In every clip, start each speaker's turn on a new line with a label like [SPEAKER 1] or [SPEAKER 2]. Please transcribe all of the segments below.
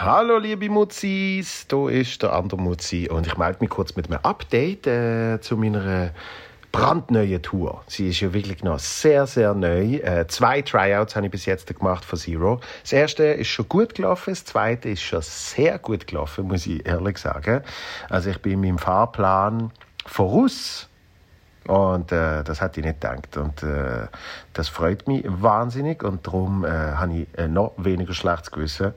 [SPEAKER 1] Hallo liebe Mutzis, hier ist der andere Mutzi und ich melde mich kurz mit einem Update äh, zu meiner brandneuen Tour. Sie ist ja wirklich noch sehr, sehr neu. Äh, zwei Tryouts habe ich bis jetzt gemacht von Zero. Das erste ist schon gut gelaufen, das zweite ist schon sehr gut gelaufen, muss ich ehrlich sagen. Also ich bin in meinem Fahrplan voraus und äh, das hatte ich nicht gedacht. Und äh, das freut mich wahnsinnig. Und darum äh, habe ich äh, noch weniger schlechtes Gewissen,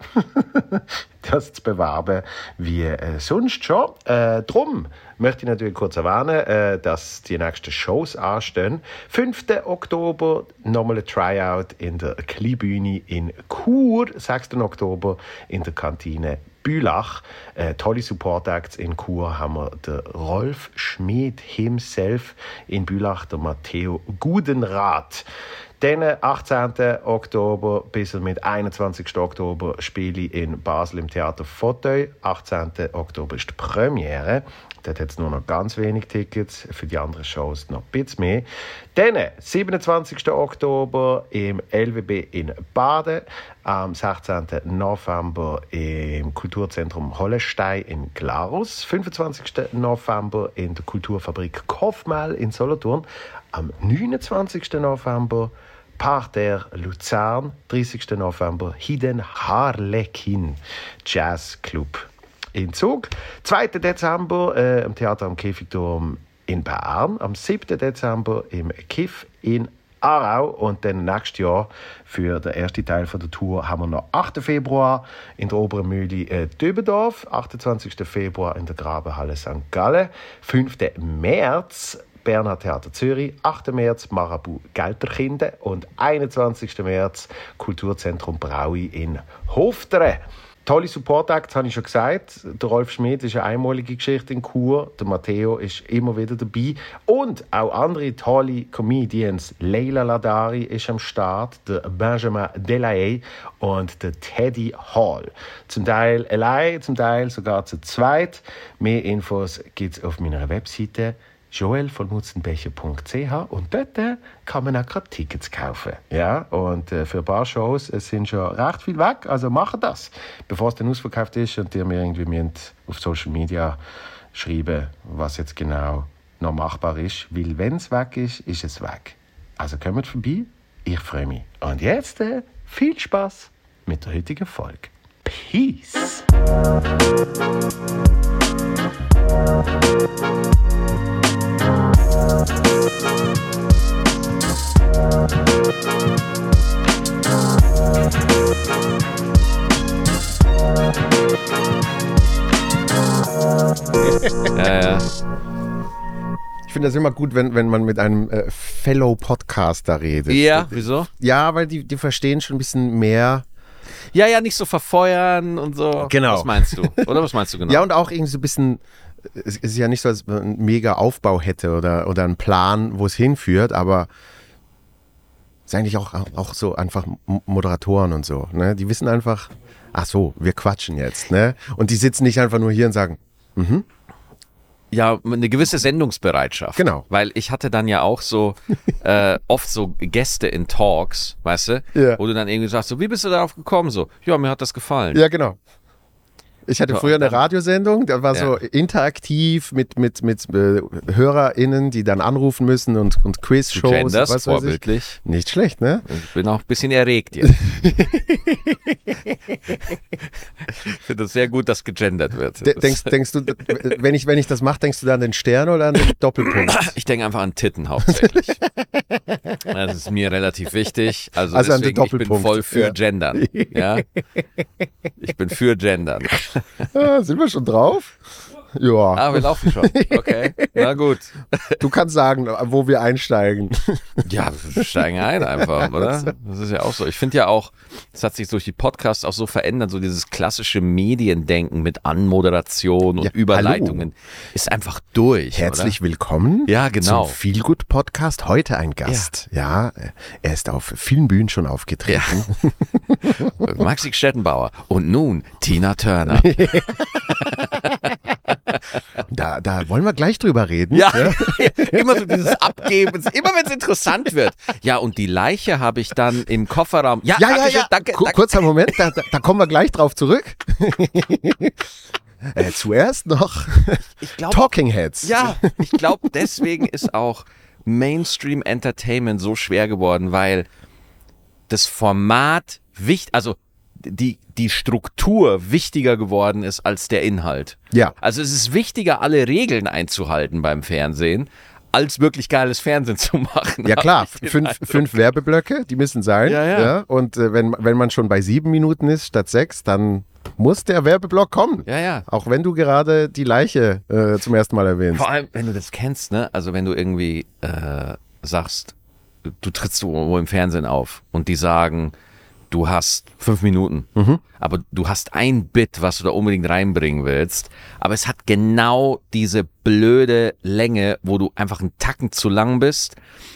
[SPEAKER 1] das zu bewerben wie äh, sonst schon. Äh, darum möchte ich natürlich kurz erwähnen, äh, dass die nächsten Shows anstehen. 5. Oktober nochmal ein Tryout in der Kleinbühne in Chur. 6. Oktober in der Kantine Bülach. Äh, tolle Support Acts in Chur haben wir den Rolf Schmid himself, in Bülach der Matteo Gudenrath. Dann 18. Oktober bis mit 21. Oktober spiele ich in Basel im Theater Fauteuil. 18. Oktober ist die Premiere. Dort hat es nur noch ganz wenig Tickets, für die anderen Shows noch ein bisschen mehr. Dann, 27. Oktober im LWB in Baden, am 16. November im Kulturzentrum Hollestein in Glarus, 25. November in der Kulturfabrik Kofmal in Solothurn, am 29. November Parterre Luzern, 30. November Hidden Harlekin Jazz Club in Zug. 2. Dezember äh, im Theater am Käfigturm in Bern. Am 7. Dezember im Kiff in Aarau und dann nächstes Jahr für den ersten Teil von der Tour haben wir noch 8. Februar in der Oberen Mühle äh, Döbendorf, 28. Februar in der Grabenhalle St. Gallen, 5. März Berner Theater Zürich, 8. März Marabu Gelterkinde und 21. März Kulturzentrum Braui in Hofteren. Tolle Support Acts, habe ich schon gesagt. Der Rolf Schmidt ist eine einmalige Geschichte in Kur. Der Matteo ist immer wieder dabei. Und auch andere tolle Comedians. Leila Ladari ist am Start, der Benjamin Delahaye und der Teddy Hall. Zum Teil allein, zum Teil sogar zu zweit. Mehr Infos gibt es auf meiner Webseite joel von mutzenbecher.ch und dort äh, kann man auch gerade Tickets kaufen. Ja, und äh, für ein paar Shows es sind schon recht viel weg, also macht das, bevor es dann ausverkauft ist und ihr mir irgendwie auf Social Media schreiben, was jetzt genau noch machbar ist, weil wenn es weg ist, ist es weg. Also kommt vorbei, ich freue mich. Und jetzt äh, viel Spaß mit der heutigen Folge. Peace!
[SPEAKER 2] Ja, ja.
[SPEAKER 3] Ich finde das immer gut, wenn, wenn man mit einem äh, Fellow-Podcaster redet.
[SPEAKER 2] Ja, wieso?
[SPEAKER 3] Ja, weil die, die verstehen schon ein bisschen mehr.
[SPEAKER 2] Ja, ja, nicht so verfeuern und so.
[SPEAKER 3] Genau.
[SPEAKER 2] Was meinst du? Oder was meinst du genau?
[SPEAKER 3] Ja, und auch irgendwie so ein bisschen. Es ist ja nicht so, als man einen mega Aufbau hätte oder, oder einen Plan, wo es hinführt, aber es ist eigentlich auch, auch so einfach Moderatoren und so. Ne? Die wissen einfach, ach so, wir quatschen jetzt. Ne? Und die sitzen nicht einfach nur hier und sagen, mhm.
[SPEAKER 2] Ja, eine gewisse Sendungsbereitschaft.
[SPEAKER 3] Genau.
[SPEAKER 2] Weil ich hatte dann ja auch so äh, oft so Gäste in Talks, weißt du?
[SPEAKER 3] Ja.
[SPEAKER 2] Wo du dann irgendwie sagst, so, wie bist du darauf gekommen? So, ja, mir hat das gefallen.
[SPEAKER 3] Ja, genau. Ich hatte früher eine Radiosendung, da war so
[SPEAKER 2] Ja.
[SPEAKER 3] interaktiv mit, mit, mit äh, HörerInnen, die dann anrufen müssen und, und Quiz-Shows. was weiß ich.
[SPEAKER 2] vorbildlich.
[SPEAKER 3] Nicht schlecht, ne?
[SPEAKER 2] Ich bin auch ein bisschen erregt jetzt. ich finde es sehr gut, dass gegendert wird.
[SPEAKER 3] De denkst, denkst du, wenn ich, wenn ich das mache, denkst du dann an den Stern oder an den Doppelpunkt?
[SPEAKER 2] Ich denke einfach an Titten hauptsächlich. das ist mir relativ wichtig. Also,
[SPEAKER 3] Also
[SPEAKER 2] deswegen, ich bin voll für
[SPEAKER 3] ja.
[SPEAKER 2] Gendern. Ja? Ich bin für Gendern.
[SPEAKER 3] Sind wir schon drauf? Ja,
[SPEAKER 2] Ah, wir laufen schon. Okay. Na gut.
[SPEAKER 3] du kannst sagen, wo wir einsteigen.
[SPEAKER 2] Ja, wir steigen ein einfach, oder? Das ist ja auch so. Ich finde ja auch, das hat sich durch die Podcasts auch so verändert, so dieses klassische Mediendenken mit Anmoderation und
[SPEAKER 3] Ja,
[SPEAKER 2] Überleitungen ist einfach durch.
[SPEAKER 3] Herzlich willkommen
[SPEAKER 2] Ja, genau.
[SPEAKER 3] zum Feelgood Podcast. Heute ein Gast. Ja. er ist auf vielen Bühnen schon aufgetreten.
[SPEAKER 2] Oder? Maxi Stettenbauer und nun Tina Turner.
[SPEAKER 1] Da, da wollen wir gleich drüber reden.
[SPEAKER 2] Ja, immer so dieses Abgeben, immer wenn es interessant wird. Ja, und die Leiche habe ich dann im Kofferraum. Ja,
[SPEAKER 1] Ja, ja, ja.
[SPEAKER 2] Danke, danke.
[SPEAKER 1] Kurzer Moment, da, da, da kommen wir gleich drauf zurück. äh, zuerst noch
[SPEAKER 2] Ich glaube,
[SPEAKER 1] Talking Heads.
[SPEAKER 2] Ja, ich glaube, deswegen ist auch Mainstream Entertainment so schwer geworden, weil das Format wichtig, also die, die Struktur wichtiger geworden ist als der Inhalt.
[SPEAKER 1] Ja.
[SPEAKER 2] Also es ist wichtiger, alle Regeln einzuhalten beim Fernsehen, als wirklich geiles Fernsehen zu machen.
[SPEAKER 1] Ja klar, fünf, fünf Werbeblöcke, die müssen sein.
[SPEAKER 2] Ja, ja.
[SPEAKER 1] Und äh, wenn, wenn man schon bei sieben Minuten ist statt sechs, dann muss der Werbeblock kommen.
[SPEAKER 2] Ja, ja.
[SPEAKER 1] Auch wenn du gerade die Leiche äh, zum ersten Mal erwähnst.
[SPEAKER 2] Vor allem, wenn du das kennst, ne? Also wenn du irgendwie äh, sagst, du, du trittst irgendwo im Fernsehen auf und die sagen, du hast fünf Minuten, aber du hast ein Bit, was du da unbedingt reinbringen willst, aber es hat genau diese blöde Länge, wo du einfach einen Tacken zu lang bist.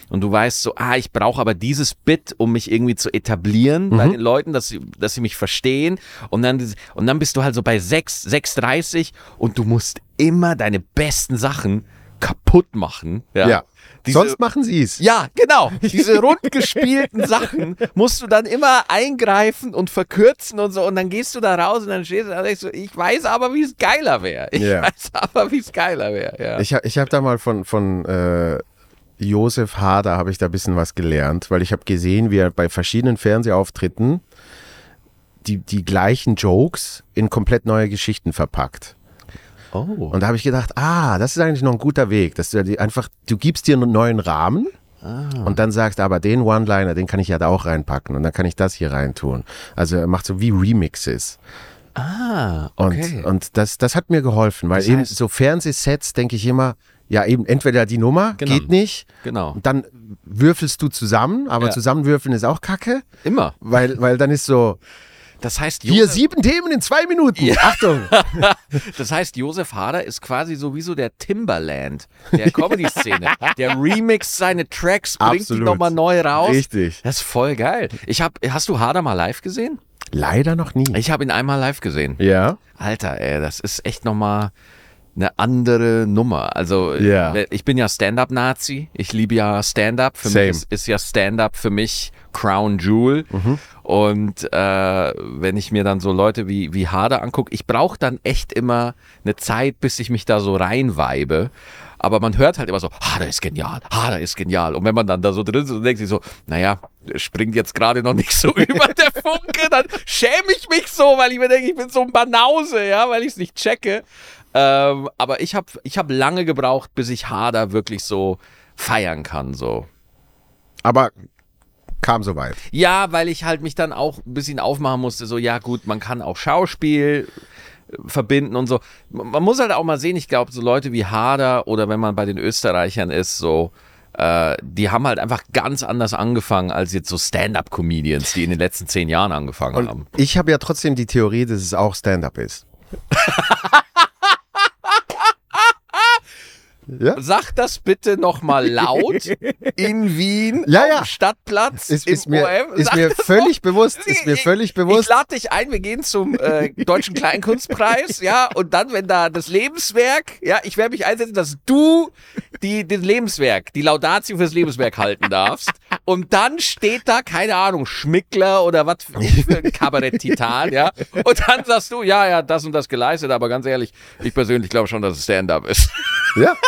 [SPEAKER 2] Und du weißt so, ah, ich brauche aber dieses Bit, um mich irgendwie zu etablieren bei den Leuten, dass sie, dass sie mich verstehen. Und dann, und dann bist du halt so bei 6, 6,30 und du musst immer deine besten Sachen kaputt machen. Ja.
[SPEAKER 1] Ja.
[SPEAKER 2] Diese,
[SPEAKER 1] Sonst machen sie es.
[SPEAKER 2] ja, genau. Diese rund gespielten Sachen musst du dann immer eingreifen und verkürzen und so. Und dann gehst du da raus und dann stehst du da und denkst so, ich weiß aber, wie es geiler wäre. Ich
[SPEAKER 1] Ja.
[SPEAKER 2] weiß aber, wie es geiler wäre. Ja.
[SPEAKER 1] Ich, ich habe da mal von, von äh, Josef Hader habe ich da ein bisschen was gelernt, weil ich habe gesehen, wie er bei verschiedenen Fernsehauftritten die, die gleichen Jokes in komplett neue Geschichten verpackt.
[SPEAKER 2] Oh.
[SPEAKER 1] Und da habe ich gedacht, ah, das ist eigentlich noch ein guter Weg, dass du einfach, du gibst dir einen neuen Rahmen und dann sagst, aber den One-Liner, den kann ich ja da auch reinpacken und dann kann ich das hier reintun. Also er macht so wie Remixes.
[SPEAKER 2] Ah,
[SPEAKER 1] Und,
[SPEAKER 2] okay.
[SPEAKER 1] und das, das hat mir geholfen, weil
[SPEAKER 2] Das
[SPEAKER 1] eben
[SPEAKER 2] heißt-
[SPEAKER 1] so Fernsehsets denke ich immer, ja eben entweder die Nummer
[SPEAKER 2] Genau.
[SPEAKER 1] geht nicht,
[SPEAKER 2] genau.
[SPEAKER 1] und dann würfelst du zusammen, aber
[SPEAKER 2] Ja.
[SPEAKER 1] zusammenwürfeln ist auch kacke,
[SPEAKER 2] Immer.
[SPEAKER 1] weil, weil dann ist so,
[SPEAKER 2] Das heißt,
[SPEAKER 1] hier
[SPEAKER 2] Josef,
[SPEAKER 1] sieben Themen in zwei Minuten, Achtung.
[SPEAKER 2] das heißt, Josef Hader ist quasi sowieso der Timberland der Comedy-Szene. der remixt seine Tracks, bringt die
[SPEAKER 1] Absolut.
[SPEAKER 2] nochmal neu raus.
[SPEAKER 1] Richtig.
[SPEAKER 2] Das ist voll geil. Ich hab, hast du Hader mal live gesehen?
[SPEAKER 1] Leider noch nie.
[SPEAKER 2] Ich habe ihn einmal live gesehen.
[SPEAKER 1] Ja.
[SPEAKER 2] Alter, ey, das ist echt nochmal eine andere Nummer. Also
[SPEAKER 1] Ja.
[SPEAKER 2] äh, ich bin ja Stand-up-Nazi. Ich liebe ja Stand-up. Für
[SPEAKER 1] Same.
[SPEAKER 2] mich ist, ist ja Stand-up für mich Crown Jewel.
[SPEAKER 1] Mhm.
[SPEAKER 2] Und äh, wenn ich mir dann so Leute wie, wie Hader angucke, ich brauche dann echt immer eine Zeit, bis ich mich da so reinweibe. Aber man hört halt immer so, Hader ist genial, Hader ist genial. Und wenn man dann da so drin ist und denkt sich so, naja, springt jetzt gerade noch nicht so über der Funke, dann schäme ich mich so, weil ich mir denke, ich bin so ein Banause, ja, weil ich es nicht checke. Ähm, aber ich habe ich hab lange gebraucht, bis ich Hader wirklich so feiern kann, so.
[SPEAKER 1] Aber kam soweit.
[SPEAKER 2] Ja, weil ich halt mich dann auch ein bisschen aufmachen musste, so, ja gut, man kann auch Schauspiel äh, verbinden und so. Man muss halt auch mal sehen, ich glaube, so Leute wie Hader oder wenn man bei den Österreichern ist, so, äh, die haben halt einfach ganz anders angefangen als jetzt so Stand-up-Comedians, die in den letzten zehn Jahren angefangen haben.
[SPEAKER 1] Und ich habe ja trotzdem die Theorie, dass es auch Stand-up ist. ja?
[SPEAKER 2] Sag das bitte nochmal laut in Wien
[SPEAKER 1] Ja, ja.
[SPEAKER 2] dem Stadtplatz
[SPEAKER 1] Ist,
[SPEAKER 2] im
[SPEAKER 1] ist mir,
[SPEAKER 2] OM.
[SPEAKER 1] ist mir völlig bewusst. Ist mir
[SPEAKER 2] Ich-
[SPEAKER 1] völlig
[SPEAKER 2] Ich
[SPEAKER 1] bewusst.
[SPEAKER 2] lade dich ein, wir gehen zum äh, Deutschen Kleinkunstpreis, ja, und dann, wenn da das Lebenswerk, ja, ich werde mich einsetzen, dass du die, das Lebenswerk, die Laudatio fürs Lebenswerk halten darfst. Und dann steht da, keine Ahnung, Schmickler oder was für ein Kabarett-Titan, ja. Und dann sagst du, ja, ja, das und das geleistet, aber ganz ehrlich, ich persönlich glaube schon, dass es Stand-up ist.
[SPEAKER 1] Ja?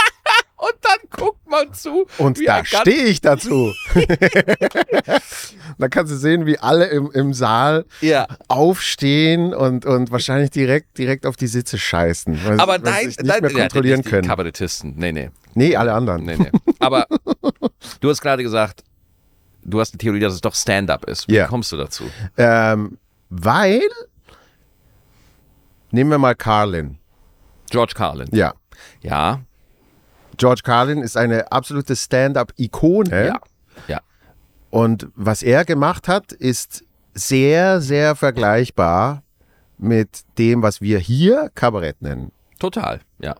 [SPEAKER 2] Und dann guckt man zu.
[SPEAKER 1] Und da stehe ich dazu. da kannst du sehen, wie alle im, im Saal
[SPEAKER 2] Ja.
[SPEAKER 1] aufstehen und, und wahrscheinlich direkt, direkt auf die Sitze scheißen. Weil,
[SPEAKER 2] Aber dein,
[SPEAKER 1] sich nicht
[SPEAKER 2] dein
[SPEAKER 1] mehr kontrollieren
[SPEAKER 2] ja,
[SPEAKER 1] können.
[SPEAKER 2] Kabarettisten, nee, nee.
[SPEAKER 1] Nee, alle anderen.
[SPEAKER 2] Nee, nee. Aber du hast gerade gesagt, du hast die Theorie, dass es doch Stand-up ist. Wie
[SPEAKER 1] Ja.
[SPEAKER 2] kommst du dazu?
[SPEAKER 1] Ähm, weil, nehmen wir mal Carlin.
[SPEAKER 2] George Carlin.
[SPEAKER 1] Ja.
[SPEAKER 2] Ja,
[SPEAKER 1] George Carlin ist eine absolute Stand-up-Ikone.
[SPEAKER 2] ja, ja.
[SPEAKER 1] Und was er gemacht hat, ist sehr, sehr vergleichbar mit dem, was wir hier Kabarett nennen.
[SPEAKER 2] Total, ja.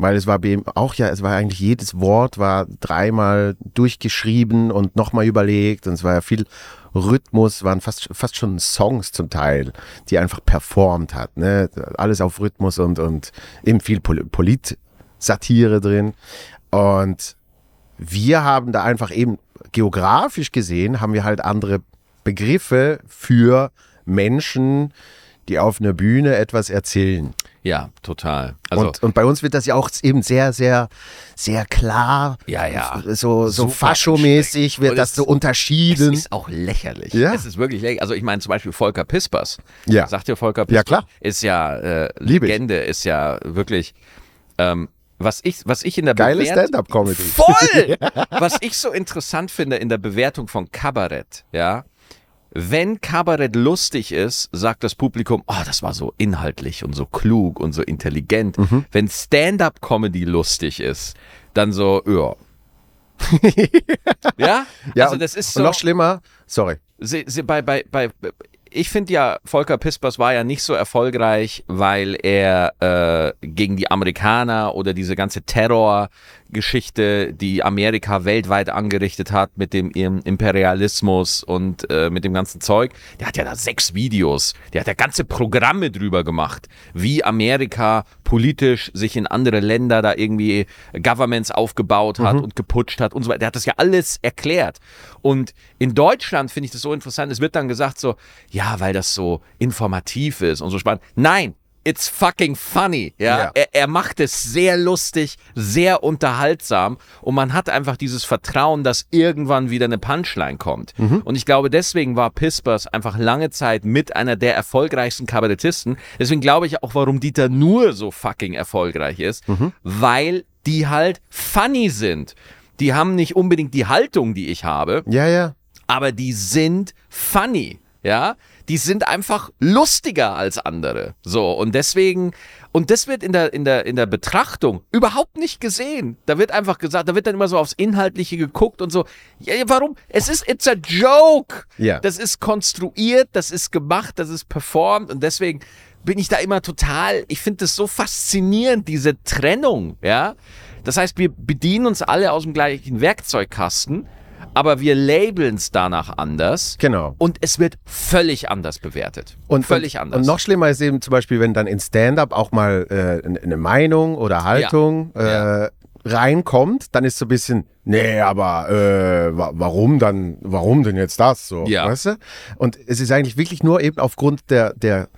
[SPEAKER 1] Weil es war auch ja, es war eigentlich jedes Wort war dreimal durchgeschrieben und nochmal überlegt und es war ja viel Rhythmus, waren fast, fast schon Songs zum Teil, die einfach performt hat. Ne? Alles auf Rhythmus und, und eben viel Pol Polit-Satire drin. Und wir haben da einfach eben geografisch gesehen, haben wir halt andere Begriffe für Menschen, die auf einer Bühne etwas erzählen.
[SPEAKER 2] Ja, total. Also,
[SPEAKER 1] und, und bei uns wird das ja auch eben sehr, sehr, sehr klar.
[SPEAKER 2] Ja, ja.
[SPEAKER 1] So, so faschomäßig wird das so unterschieden.
[SPEAKER 2] Es ist auch lächerlich.
[SPEAKER 1] Ja.
[SPEAKER 2] Es ist wirklich lächerlich. Also ich meine zum Beispiel Volker Pispers.
[SPEAKER 1] Ja.
[SPEAKER 2] Sagt ihr Volker Pispers?
[SPEAKER 1] Ja, klar.
[SPEAKER 2] Ist ja äh. Legende, ist ja wirklich. Ähm, was ich, was ich in der
[SPEAKER 1] Geile Stand-up-Comedy.
[SPEAKER 2] Voll! Was ich so interessant finde in der Bewertung von Kabarett, ja, wenn Kabarett lustig ist, sagt das Publikum, oh, das war so inhaltlich und so klug und so intelligent.
[SPEAKER 1] Mhm.
[SPEAKER 2] Wenn Stand-up-Comedy lustig ist, dann so, ja. ja?
[SPEAKER 1] Ja,
[SPEAKER 2] also
[SPEAKER 1] und,
[SPEAKER 2] das ist
[SPEAKER 1] und
[SPEAKER 2] so.
[SPEAKER 1] noch schlimmer, sorry.
[SPEAKER 2] Sie, sie, bei, bei, bei, ich finde ja, Volker Pispers war ja nicht so erfolgreich, weil er äh, gegen die Amerikaner oder diese ganze Terrorgeschichte, die Amerika weltweit angerichtet hat mit dem ihrem Imperialismus und äh, mit dem ganzen Zeug, der hat ja da sechs Videos, der hat ja ganze Programme drüber gemacht, wie Amerika politisch sich in andere Länder da irgendwie Governments aufgebaut hat und geputscht hat und so weiter. Der hat das ja alles erklärt. Und in Deutschland finde ich das so interessant. Es wird dann gesagt so, ja, weil das so informativ ist und so spannend. Nein, it's fucking funny. Ja,
[SPEAKER 1] Ja.
[SPEAKER 2] Er, er macht es sehr lustig, sehr unterhaltsam und man hat einfach dieses Vertrauen, dass irgendwann wieder eine Punchline kommt. Und ich glaube, deswegen war Pispers einfach lange Zeit mit einer der erfolgreichsten Kabarettisten. Deswegen glaube ich auch, warum Dieter nur so fucking erfolgreich ist, weil die halt funny sind. Die haben nicht unbedingt die Haltung, die ich habe,
[SPEAKER 1] Ja, ja.
[SPEAKER 2] aber die sind funny, ja? Die sind einfach lustiger als andere. So, und deswegen, und das wird in der, in der, in der Betrachtung überhaupt nicht gesehen. Da wird einfach gesagt, da wird dann immer so aufs Inhaltliche geguckt und so. Ja, warum? Es ist, it's a joke.
[SPEAKER 1] Ja.
[SPEAKER 2] Das ist konstruiert, das ist gemacht, das ist performt und deswegen bin ich da immer total, ich finde das so faszinierend, diese Trennung, ja? Das heißt, wir bedienen uns alle aus dem gleichen Werkzeugkasten, aber wir labeln es danach anders.
[SPEAKER 1] Genau.
[SPEAKER 2] Und es wird völlig anders bewertet.
[SPEAKER 1] Und,
[SPEAKER 2] völlig
[SPEAKER 1] und,
[SPEAKER 2] anders.
[SPEAKER 1] Und noch schlimmer ist eben zum Beispiel, wenn dann in Stand-up auch mal äh, eine Meinung oder Haltung
[SPEAKER 2] Ja.
[SPEAKER 1] Äh, reinkommt, dann ist so ein bisschen, nee, aber äh, wa warum dann, warum denn jetzt das so?
[SPEAKER 2] Ja.
[SPEAKER 1] Weißt du? Und es ist eigentlich wirklich nur eben aufgrund der, der,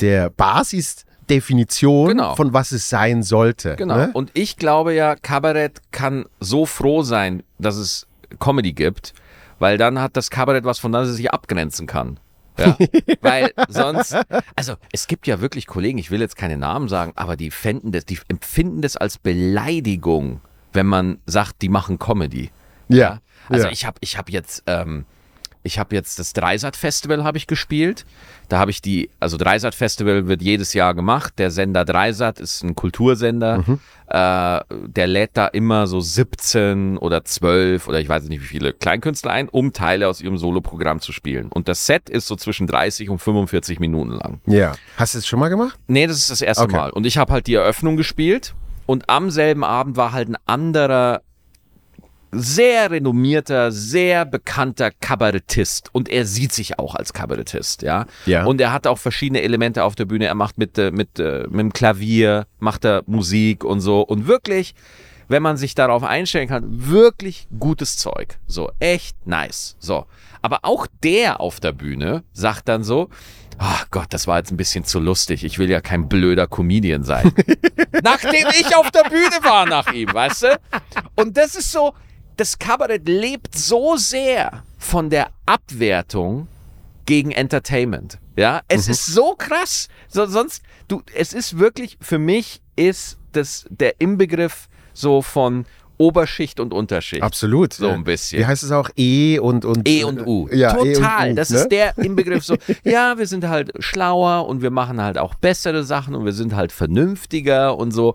[SPEAKER 1] der Basisdefinition
[SPEAKER 2] Genau.
[SPEAKER 1] von was es sein sollte.
[SPEAKER 2] Genau.
[SPEAKER 1] Ne?
[SPEAKER 2] Und ich glaube ja, Kabarett kann so froh sein, dass es Comedy gibt, weil dann hat das Kabarett was, von das es sich abgrenzen kann. Ja, weil sonst, also es gibt ja wirklich Kollegen, ich will jetzt keine Namen sagen, aber die fänden das, die empfinden das als Beleidigung, wenn man sagt, die machen Comedy.
[SPEAKER 1] Ja.
[SPEAKER 2] Also
[SPEAKER 1] ja.
[SPEAKER 2] ich habe ich hab jetzt, ähm, ich habe jetzt das Dreisat-Festival habe ich gespielt. Da habe ich die, also Dreisat-Festival wird jedes Jahr gemacht. Der Sender Dreisat ist ein Kultursender.
[SPEAKER 1] Mhm.
[SPEAKER 2] Äh, der lädt da immer so 17 oder 12 oder ich weiß nicht wie viele Kleinkünstler ein, um Teile aus ihrem Soloprogramm zu spielen. Und das Set ist so zwischen 30 und 45 Minuten lang.
[SPEAKER 1] ja. Hast du es schon mal gemacht?
[SPEAKER 2] Nee, das ist das erste
[SPEAKER 1] Okay.
[SPEAKER 2] Mal. Und ich habe halt die Eröffnung gespielt und am selben Abend war halt ein anderer, sehr renommierter, sehr bekannter Kabarettist. Und er sieht sich auch als Kabarettist, ja.
[SPEAKER 1] Ja.
[SPEAKER 2] Und er hat auch verschiedene Elemente auf der Bühne. Er macht mit, äh, mit, äh, mit dem Klavier, macht er Musik und so. Und wirklich, wenn man sich darauf einstellen kann, wirklich gutes Zeug. So, echt nice. So. Aber auch der auf der Bühne sagt dann so, Ach Gott, das war jetzt ein bisschen zu lustig. Ich will ja kein blöder Comedian sein. Nachdem ich auf der Bühne war nach ihm, weißt du? Und das ist so, das Kabarett lebt so sehr von der Abwertung gegen Entertainment. Ja, es ist so krass. So, sonst, du, es ist wirklich, für mich ist das der Inbegriff so von Oberschicht und Unterschicht.
[SPEAKER 1] Absolut.
[SPEAKER 2] So ein bisschen.
[SPEAKER 1] Wie heißt es auch? E und und
[SPEAKER 2] E und U.
[SPEAKER 1] Ja, E
[SPEAKER 2] Total.
[SPEAKER 1] U,
[SPEAKER 2] das
[SPEAKER 1] ne?
[SPEAKER 2] ist der Inbegriff so. Ja, wir sind halt schlauer und wir machen halt auch bessere Sachen und wir sind halt vernünftiger und so.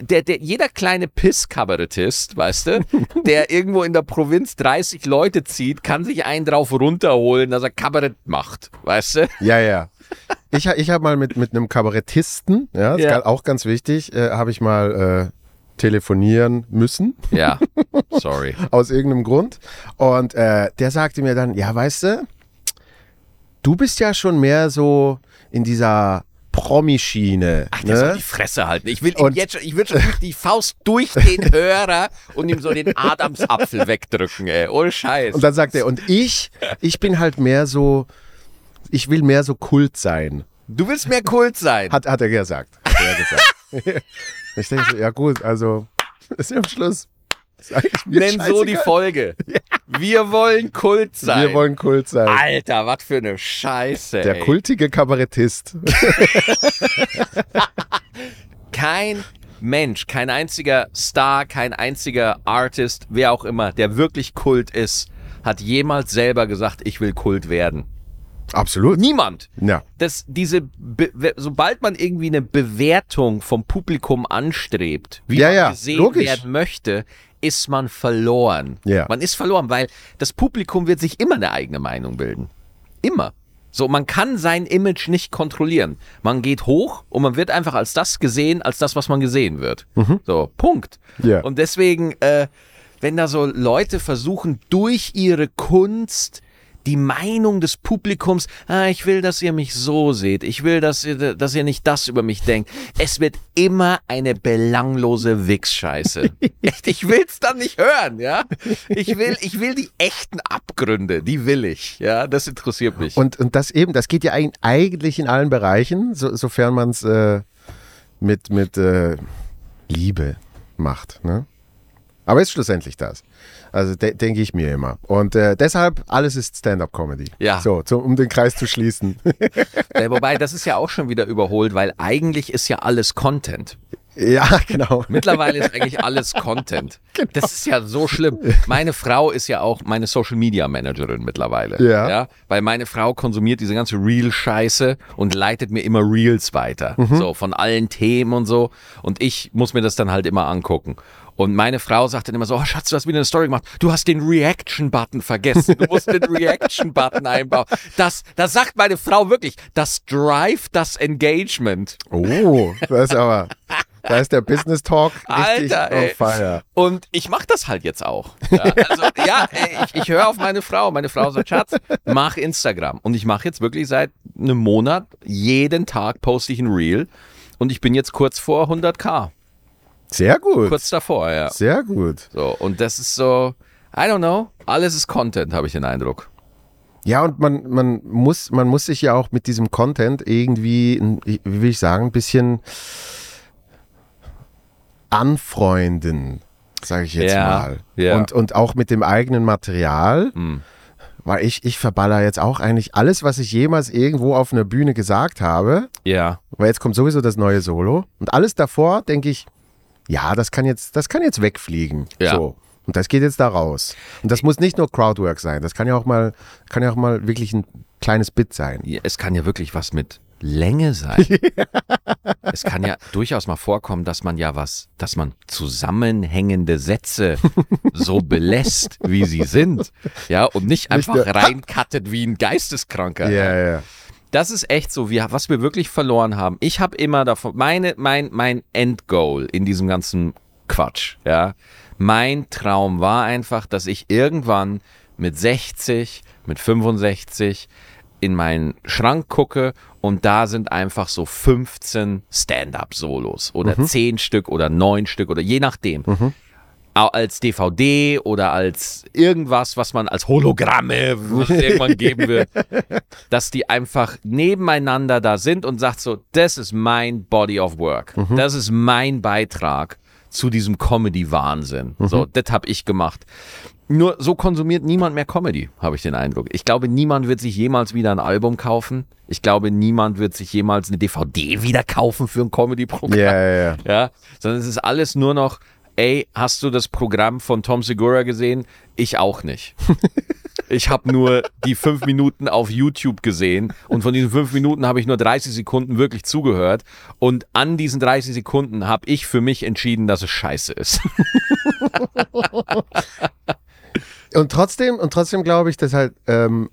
[SPEAKER 2] Der, der, jeder kleine Pisskabarettist, weißt du, der irgendwo in der Provinz 30 Leute zieht, kann sich einen drauf runterholen, dass er Kabarett macht, weißt du?
[SPEAKER 1] Ja, ja. Ich, ich habe mal mit, mit einem Kabarettisten, ja, ist
[SPEAKER 2] Ja.
[SPEAKER 1] auch ganz wichtig, äh, habe ich mal telefonieren müssen,
[SPEAKER 2] Ja, sorry.
[SPEAKER 1] aus irgendeinem Grund. Und äh, der sagte mir dann, ja, weißt du, du bist ja schon mehr so in dieser Promi-Schiene.
[SPEAKER 2] Ach, der soll
[SPEAKER 1] ne?
[SPEAKER 2] die Fresse halten. Ich will
[SPEAKER 1] Und-
[SPEAKER 2] jetzt schon, ich will schon die Faust durch den Hörer und ihm so den Adamsapfel wegdrücken, ey. Ohne Scheiß.
[SPEAKER 1] Und dann sagt er, und ich, ich bin halt mehr so, ich will mehr so Kult sein,
[SPEAKER 2] Du willst mehr Kult sein.
[SPEAKER 1] hat, hat er gesagt. Hat er gesagt. ich denke so, ja gut, also ist ja am Schluss.
[SPEAKER 2] Nenn so die. Folge. Wir wollen Kult sein.
[SPEAKER 1] Wir wollen Kult sein.
[SPEAKER 2] Alter, was für eine Scheiße.
[SPEAKER 1] Der
[SPEAKER 2] ey.
[SPEAKER 1] kultige Kabarettist.
[SPEAKER 2] Kein Mensch, kein einziger Star, kein einziger Artist, wer auch immer, der wirklich Kult ist, hat jemals selber gesagt, ich will Kult werden.
[SPEAKER 1] Absolut.
[SPEAKER 2] Niemand.
[SPEAKER 1] Ja.
[SPEAKER 2] Das, diese, Be sobald man irgendwie eine Bewertung vom Publikum anstrebt, wie
[SPEAKER 1] Ja,
[SPEAKER 2] man
[SPEAKER 1] ja,
[SPEAKER 2] gesehen
[SPEAKER 1] logisch.
[SPEAKER 2] werden möchte, ist man verloren.
[SPEAKER 1] Ja.
[SPEAKER 2] Man ist verloren, weil das Publikum wird sich immer eine eigene Meinung bilden. Immer. So, man kann sein Image nicht kontrollieren. Man geht hoch und man wird einfach als das gesehen, als das, was man gesehen wird. So, Punkt.
[SPEAKER 1] Mhm. Ja.
[SPEAKER 2] Und deswegen, äh, wenn da so Leute versuchen, durch ihre Kunst die Meinung des Publikums, ah, ich will, dass ihr mich so seht, ich will, dass ihr, dass ihr nicht das über mich denkt. Es wird immer eine belanglose Wichsscheiße. Echt, ich will's dann nicht hören, ja. Ich will, ich will die echten Abgründe, die will ich, ja. Das interessiert mich.
[SPEAKER 1] Und, und das eben, das geht ja eig- eigentlich in allen Bereichen, so, sofern man es äh, mit, mit äh, Liebe macht. Ne? Aber ist schlussendlich das. Also de denke ich mir immer. Und äh, deshalb, alles ist Stand-up-Comedy.
[SPEAKER 2] Ja.
[SPEAKER 1] So, zum, um den Kreis zu schließen.
[SPEAKER 2] Äh, wobei, das ist ja auch schon wieder überholt, weil eigentlich ist ja alles Content.
[SPEAKER 1] ja, genau.
[SPEAKER 2] Mittlerweile ist eigentlich alles Content.
[SPEAKER 1] Genau.
[SPEAKER 2] Das ist ja so schlimm. Meine Frau ist ja auch meine Social Media Managerin mittlerweile.
[SPEAKER 1] Ja.
[SPEAKER 2] Weil meine Frau konsumiert diese ganze Reel-Scheiße und leitet mir immer Reels weiter.
[SPEAKER 1] Mhm.
[SPEAKER 2] So von allen Themen und so. Und ich muss mir das dann halt immer angucken. Und meine Frau sagt dann immer so, oh Schatz, du hast wieder eine Story gemacht. Du hast den Reaction-Button vergessen. Du musst den Reaction-Button einbauen. Das, das sagt meine Frau wirklich. Das drive das Engagement.
[SPEAKER 1] Oh, das ist aber, da ist der Business Talk richtig
[SPEAKER 2] Alter, ey.
[SPEAKER 1] on fire.
[SPEAKER 2] Und ich mache das halt jetzt auch. Ja, also, ja ey, ich, ich höre auf meine Frau. Meine Frau sagt, Schatz, mach Instagram. Und ich mache jetzt wirklich seit einem Monat, jeden Tag poste ich ein Reel. Und ich bin jetzt kurz vor 100k.
[SPEAKER 1] Sehr gut.
[SPEAKER 2] Kurz davor, ja.
[SPEAKER 1] Sehr gut.
[SPEAKER 2] So, und das ist so, I don't know, alles ist Content, habe ich den Eindruck.
[SPEAKER 1] Ja, und man, man, muss, man muss sich ja auch mit diesem Content irgendwie, wie will ich sagen, ein bisschen anfreunden, sage ich jetzt
[SPEAKER 2] Ja,
[SPEAKER 1] mal.
[SPEAKER 2] ja.
[SPEAKER 1] Und, und auch mit dem eigenen Material.
[SPEAKER 2] Hm.
[SPEAKER 1] Weil ich, ich verballer jetzt auch eigentlich alles, was ich jemals irgendwo auf einer Bühne gesagt habe.
[SPEAKER 2] Ja.
[SPEAKER 1] Weil jetzt kommt sowieso das neue Solo. Und alles davor denke ich, ja, das kann jetzt, das kann jetzt wegfliegen.
[SPEAKER 2] Ja.
[SPEAKER 1] So. Und das geht jetzt da raus. Und das muss nicht nur Crowdwork sein. Das kann ja auch mal, kann ja auch mal wirklich ein kleines Bit sein.
[SPEAKER 2] Ja, Es kann ja wirklich was mit Länge sein. es kann ja durchaus mal vorkommen, dass man ja was, dass man zusammenhängende Sätze so belässt, wie sie sind. Ja, und nicht einfach reinkattet wie ein Geisteskranker.
[SPEAKER 1] Ja, ja.
[SPEAKER 2] Das ist echt so, wie, was wir wirklich verloren haben. Ich habe immer davon, meine, mein, mein Endgoal in diesem ganzen Quatsch, ja. Mein Traum war einfach, dass ich irgendwann mit 60, mit 65 in meinen Schrank gucke und da sind einfach so 15 Stand-up-Solos oder 10 Stück oder 9 Stück oder je nachdem. Au- Als DVD oder als irgendwas, was man als Hologramme irgendwann geben wird, dass die einfach nebeneinander da sind und sagt so, das ist mein Body of Work. Das ist mein Beitrag zu diesem Comedy-Wahnsinn. So, das habe ich gemacht. Nur so konsumiert niemand mehr Comedy, habe ich den Eindruck. Ich glaube, niemand wird sich jemals wieder ein Album kaufen. Ich glaube, niemand wird sich jemals eine DVD wieder kaufen für ein Comedy-Programm.
[SPEAKER 1] Ja, ja, ja.
[SPEAKER 2] Ja, sondern es ist alles nur noch, ey, hast du das Programm von Tom Segura gesehen? Ich auch nicht. Ich habe nur die fünf Minuten auf YouTube gesehen und von diesen fünf Minuten habe ich nur 30 Sekunden wirklich zugehört und an diesen 30 Sekunden habe ich für mich entschieden, dass es scheiße ist.
[SPEAKER 1] Und trotzdem, und trotzdem glaube ich, dass halt ähm,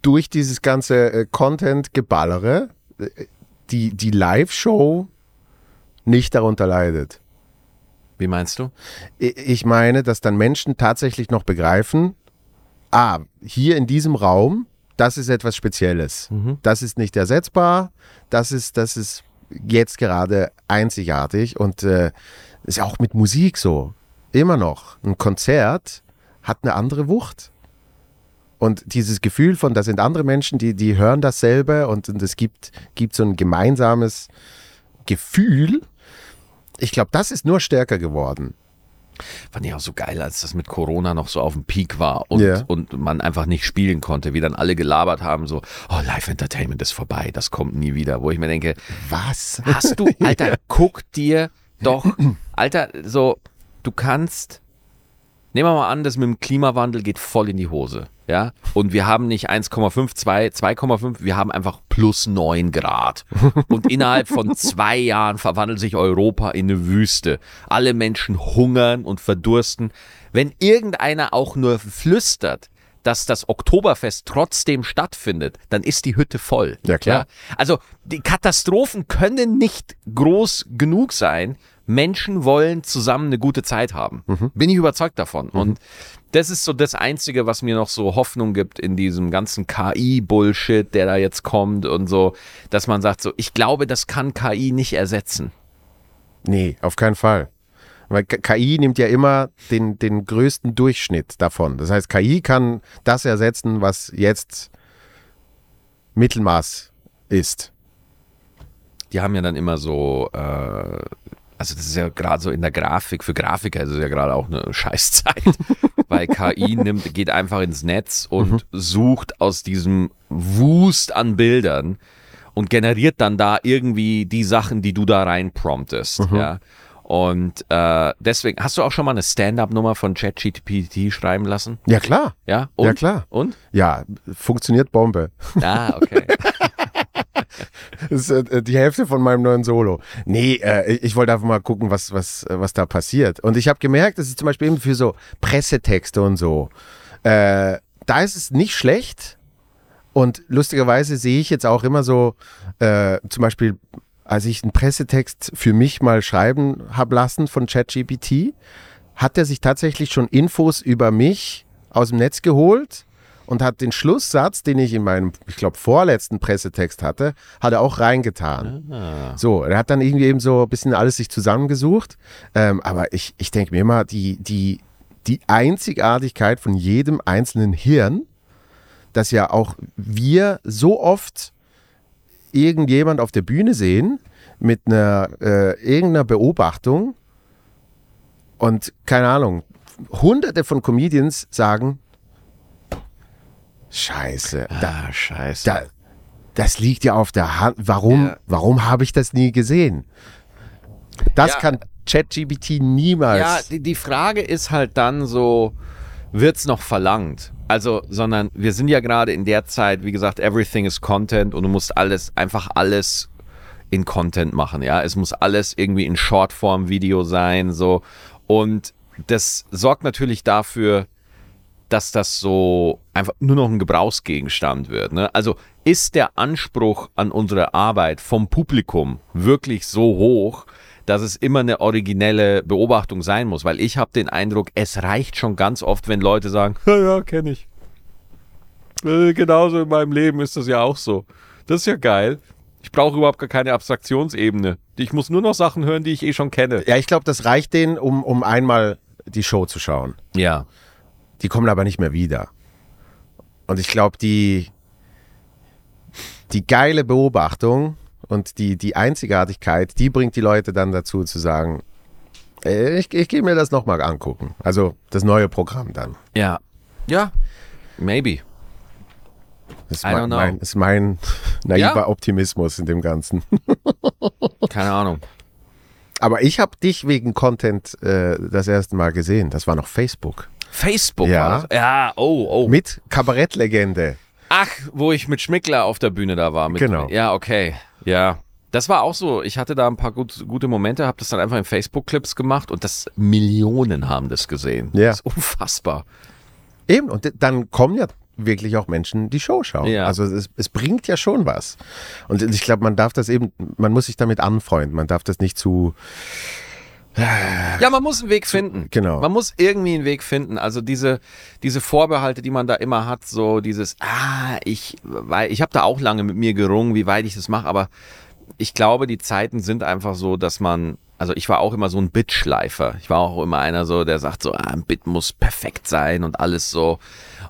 [SPEAKER 1] durch dieses ganze äh, Content-Geballere äh, die, die Live-Show nicht darunter leidet.
[SPEAKER 2] Wie meinst du?
[SPEAKER 1] Ich meine, dass dann Menschen tatsächlich noch begreifen, ah, hier in diesem Raum, das ist etwas Spezielles. Das ist nicht ersetzbar, das ist, das ist jetzt gerade einzigartig und äh, ist ja auch mit Musik so. Immer noch. Ein Konzert hat eine andere Wucht. Und dieses Gefühl von, da sind andere Menschen, die, die hören dasselbe und, und es gibt, gibt so ein gemeinsames Gefühl. Ich glaube, das ist nur stärker geworden.
[SPEAKER 2] Fand ich auch so geil, als das mit Corona noch so auf dem Peak war und,
[SPEAKER 1] Ja.
[SPEAKER 2] und man einfach nicht spielen konnte, wie dann alle gelabert haben, so, oh, Live-Entertainment ist vorbei, das kommt nie wieder. Wo ich mir denke,
[SPEAKER 1] Was?
[SPEAKER 2] hast du, Alter, guck dir doch, Alter, so, du kannst, nehmen wir mal an, das mit dem Klimawandel geht voll in die Hose, ja, und wir haben nicht 1,5, 2, 2,5, wir haben einfach plus 9 Grad. Und innerhalb von zwei Jahren verwandelt sich Europa in eine Wüste. Alle Menschen hungern und verdursten. Wenn irgendeiner auch nur flüstert, dass das Oktoberfest trotzdem stattfindet, dann ist die Hütte voll.
[SPEAKER 1] Ja, klar.
[SPEAKER 2] Also die Katastrophen können nicht groß genug sein. Menschen wollen zusammen eine gute Zeit haben. Bin ich überzeugt davon. Und das ist so das Einzige, was mir noch so Hoffnung gibt in diesem ganzen KI-Bullshit, der da jetzt kommt und so, dass man sagt so, ich glaube, das kann KI nicht ersetzen.
[SPEAKER 1] Nee, auf keinen Fall. Weil KI nimmt ja immer den, den größten Durchschnitt davon. Das heißt, KI kann das ersetzen, was jetzt Mittelmaß ist.
[SPEAKER 2] die haben ja dann immer so, äh, also das ist ja gerade so in der Grafik, für Grafiker ist es ja gerade auch eine Scheißzeit, weil KI nimmt, geht einfach ins Netz und sucht aus diesem Wust an Bildern und generiert dann da irgendwie die Sachen, die du da rein promptest, ja. Und äh, deswegen, hast du auch schon mal eine Stand-up-Nummer von ChatGPT schreiben lassen?
[SPEAKER 1] Ja, klar.
[SPEAKER 2] Ja? Und?
[SPEAKER 1] Ja, klar.
[SPEAKER 2] Und?
[SPEAKER 1] Ja, funktioniert Bombe.
[SPEAKER 2] Ah, okay.
[SPEAKER 1] Das ist äh, die Hälfte von meinem neuen Solo. Nee, äh, ich- wollte einfach mal gucken, was, was, äh, was da passiert. Und ich habe gemerkt, das ist zum Beispiel eben für so Pressetexte und so. Äh, da ist es nicht schlecht. Und lustigerweise sehe ich jetzt auch immer so, äh, zum Beispiel, als ich einen Pressetext für mich mal schreiben habe lassen von ChatGPT, hat er sich tatsächlich schon Infos über mich aus dem Netz geholt und hat den Schlusssatz, den ich in meinem, ich glaube, vorletzten Pressetext hatte, hat er auch reingetan. So, er hat dann irgendwie eben so ein bisschen alles sich zusammengesucht. Ähm, aber ich, ich denke mir immer, die, die, die Einzigartigkeit von jedem einzelnen Hirn, dass ja auch wir so oft irgendjemand auf der Bühne sehen mit einer äh, irgendeiner Beobachtung und keine Ahnung, hunderte von Comedians sagen, Scheiße, da,
[SPEAKER 2] ah, scheiße.
[SPEAKER 1] da, das liegt ja auf der Hand. Warum,
[SPEAKER 2] Ja.
[SPEAKER 1] warum habe ich das nie gesehen? Das
[SPEAKER 2] Ja.
[SPEAKER 1] kann ChatGPT niemals.
[SPEAKER 2] Ja, die, die Frage ist halt dann so, wird's noch verlangt? Also, sondern wir sind ja gerade in der Zeit, wie gesagt, everything is Content und du musst alles, einfach alles in Content machen, ja. Es muss alles irgendwie in Shortform-Video sein, so. Und das sorgt natürlich dafür, dass das so einfach nur noch ein Gebrauchsgegenstand wird. Ne? Also ist der Anspruch an unsere Arbeit vom Publikum wirklich so hoch, dass es immer eine originelle Beobachtung sein muss? Weil ich habe den Eindruck, es reicht schon ganz oft, wenn Leute sagen, ja, ja, kenne ich. Äh, genauso in meinem Leben ist das ja auch so. Das ist ja geil. Ich brauche überhaupt gar keine Abstraktionsebene. Ich muss nur noch Sachen hören, die ich eh schon kenne.
[SPEAKER 1] Ja, ich glaube, das reicht denen, um, um einmal die Show zu schauen.
[SPEAKER 2] Ja.
[SPEAKER 1] Die kommen aber nicht mehr wieder. Und ich glaube, die, die geile Beobachtung und die, die Einzigartigkeit, die bringt die Leute dann dazu zu sagen, äh, ich, ich gehe mir das nochmal angucken. Also das neue Programm dann.
[SPEAKER 2] Ja. Ja. Maybe.
[SPEAKER 1] Das ist,
[SPEAKER 2] I don't
[SPEAKER 1] mein,
[SPEAKER 2] know.
[SPEAKER 1] mein, ist mein naiver
[SPEAKER 2] Ja.
[SPEAKER 1] Optimismus in dem Ganzen.
[SPEAKER 2] Keine Ahnung.
[SPEAKER 1] Aber ich habe dich wegen Content äh, das erste Mal gesehen. Das war noch Facebook.
[SPEAKER 2] Facebook
[SPEAKER 1] Ja.
[SPEAKER 2] war? Ja, oh, oh.
[SPEAKER 1] Mit Kabarettlegende.
[SPEAKER 2] Ach, wo ich mit Schmickler auf der Bühne da war. Mit,
[SPEAKER 1] Genau.
[SPEAKER 2] Ja, okay. Ja. Das war auch so. Ich hatte da ein paar gut, gute Momente, habe das dann einfach in Facebook-Clips gemacht und das Millionen haben das gesehen.
[SPEAKER 1] Ja.
[SPEAKER 2] Das ist unfassbar.
[SPEAKER 1] Eben, und dann kommen ja wirklich auch Menschen die Show schauen.
[SPEAKER 2] Ja.
[SPEAKER 1] Also es, es bringt ja schon was. Und ich glaube, man darf das eben, man muss sich damit anfreunden. Man darf das nicht zu,
[SPEAKER 2] Ja, man muss einen Weg finden.
[SPEAKER 1] Genau.
[SPEAKER 2] Man muss irgendwie einen Weg finden. Also diese, diese Vorbehalte, die man da immer hat, so dieses, ah, ich, weil ich habe da auch lange mit mir gerungen, wie weit ich das mache, aber ich glaube, die Zeiten sind einfach so, dass man, also ich war auch immer so ein Bitschleifer. Ich war auch immer einer so, der sagt so, ah, ein Bit muss perfekt sein und alles so.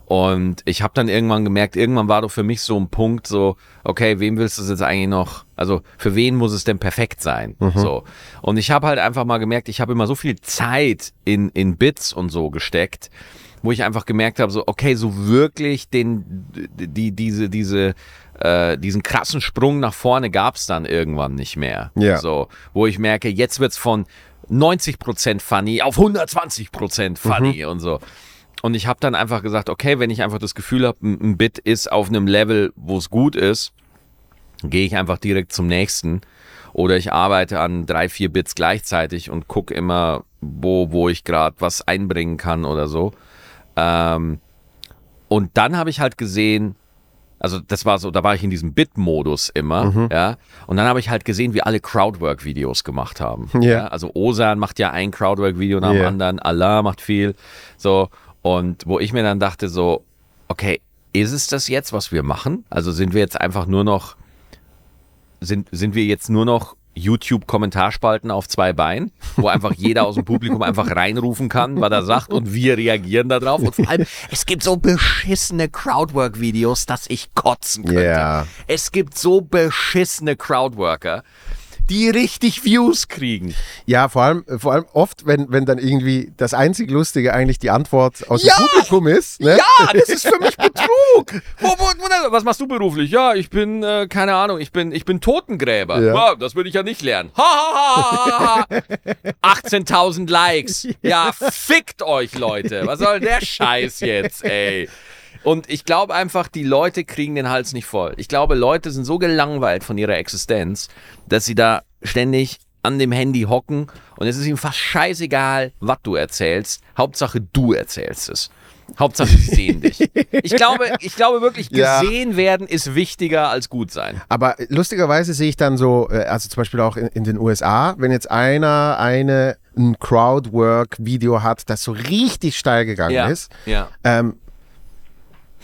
[SPEAKER 2] Und ich habe dann irgendwann gemerkt, irgendwann war doch für mich so ein Punkt so, okay, wem willst du es jetzt eigentlich noch, also für wen muss es denn perfekt sein? So. Und ich habe halt einfach mal gemerkt, ich habe immer so viel Zeit in, in Bits und so gesteckt, wo ich einfach gemerkt habe, so, okay, so wirklich den, die, diese, diese, äh, diesen krassen Sprung nach vorne gab's dann irgendwann nicht mehr.
[SPEAKER 1] Ja.
[SPEAKER 2] So, wo ich merke, jetzt wird's von 90% funny auf 120% funny und so. Und ich habe dann einfach gesagt, okay, wenn ich einfach das Gefühl habe, ein Bit ist auf einem Level, wo es gut ist, gehe ich einfach direkt zum nächsten. Oder ich arbeite an drei, vier Bits gleichzeitig und gucke immer, wo, wo ich gerade was einbringen kann oder so. Ähm, und dann habe ich halt gesehen, also das war so, da war ich in diesem Bit-Modus immer, ja. Und dann habe ich halt gesehen, wie alle Crowdwork-Videos gemacht haben.
[SPEAKER 1] Ja.
[SPEAKER 2] Also Osan macht ja ein Crowdwork-Video nach dem
[SPEAKER 1] Ja.
[SPEAKER 2] anderen, Allah macht viel, so. Und wo ich mir dann dachte so, okay, ist es das jetzt, was wir machen? Also sind wir jetzt einfach nur noch, sind, sind wir jetzt nur noch YouTube-Kommentarspalten auf zwei Beinen, wo einfach jeder aus dem Publikum einfach reinrufen kann, was er sagt und wir reagieren darauf. Und vor allem, es gibt so beschissene Crowdwork-Videos, dass ich kotzen könnte.
[SPEAKER 1] Ja.
[SPEAKER 2] Es gibt so beschissene Crowdworker, die richtig Views kriegen.
[SPEAKER 1] Ja, vor allem, vor allem oft, wenn, wenn dann irgendwie das einzig Lustige eigentlich die Antwort aus
[SPEAKER 2] Ja!
[SPEAKER 1] dem Publikum ist. Ne?
[SPEAKER 2] Ja, das ist für mich Betrug. Wo, wo, wo, was machst du beruflich? Ja, ich bin, äh, keine Ahnung, ich bin, ich bin Totengräber.
[SPEAKER 1] Ja.
[SPEAKER 2] Ja. das würde ich ja nicht lernen. Ha, ha, ha, ha, ha. 18.000 Likes. Ja, fickt euch, Leute. Was soll der Scheiß jetzt, ey? Und ich glaube einfach, die Leute kriegen den Hals nicht voll. Ich glaube, Leute sind so gelangweilt von ihrer Existenz, dass sie da ständig an dem Handy hocken und es ist ihnen fast scheißegal, was du erzählst. Hauptsache, du erzählst es. Hauptsache, sie sehen dich. Ich glaube, ich glaube wirklich,
[SPEAKER 1] Ja.
[SPEAKER 2] gesehen werden ist wichtiger als gut sein.
[SPEAKER 1] Aber lustigerweise sehe ich dann so, äh, also zum Beispiel auch in, in den USA, wenn jetzt einer eine ein Crowdwork-Video hat, das so richtig steil gegangen
[SPEAKER 2] Ja.
[SPEAKER 1] ist,
[SPEAKER 2] Ja.
[SPEAKER 1] ähm,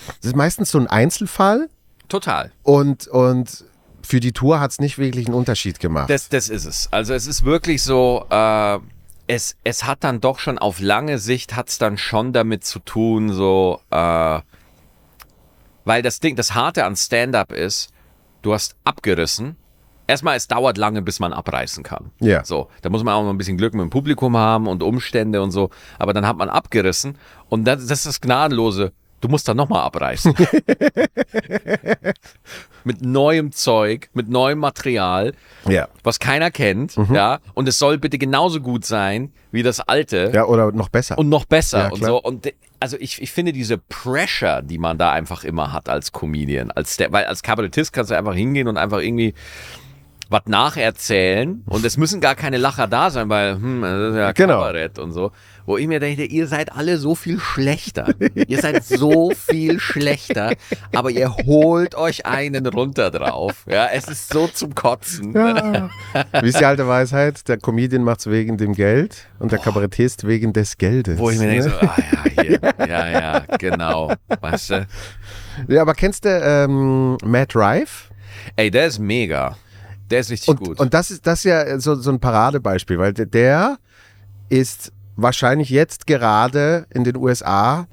[SPEAKER 1] das ist meistens so ein Einzelfall
[SPEAKER 2] Total.
[SPEAKER 1] und, und für die Tour hat es nicht wirklich einen Unterschied gemacht.
[SPEAKER 2] Das, das ist es. Also es ist wirklich so, äh, es, es hat dann doch schon auf lange Sicht hat es dann schon damit zu tun, so, äh, weil das Ding, das Harte an Stand-up ist, du hast abgerissen. Erstmal, es dauert lange, bis man abreißen kann.
[SPEAKER 1] Ja.
[SPEAKER 2] So, da muss man auch noch ein bisschen Glück mit dem Publikum haben und Umstände und so. Aber dann hat man abgerissen und das, das ist das Gnadenlose. Du musst dann nochmal abreißen. mit neuem Zeug, mit neuem Material
[SPEAKER 1] ja.
[SPEAKER 2] was keiner kennt,
[SPEAKER 1] Mhm.
[SPEAKER 2] ja, und es soll bitte genauso gut sein wie das alte
[SPEAKER 1] ja, oder noch besser.
[SPEAKER 2] und noch besser
[SPEAKER 1] Ja,
[SPEAKER 2] und so. Und also ich, ich finde diese Pressure, die man da einfach immer hat als Comedian, als der, weil als Kabarettist kannst du einfach hingehen und einfach irgendwie was nacherzählen und es müssen gar keine Lacher da sein, weil hm, das ist ja
[SPEAKER 1] Genau.
[SPEAKER 2] Kabarett und so. Wo ich mir denke, ihr seid alle so viel schlechter. ihr seid so viel schlechter, aber ihr holt euch einen runter drauf. Ja, es ist so zum Kotzen.
[SPEAKER 1] Ja. Wie ist die alte Weisheit? Der Comedian macht es wegen dem Geld und der Kabarettist wegen des Geldes.
[SPEAKER 2] Wo ich mir denke,
[SPEAKER 1] ne?
[SPEAKER 2] so, ah ja, hier, ja, ja, genau. Weißt du?
[SPEAKER 1] Ja, aber kennst du ähm, Matt Rife?
[SPEAKER 2] Ey, der ist mega. Der ist richtig
[SPEAKER 1] Und,
[SPEAKER 2] gut.
[SPEAKER 1] und das ist das ist ja so, so ein Paradebeispiel, weil der ist wahrscheinlich jetzt gerade in den USA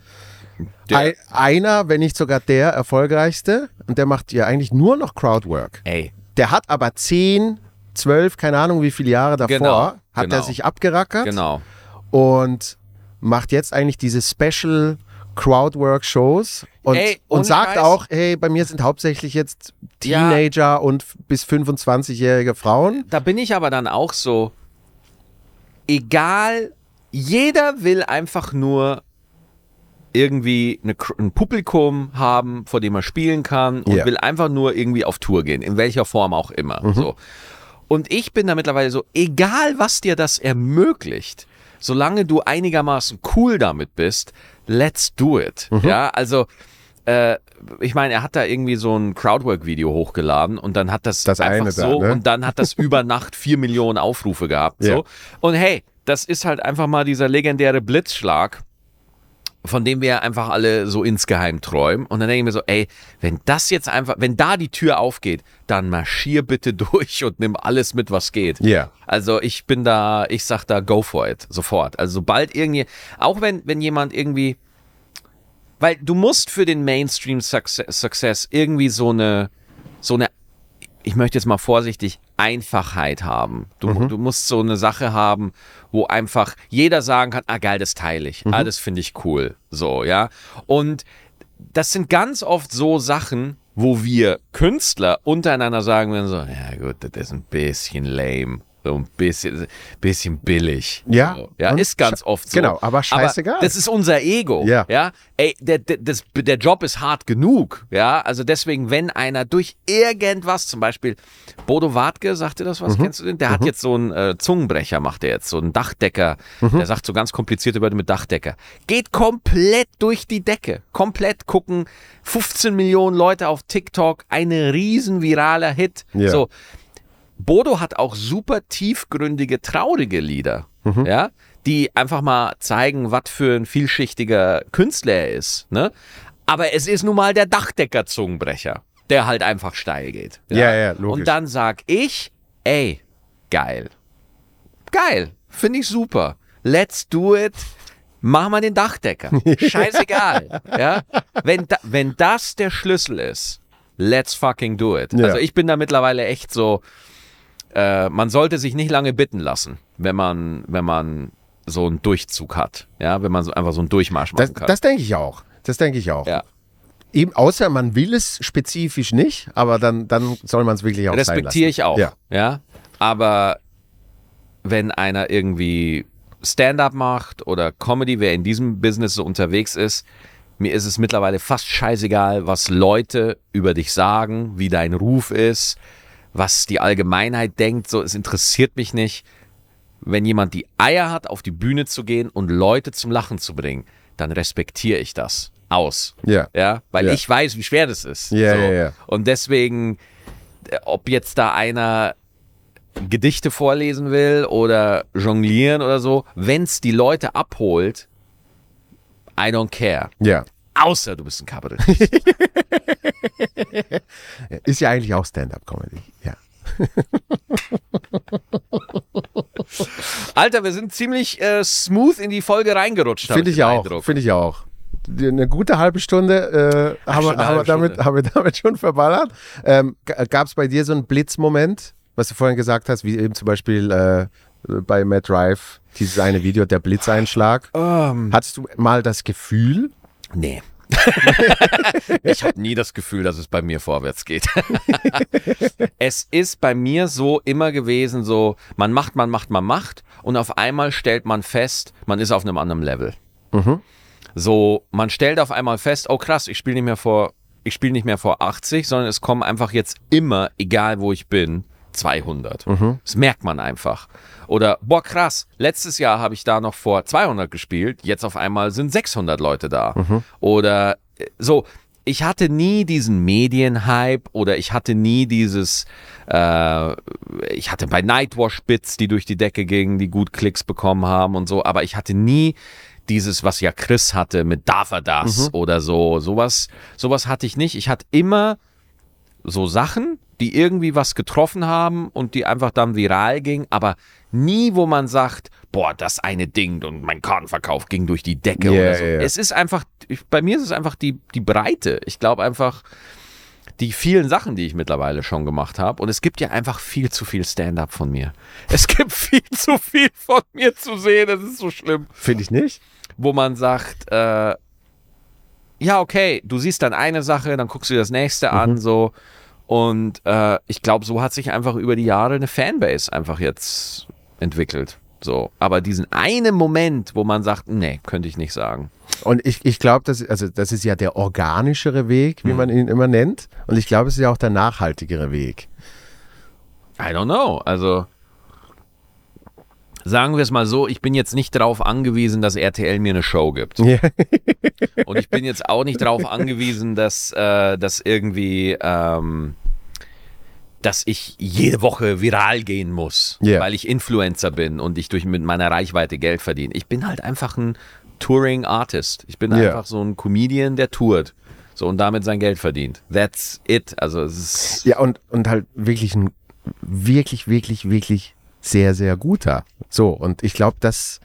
[SPEAKER 2] Der-
[SPEAKER 1] ein, einer, wenn nicht sogar der erfolgreichste. Und der macht ja eigentlich nur noch Crowdwork.
[SPEAKER 2] Ey,
[SPEAKER 1] Der hat aber 10, 12, keine Ahnung wie viele Jahre davor,
[SPEAKER 2] Genau,
[SPEAKER 1] hat
[SPEAKER 2] genau.
[SPEAKER 1] er sich abgerackert
[SPEAKER 2] genau.
[SPEAKER 1] und macht jetzt eigentlich diese Special Crowdwork-Shows und,
[SPEAKER 2] Ey,
[SPEAKER 1] und sagt
[SPEAKER 2] Scheiß.
[SPEAKER 1] auch, hey, bei mir sind hauptsächlich jetzt
[SPEAKER 2] Ja.
[SPEAKER 1] Teenager und f- bis 25-jährige Frauen.
[SPEAKER 2] Da bin ich aber dann auch so, egal, jeder will einfach nur irgendwie eine, ein Publikum haben, vor dem er spielen kann und
[SPEAKER 1] Ja.
[SPEAKER 2] will einfach nur irgendwie auf Tour gehen, in welcher Form auch immer. So. Und ich bin da mittlerweile so, egal was dir das ermöglicht, solange du einigermaßen cool damit bist, let's do it. Ja, also äh, ich meine, er hat da irgendwie so ein Crowdwork-Video hochgeladen und dann hat das,
[SPEAKER 1] Das
[SPEAKER 2] einfach
[SPEAKER 1] eine da,
[SPEAKER 2] so
[SPEAKER 1] ne?
[SPEAKER 2] und dann hat das über Nacht vier Millionen Aufrufe gehabt.
[SPEAKER 1] Ja.
[SPEAKER 2] So. Und hey, das ist halt einfach mal dieser legendäre Blitzschlag, von dem wir einfach alle so insgeheim träumen. Und dann denke ich mir so, ey, wenn das jetzt einfach, wenn da die Tür aufgeht, dann marschier bitte durch und nimm alles mit, was geht.
[SPEAKER 1] Ja.
[SPEAKER 2] Also ich bin da, ich sag da, go for it, sofort. Also sobald irgendwie, auch wenn, wenn jemand irgendwie, weil du musst für den Mainstream Success, Success irgendwie so eine, ich möchte jetzt mal vorsichtig, Einfachheit haben. Du, du musst so eine Sache haben, wo einfach jeder sagen kann, ah geil, das teile ich. Ah, das finde ich cool. So, ja. Und das sind ganz oft so Sachen, wo wir Künstler untereinander sagen würden so, ja gut, das ist ein bisschen lame. So ein bisschen, bisschen billig.
[SPEAKER 1] Ja,
[SPEAKER 2] So. Ja, ist ganz oft so.
[SPEAKER 1] genau, aber scheißegal.
[SPEAKER 2] das ist unser Ego.
[SPEAKER 1] Ja.
[SPEAKER 2] Ja. Ey, der, der, das, der Job ist hart genug. Ja. Also deswegen, wenn einer durch irgendwas, zum Beispiel Bodo Wartke, sagt dir das
[SPEAKER 1] Mhm.
[SPEAKER 2] was? Kennst du den? Der hat jetzt so einen äh, Zungenbrecher, macht er jetzt, so einen Dachdecker.
[SPEAKER 1] Mhm.
[SPEAKER 2] Der sagt so ganz komplizierte Wörter mit Dachdecker. Geht komplett durch die Decke. Komplett gucken 15 Millionen Leute auf TikTok. Ein riesen viraler Hit.
[SPEAKER 1] Ja.
[SPEAKER 2] So. Bodo hat auch super tiefgründige, traurige Lieder, ja, die einfach mal zeigen, was für ein vielschichtiger Künstler er ist. Ne? Aber es ist nun mal der Dachdecker-Zungenbrecher, der halt einfach steil geht.
[SPEAKER 1] Ja, ja, logisch.
[SPEAKER 2] Und dann sag ich, ey, geil. Geil, finde ich super. Let's do it. Mach mal den Dachdecker. Scheißegal. ja? wenn, da, wenn das der Schlüssel ist, let's fucking do it.
[SPEAKER 1] Ja.
[SPEAKER 2] Also ich bin da mittlerweile echt so, äh, man sollte sich nicht lange bitten lassen, wenn man, wenn man so einen Durchzug hat. Ja, wenn man so einfach so einen Durchmarsch machen
[SPEAKER 1] Das,
[SPEAKER 2] kann.
[SPEAKER 1] das denke ich auch. Das denke ich auch.
[SPEAKER 2] ja.
[SPEAKER 1] Eben, außer man will es spezifisch nicht, aber dann, dann soll man es wirklich auch
[SPEAKER 2] Respektiere ich auch.
[SPEAKER 1] Ja.
[SPEAKER 2] ja. Aber wenn einer irgendwie Stand-up macht oder Comedy, wer in diesem Business so unterwegs ist, mir ist es mittlerweile fast scheißegal, was Leute über dich sagen, wie dein Ruf ist, was die Allgemeinheit denkt. So, es interessiert mich nicht. Wenn jemand die Eier hat, auf die Bühne zu gehen und Leute zum Lachen zu bringen, dann respektiere ich das aus.
[SPEAKER 1] Ja.
[SPEAKER 2] Ja, weil
[SPEAKER 1] Ja.
[SPEAKER 2] ich weiß, wie schwer das ist.
[SPEAKER 1] Ja,
[SPEAKER 2] so.
[SPEAKER 1] ja, ja.
[SPEAKER 2] Und deswegen, äh, ob jetzt da einer Gedichte vorlesen will oder jonglieren oder so, wenn es die Leute abholt, I don't care.
[SPEAKER 1] Ja.
[SPEAKER 2] Außer du bist ein Kabarettist.
[SPEAKER 1] Ist ja eigentlich auch Stand-up-Comedy. Ja.
[SPEAKER 2] Alter, wir sind ziemlich äh, smooth in die Folge reingerutscht.
[SPEAKER 1] Finde ich
[SPEAKER 2] den
[SPEAKER 1] auch. Finde ich auch. Eine gute halbe Stunde äh, haben, wir, haben,
[SPEAKER 2] halbe
[SPEAKER 1] damit,
[SPEAKER 2] Stunde.
[SPEAKER 1] haben wir damit schon verballert. Ähm, Gab es bei dir so einen Blitzmoment, was du vorhin gesagt hast, wie eben zum Beispiel äh, bei Matt Drive, dieses eine Video, der Blitzeinschlag?
[SPEAKER 2] Ähm.
[SPEAKER 1] Hattest du mal das Gefühl,
[SPEAKER 2] Nee. ich habe nie das Gefühl, dass es bei mir vorwärts geht. es ist bei mir so immer gewesen, so man macht, man macht, man macht und auf einmal stellt man fest, man ist auf einem anderen Level. So, man stellt auf einmal fest, oh krass, ich spiele nicht mehr vor, ich spiele nicht mehr vor 80, sondern es kommen einfach jetzt immer, egal wo ich bin, 200. Das merkt man einfach. Oder, boah, krass, letztes Jahr habe ich da noch vor 200 gespielt, jetzt auf einmal sind 600 Leute da. Oder äh, so, ich hatte nie diesen Medienhype oder ich hatte nie dieses, äh, ich hatte bei Nightwash Bits, die durch die Decke gingen, die gut Klicks bekommen haben und so, aber ich hatte nie dieses, was ja Chris hatte mit Darf er das oder so, sowas, sowas hatte ich nicht. Ich hatte immer so Sachen, die irgendwie was getroffen haben und die einfach dann viral gingen, aber nie, wo man sagt, boah, das eine Ding und mein Kartenverkauf ging durch die Decke
[SPEAKER 1] Ja,
[SPEAKER 2] oder so.
[SPEAKER 1] ja.
[SPEAKER 2] Es ist einfach, ich, bei mir ist es einfach die, die Breite. Ich glaube einfach, die vielen Sachen, die ich mittlerweile schon gemacht habe. Und es gibt ja einfach viel zu viel Stand-up von mir. Es gibt viel zu viel von mir zu sehen. Das ist so schlimm
[SPEAKER 1] finde ich nicht?
[SPEAKER 2] wo man sagt, äh, ja, okay, du siehst dann eine Sache, dann guckst du dir das nächste an, so. Und äh, ich glaube, so hat sich einfach über die Jahre eine Fanbase einfach jetzt entwickelt. So. Aber diesen einen Moment, wo man sagt, nee, könnte ich nicht sagen.
[SPEAKER 1] Und ich, ich glaube, das, also das ist ja der organischere Weg, wie man ihn immer nennt. Und ich glaube, es ist ja auch der nachhaltigere Weg.
[SPEAKER 2] I don't know. Also sagen wir es mal so, ich bin jetzt nicht darauf angewiesen, dass RTL mir eine Show gibt.
[SPEAKER 1] Ja.
[SPEAKER 2] Und ich bin jetzt auch nicht darauf angewiesen, dass, äh, dass irgendwie, ähm, dass ich jede Woche viral gehen muss,
[SPEAKER 1] Ja.
[SPEAKER 2] weil ich Influencer bin und ich durch mit meiner Reichweite Geld verdiene. Ich bin halt einfach ein Touring Artist. Ich bin
[SPEAKER 1] Ja.
[SPEAKER 2] einfach so ein Comedian, der tourt. So und damit sein Geld verdient. That's it. Also es ist
[SPEAKER 1] Ja, und, und halt wirklich ein wirklich, wirklich, wirklich sehr, sehr guter. So, und ich glaube, das,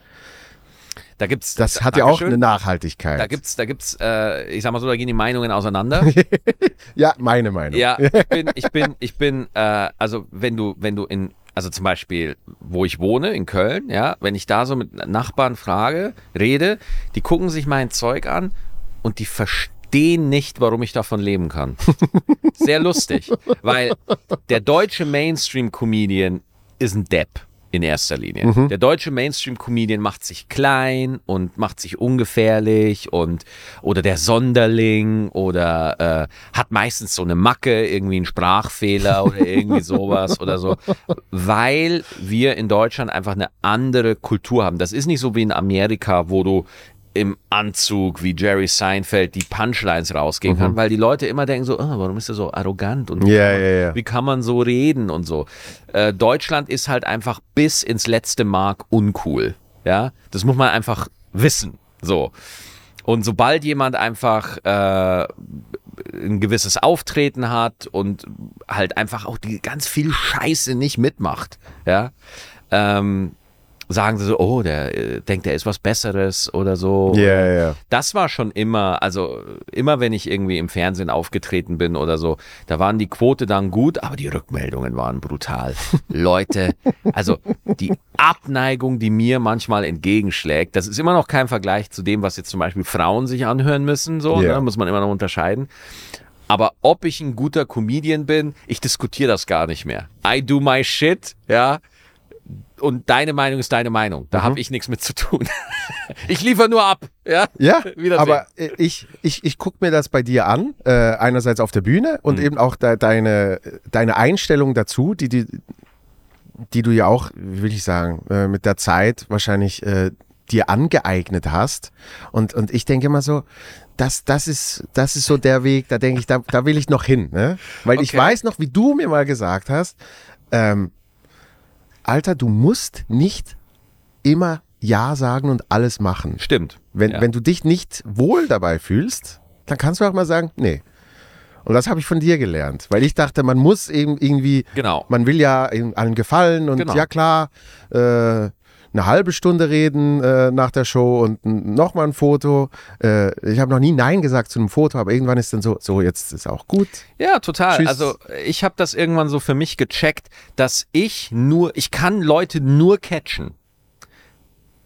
[SPEAKER 2] da gibt's
[SPEAKER 1] das hat ja auch eine Nachhaltigkeit.
[SPEAKER 2] Da gibt's, da gibt's, äh, ich sag mal so, da gehen die Meinungen auseinander.
[SPEAKER 1] ja, meine Meinung.
[SPEAKER 2] Ja, ich bin, ich bin, ich bin, äh, also wenn du, wenn du in, also zum Beispiel, wo ich wohne, in Köln, ja, wenn ich da so mit Nachbarn frage, rede, die gucken sich mein Zeug an und die verstehen nicht, warum ich davon leben kann. Sehr lustig, weil der deutsche Mainstream-Comedian ist ein Depp in erster Linie. Der deutsche Mainstream-Comedian macht sich klein und macht sich ungefährlich und oder der Sonderling oder äh, hat meistens so eine Macke, irgendwie einen Sprachfehler oder irgendwie sowas oder so, weil wir in Deutschland einfach eine andere Kultur haben. Das ist nicht so wie in Amerika, wo du im Anzug wie Jerry Seinfeld die Punchlines rausgehen kann, weil die Leute immer denken so, ah, warum ist er so arrogant und
[SPEAKER 1] Ja, ja, ja.
[SPEAKER 2] wie kann man so reden und so. Äh, Deutschland ist halt einfach bis ins letzte Mark uncool. Ja, das muss man einfach wissen. So. Und sobald jemand einfach äh, ein gewisses Auftreten hat und halt einfach auch die ganz viel Scheiße nicht mitmacht, ja, ähm, sagen sie so, oh, der äh, denkt, er ist was Besseres oder so.
[SPEAKER 1] Ja, ja, ja.
[SPEAKER 2] Das war schon immer, also immer wenn ich irgendwie im Fernsehen aufgetreten bin oder so, da waren die Quote dann gut, aber die Rückmeldungen waren brutal. Leute, also die Abneigung, die mir manchmal entgegenschlägt, das ist immer noch kein Vergleich zu dem, was jetzt zum Beispiel Frauen sich anhören müssen, so,
[SPEAKER 1] Ja.
[SPEAKER 2] ne, muss man immer noch unterscheiden. Aber ob ich ein guter Comedian bin, ich diskutiere das gar nicht mehr. I do my shit, ja. Und deine Meinung ist deine Meinung. Da habe ich nichts mit zu tun. ich liefere nur ab, ja.
[SPEAKER 1] Ja, aber ich, ich, ich gucke mir das bei dir an, äh, einerseits auf der Bühne und
[SPEAKER 2] Mhm.
[SPEAKER 1] eben auch de, deine, deine Einstellung dazu, die, die, die du ja auch, wie will ich sagen, äh, mit der Zeit wahrscheinlich äh, dir angeeignet hast. Und, und ich denke immer so, das, das, ist, das ist so der Weg, da denke ich, da, da will ich noch hin. Ne? Weil ich
[SPEAKER 2] Okay.
[SPEAKER 1] weiß noch, wie du mir mal gesagt hast, ähm, Alter, du musst nicht immer Ja sagen und alles machen.
[SPEAKER 2] Stimmt.
[SPEAKER 1] Wenn,
[SPEAKER 2] ja.
[SPEAKER 1] wenn du dich nicht wohl dabei fühlst, dann kannst du auch mal sagen, nee. Und das habe ich von dir gelernt, weil ich dachte, man muss eben irgendwie,
[SPEAKER 2] Genau.
[SPEAKER 1] man will ja allen gefallen und
[SPEAKER 2] Genau.
[SPEAKER 1] ja klar, äh, eine halbe Stunde reden äh, nach der Show und nochmal ein Foto. Äh, ich habe noch nie Nein gesagt zu einem Foto, aber irgendwann ist dann so, so jetzt ist auch gut.
[SPEAKER 2] Ja, total.
[SPEAKER 1] Tschüss.
[SPEAKER 2] Also ich habe das irgendwann so für mich gecheckt, dass ich nur, ich kann Leute nur catchen,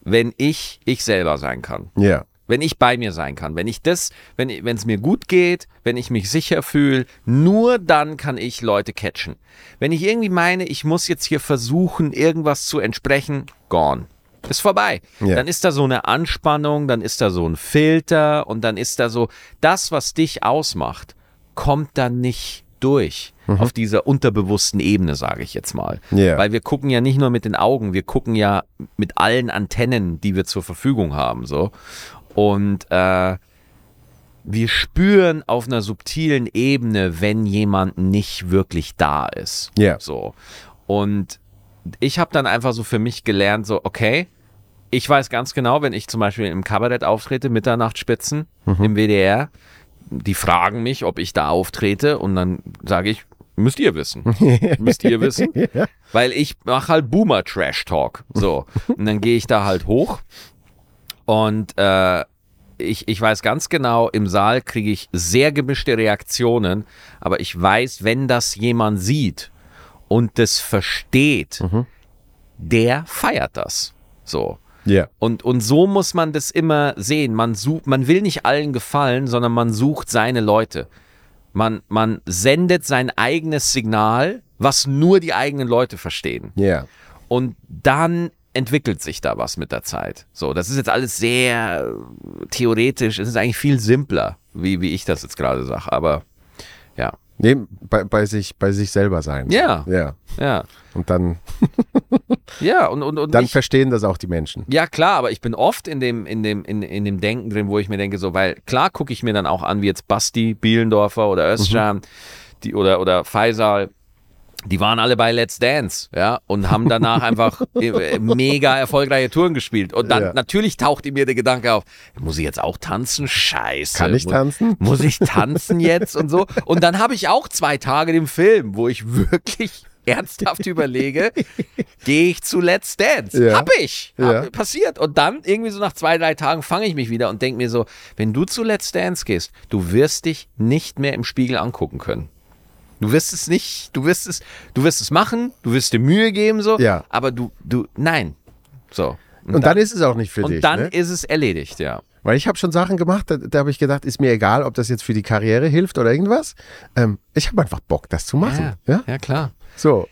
[SPEAKER 2] wenn ich ich selber sein kann.
[SPEAKER 1] Ja.
[SPEAKER 2] Wenn ich bei mir sein kann, wenn ich das, wenn es mir gut geht, wenn ich mich sicher fühle, nur dann kann ich Leute catchen. Wenn ich irgendwie meine, ich muss jetzt hier versuchen, irgendwas zu entsprechen, gone. Ist vorbei.
[SPEAKER 1] Ja.
[SPEAKER 2] Dann ist da so eine Anspannung, dann ist da so ein Filter und dann ist da so, das, was dich ausmacht, kommt dann nicht durch auf dieser unterbewussten Ebene, sage ich jetzt mal.
[SPEAKER 1] Ja.
[SPEAKER 2] Weil wir gucken ja nicht nur mit den Augen, wir gucken ja mit allen Antennen, die wir zur Verfügung haben. So. Und äh, wir spüren auf einer subtilen Ebene, wenn jemand nicht wirklich da ist.
[SPEAKER 1] Ja.
[SPEAKER 2] So. Und ich habe dann einfach so für mich gelernt, so, okay, ich weiß ganz genau, wenn ich zum Beispiel im Kabarett auftrete, Mitternachtsspitzen im WDR, die fragen mich, ob ich da auftrete und dann sage ich, müsst ihr wissen. müsst ihr wissen. Weil ich mache halt Boomer Trash Talk. So. Und dann gehe ich da halt hoch und äh, ich, ich weiß ganz genau, im Saal kriege ich sehr gemischte Reaktionen, aber ich weiß, wenn das jemand sieht und das versteht, der feiert das. So.
[SPEAKER 1] Ja.
[SPEAKER 2] Und, und so muss man das immer sehen. Man, sucht, man will nicht allen gefallen, sondern man sucht seine Leute. Man, man sendet sein eigenes Signal, was nur die eigenen Leute verstehen.
[SPEAKER 1] Ja.
[SPEAKER 2] Und dann entwickelt sich da was mit der Zeit. So, das ist jetzt alles sehr äh, theoretisch. Es ist eigentlich viel simpler, wie, wie ich das jetzt gerade sage. Aber ja,
[SPEAKER 1] Nee, bei, bei, sich, bei sich selber sein.
[SPEAKER 2] Ja.
[SPEAKER 1] Ja.
[SPEAKER 2] ja,
[SPEAKER 1] Und dann,
[SPEAKER 2] ja. Und, und, und
[SPEAKER 1] dann
[SPEAKER 2] ich,
[SPEAKER 1] verstehen das auch die Menschen.
[SPEAKER 2] Ja, klar, aber ich bin oft in dem, in dem, in, in dem Denken drin, wo ich mir denke, so, weil klar gucke ich mir dann auch an, wie jetzt Basti, Bielendorfer oder Özcan, die, oder, oder Faisal, die waren alle bei Let's Dance, ja, und haben danach einfach äh, mega erfolgreiche Touren gespielt. Und dann
[SPEAKER 1] Ja.
[SPEAKER 2] natürlich taucht in mir der Gedanke auf, muss ich jetzt auch tanzen? Scheiße.
[SPEAKER 1] Kann ich tanzen?
[SPEAKER 2] Muss ich tanzen jetzt und so? Und dann habe ich auch zwei Tage den Film, wo ich wirklich ernsthaft überlege, gehe ich zu Let's Dance?
[SPEAKER 1] Ja.
[SPEAKER 2] Hab ich. Hab,
[SPEAKER 1] Ja.
[SPEAKER 2] Passiert. Und dann irgendwie so nach zwei, drei Tagen fange ich mich wieder und denke mir so, wenn du zu Let's Dance gehst, du wirst dich nicht mehr im Spiegel angucken können. Du wirst es nicht, du wirst es, du wirst es machen, du wirst dir Mühe geben, so,
[SPEAKER 1] Ja.
[SPEAKER 2] aber du, du, nein. So.
[SPEAKER 1] Und dann ist es auch nicht für
[SPEAKER 2] Und
[SPEAKER 1] dich.
[SPEAKER 2] dann
[SPEAKER 1] ne?
[SPEAKER 2] ist es erledigt, ja.
[SPEAKER 1] Weil ich habe schon Sachen gemacht, da, da habe ich gedacht, ist mir egal, ob das jetzt für die Karriere hilft oder irgendwas. Ähm, ich habe einfach Bock, das zu machen. Ja,
[SPEAKER 2] ja klar.
[SPEAKER 1] So.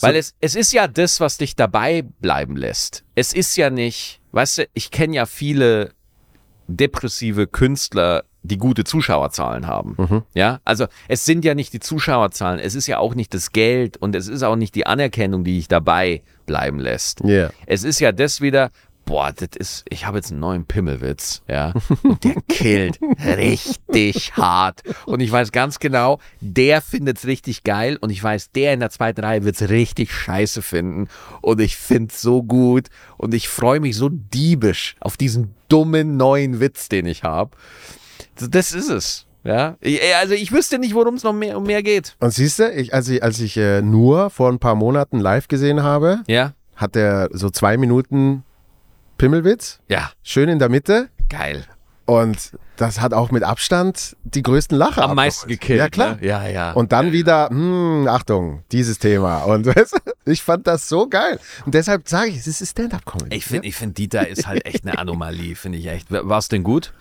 [SPEAKER 2] Weil es, es ist ja das, was dich dabei bleiben lässt. Es ist ja nicht, weißt du, ich kenne ja viele depressive Künstler, die gute Zuschauerzahlen haben. Ja, also es sind ja nicht die Zuschauerzahlen, es ist ja auch nicht das Geld und es ist auch nicht die Anerkennung, die dich dabei bleiben lässt.
[SPEAKER 1] Ja.
[SPEAKER 2] Es ist ja das wieder, boah, das ist, ich habe jetzt einen neuen Pimmelwitz, ja, und der killt richtig hart. Und ich weiß ganz genau, der findet's richtig geil und ich weiß, der in der zweiten Reihe wird's richtig scheiße finden und ich find's so gut und ich freue mich so diebisch auf diesen dummen neuen Witz, den ich habe. Das ist es. Ja, Ich- also ich wüsste nicht, worum es noch mehr um mehr geht.
[SPEAKER 1] Und siehst du, ich, als ich, als ich äh, nur vor ein paar Monaten live gesehen habe,
[SPEAKER 2] Ja,
[SPEAKER 1] hat er so zwei Minuten Pimmelwitz,
[SPEAKER 2] ja,
[SPEAKER 1] schön in der Mitte.
[SPEAKER 2] geil.
[SPEAKER 1] Und das hat auch mit Abstand die größten Lacher
[SPEAKER 2] Am meisten
[SPEAKER 1] abgeholt.
[SPEAKER 2] gekillt.
[SPEAKER 1] Ja, klar.
[SPEAKER 2] Ne? Ja, ja.
[SPEAKER 1] Und dann wieder, hm, Achtung, dieses Thema. Und weißt du, ich fand das so geil. Und deshalb sage ich, es ist Stand-Up-Comedy.
[SPEAKER 2] Ich finde, ich find, Dieter ist halt echt eine Anomalie, finde ich echt. War es denn gut?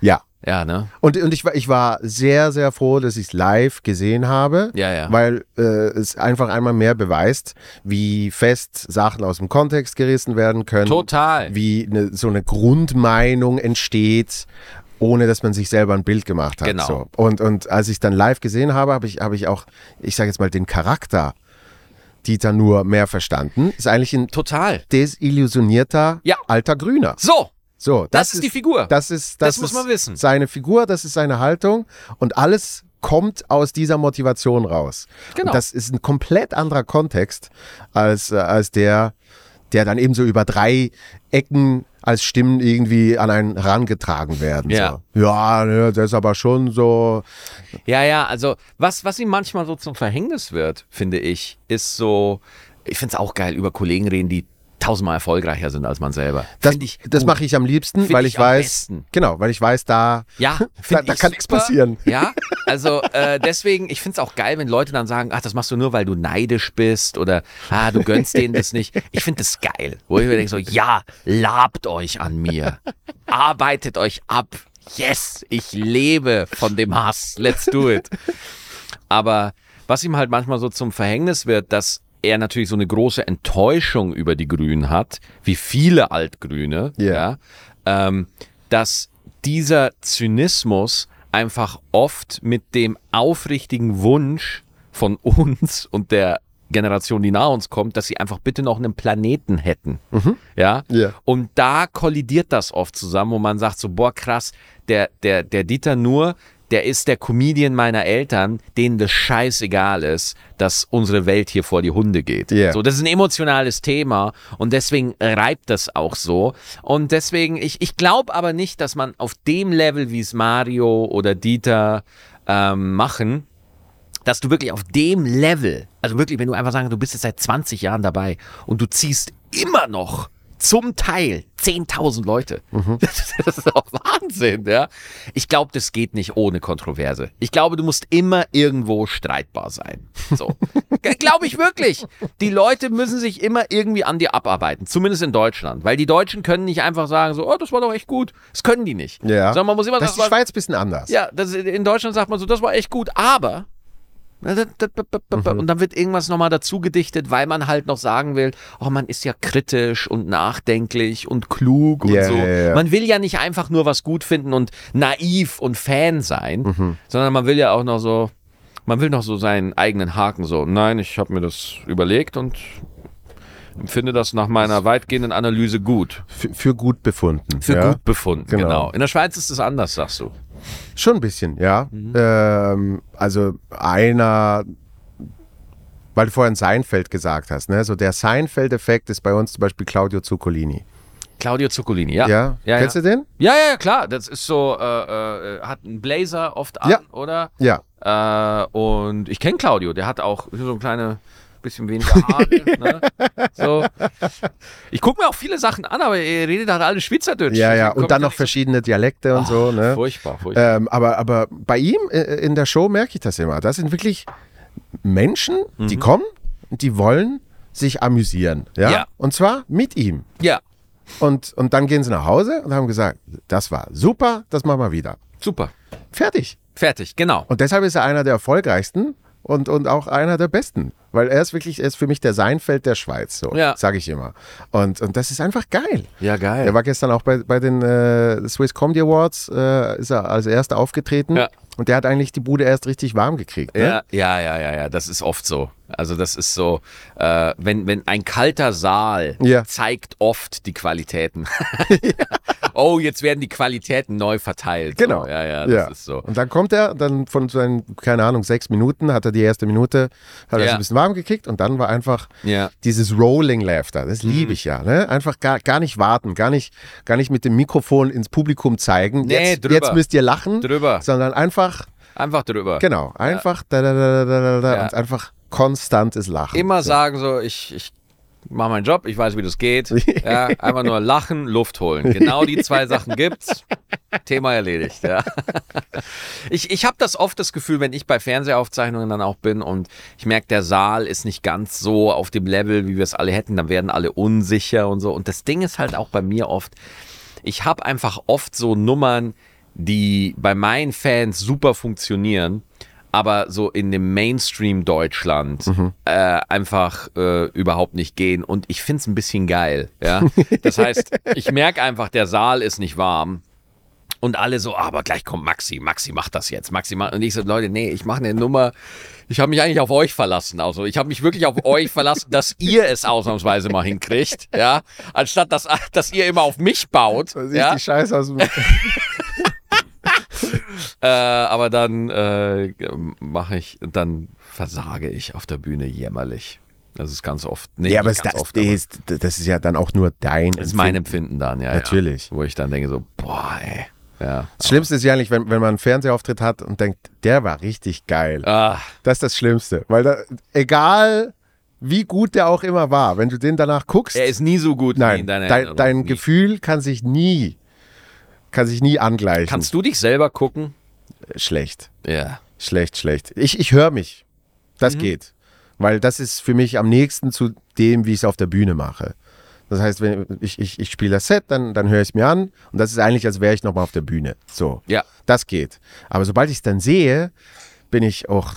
[SPEAKER 1] Ja.
[SPEAKER 2] Ja, ne?
[SPEAKER 1] Und, und ich, war, ich war sehr, sehr froh, dass ich es live gesehen habe.
[SPEAKER 2] Ja, ja.
[SPEAKER 1] Weil äh, es einfach einmal mehr beweist, wie fest Sachen aus dem Kontext gerissen werden können.
[SPEAKER 2] Total.
[SPEAKER 1] Wie eine, so eine Grundmeinung entsteht, ohne dass man sich selber ein Bild gemacht hat.
[SPEAKER 2] Genau.
[SPEAKER 1] So. Und, und als ich es dann live gesehen habe, habe ich, habe ich auch, ich sage jetzt mal, den Charakter Dieter nur mehr verstanden. Ist eigentlich ein
[SPEAKER 2] Total.
[SPEAKER 1] desillusionierter
[SPEAKER 2] Ja.
[SPEAKER 1] alter Grüner.
[SPEAKER 2] So,
[SPEAKER 1] So,
[SPEAKER 2] das, ist die Figur.
[SPEAKER 1] das ist, das,
[SPEAKER 2] Das muss
[SPEAKER 1] ist
[SPEAKER 2] man wissen.
[SPEAKER 1] Seine Figur, das ist seine Haltung und alles kommt aus dieser Motivation raus.
[SPEAKER 2] Genau.
[SPEAKER 1] Und das ist ein komplett anderer Kontext als, äh, als der, der dann eben so über drei Ecken als Stimmen irgendwie an einen herangetragen werden.
[SPEAKER 2] Ja.
[SPEAKER 1] So. Ja, ne, das ist aber schon so.
[SPEAKER 2] Ja, ja, also was, was ihm manchmal so zum Verhängnis wird, finde ich, ist so, ich finde es auch geil, über Kollegen reden, die tausendmal erfolgreicher sind als man selber.
[SPEAKER 1] Das,
[SPEAKER 2] ich
[SPEAKER 1] das mache ich am liebsten,
[SPEAKER 2] Find
[SPEAKER 1] weil
[SPEAKER 2] ich
[SPEAKER 1] ich, weiß,
[SPEAKER 2] besten.
[SPEAKER 1] genau, weil ich weiß, da,
[SPEAKER 2] Ja,
[SPEAKER 1] da, da kann nichts passieren.
[SPEAKER 2] Ja, also äh, deswegen, ich finde es auch geil, wenn Leute dann sagen, ach, das machst du nur, weil du neidisch bist oder ah, du gönnst denen das nicht. Ich finde das geil, wo ich mir denke so, ja, labt euch an mir, arbeitet euch ab. Yes, ich lebe von dem Hass. Let's do it. Aber was ihm halt manchmal so zum Verhängnis wird, dass er natürlich so eine große Enttäuschung über die Grünen hat, wie viele Altgrüne,
[SPEAKER 1] Ja.
[SPEAKER 2] ja, ähm, dass dieser Zynismus einfach oft mit dem aufrichtigen Wunsch von uns und der Generation, die nach uns kommt, dass sie einfach bitte noch einen Planeten hätten. Ja?
[SPEAKER 1] Ja.
[SPEAKER 2] Und da kollidiert das oft zusammen, wo man sagt so, boah, krass, der, der, der Dieter Nur, der ist der Comedian meiner Eltern, denen das scheißegal ist, dass unsere Welt hier vor die Hunde geht.
[SPEAKER 1] Ja.
[SPEAKER 2] So, das ist ein emotionales Thema und deswegen reibt das auch so. Und deswegen, ich, ich glaube aber nicht, dass man auf dem Level, wie es Mario oder Dieter ähm, machen, dass du wirklich auf dem Level, also wirklich, wenn du einfach sagen, du bist jetzt seit 20 Jahren dabei und du ziehst immer noch zum Teil 10.000 Leute. Das ist doch Wahnsinn, ja. Ich glaube, das geht nicht ohne Kontroverse. Ich glaube, du musst immer irgendwo streitbar sein. So. glaube ich wirklich. Die Leute müssen sich immer irgendwie an dir abarbeiten. Zumindest in Deutschland. Weil die Deutschen können nicht einfach sagen so, oh, das war doch echt gut. Das können die nicht.
[SPEAKER 1] Ja.
[SPEAKER 2] Sondern man muss immer
[SPEAKER 1] Das ist die
[SPEAKER 2] sagen,
[SPEAKER 1] Schweiz ein bisschen anders.
[SPEAKER 2] ja, das, in Deutschland sagt man so, das war echt gut, aber. Und dann wird irgendwas nochmal dazu gedichtet, weil man halt noch sagen will, oh, man ist ja kritisch und nachdenklich und klug und
[SPEAKER 1] Ja,
[SPEAKER 2] so.
[SPEAKER 1] ja, ja.
[SPEAKER 2] Man will ja nicht einfach nur was gut finden und naiv und Fan sein,
[SPEAKER 1] Mhm.
[SPEAKER 2] sondern man will ja auch noch so, man will noch so seinen eigenen Haken so. Nein, ich habe mir das überlegt und finde das nach meiner weitgehenden Analyse gut.
[SPEAKER 1] Für, für gut befunden.
[SPEAKER 2] Für
[SPEAKER 1] ja?
[SPEAKER 2] gut befunden,
[SPEAKER 1] Genau.
[SPEAKER 2] genau. In der Schweiz ist es anders, sagst du.
[SPEAKER 1] Schon ein bisschen, ja.
[SPEAKER 2] Mhm.
[SPEAKER 1] Ähm, also einer, Weil du vorhin Seinfeld gesagt hast, ne? So der Seinfeld-Effekt ist bei uns zum Beispiel Claudio Zuccolini.
[SPEAKER 2] Claudio Zuccolini, ja.
[SPEAKER 1] Ja?
[SPEAKER 2] ja,
[SPEAKER 1] Kennst
[SPEAKER 2] ja.
[SPEAKER 1] du den?
[SPEAKER 2] Ja, ja, klar. Das ist so, äh, äh, hat einen Blazer oft an,
[SPEAKER 1] Ja.
[SPEAKER 2] oder?
[SPEAKER 1] Ja.
[SPEAKER 2] Äh, und ich kenne Claudio, der hat auch so ein kleine bisschen weniger Haare. ne? so. Ich gucke mir auch viele Sachen an, aber er redet halt alle Schweizerdeutsch.
[SPEAKER 1] Ja, ja. Und dann noch verschiedene Dialekte und
[SPEAKER 2] so-
[SPEAKER 1] so, ne?
[SPEAKER 2] Furchtbar, furchtbar.
[SPEAKER 1] Ähm, aber, aber bei ihm äh, in der Show merke ich das immer. Das sind wirklich Menschen, die
[SPEAKER 2] Mhm.
[SPEAKER 1] kommen und die wollen sich amüsieren. Ja?
[SPEAKER 2] Ja.
[SPEAKER 1] Und zwar mit ihm.
[SPEAKER 2] ja,
[SPEAKER 1] Und, und dann gehen sie nach Hause und haben gesagt, das war super, das machen wir wieder.
[SPEAKER 2] super.
[SPEAKER 1] Fertig.
[SPEAKER 2] Fertig, genau.
[SPEAKER 1] Und deshalb ist er einer der erfolgreichsten und, und auch einer der besten. Weil er ist wirklich, er ist für mich der Seinfeld der Schweiz, so
[SPEAKER 2] Ja.
[SPEAKER 1] sage ich immer. Und, und das ist einfach geil.
[SPEAKER 2] Ja, geil.
[SPEAKER 1] Er war gestern auch bei, bei den äh, Swiss Comedy Awards, äh, ist er als erster aufgetreten.
[SPEAKER 2] Ja.
[SPEAKER 1] Und der hat eigentlich die Bude erst richtig warm gekriegt. Ne?
[SPEAKER 2] Ja, ja, ja, ja, ja, das ist oft so. Also das ist so, äh, wenn, wenn ein kalter Saal
[SPEAKER 1] Ja.
[SPEAKER 2] zeigt oft die Qualitäten. oh, jetzt werden die Qualitäten neu verteilt.
[SPEAKER 1] Genau.
[SPEAKER 2] So, ja, ja, das ist so.
[SPEAKER 1] Und dann kommt er, dann von seinen, keine Ahnung, sechs Minuten hat er die erste Minute, hat er
[SPEAKER 2] Ja.
[SPEAKER 1] ein bisschen warm gekickt und dann war einfach
[SPEAKER 2] Ja.
[SPEAKER 1] dieses Rolling Laughter. Das
[SPEAKER 2] Mhm.
[SPEAKER 1] liebe ich ja. Ne? Einfach gar, gar nicht warten, gar nicht, gar nicht mit dem Mikrofon ins Publikum zeigen.
[SPEAKER 2] Nee,
[SPEAKER 1] jetzt,
[SPEAKER 2] drüber.
[SPEAKER 1] jetzt müsst ihr lachen,
[SPEAKER 2] Drüber.
[SPEAKER 1] sondern einfach,
[SPEAKER 2] Einfach drüber.
[SPEAKER 1] genau, einfach da, da, da, da, da,
[SPEAKER 2] Ja.
[SPEAKER 1] und einfach konstantes Lachen.
[SPEAKER 2] Immer sagen so, ich, ich mache meinen Job, ich weiß, wie das geht. Ja, einfach nur lachen, Luft holen. Genau die zwei Sachen gibt's. Thema erledigt, ja. Ich, ich habe das oft das Gefühl, wenn ich bei Fernsehaufzeichnungen dann auch bin und ich merke, der Saal ist nicht ganz so auf dem Level, wie wir es alle hätten, dann werden alle unsicher und so. Und das Ding ist halt auch bei mir oft, ich habe einfach oft so Nummern, die bei meinen Fans super funktionieren, aber so in dem Mainstream Deutschland äh, einfach äh, überhaupt nicht gehen. Und ich finde es ein bisschen geil. Ja? Das heißt, ich merke einfach, der Saal ist nicht warm. Und alle so, aber gleich kommt Maxi, Maxi macht das jetzt, Maxi macht. Und ich so, Leute, nee, ich mache eine Nummer. Ich habe mich eigentlich auf euch verlassen. Also ich habe mich wirklich auf euch verlassen, dass ihr es ausnahmsweise mal hinkriegt, ja, anstatt dass, dass ihr immer auf mich baut.
[SPEAKER 1] Da siehst
[SPEAKER 2] Ja?
[SPEAKER 1] die Scheiße aus dem
[SPEAKER 2] Äh, aber dann äh, mache ich, dann versage ich auf der Bühne jämmerlich. Das ist ganz oft. Nee,
[SPEAKER 1] Ja, aber
[SPEAKER 2] ganz
[SPEAKER 1] das,
[SPEAKER 2] oft, aber
[SPEAKER 1] ist, das ist ja dann auch nur dein.
[SPEAKER 2] das ist mein
[SPEAKER 1] Empfinden.
[SPEAKER 2] Dann, ja.
[SPEAKER 1] Natürlich.
[SPEAKER 2] Ja. Wo ich dann denke so, boah, ey. Ja.
[SPEAKER 1] Das Schlimmste ist ja eigentlich, wenn, wenn man einen Fernsehauftritt hat und denkt, der war richtig geil.
[SPEAKER 2] Ah,
[SPEAKER 1] Das ist das Schlimmste. Weil da, egal wie gut der auch immer war, wenn du den danach guckst,
[SPEAKER 2] er ist nie so gut wie
[SPEAKER 1] nein,
[SPEAKER 2] in deiner
[SPEAKER 1] dein, dein. Gefühl kann sich nie, kann sich nie angleichen.
[SPEAKER 2] Kannst du dich selber gucken?
[SPEAKER 1] Schlecht,
[SPEAKER 2] Ja.
[SPEAKER 1] schlecht, schlecht. Ich, ich höre mich. Das
[SPEAKER 2] Mhm.
[SPEAKER 1] geht. Weil das ist für mich am nächsten zu dem, wie ich es auf der Bühne mache. Das heißt, wenn ich, ich, ich spiele das Set, dann, dann höre ich es mir an und das ist eigentlich, als wäre ich nochmal auf der Bühne. So.
[SPEAKER 2] Ja.
[SPEAKER 1] Das geht. Aber sobald ich es dann sehe, bin ich auch.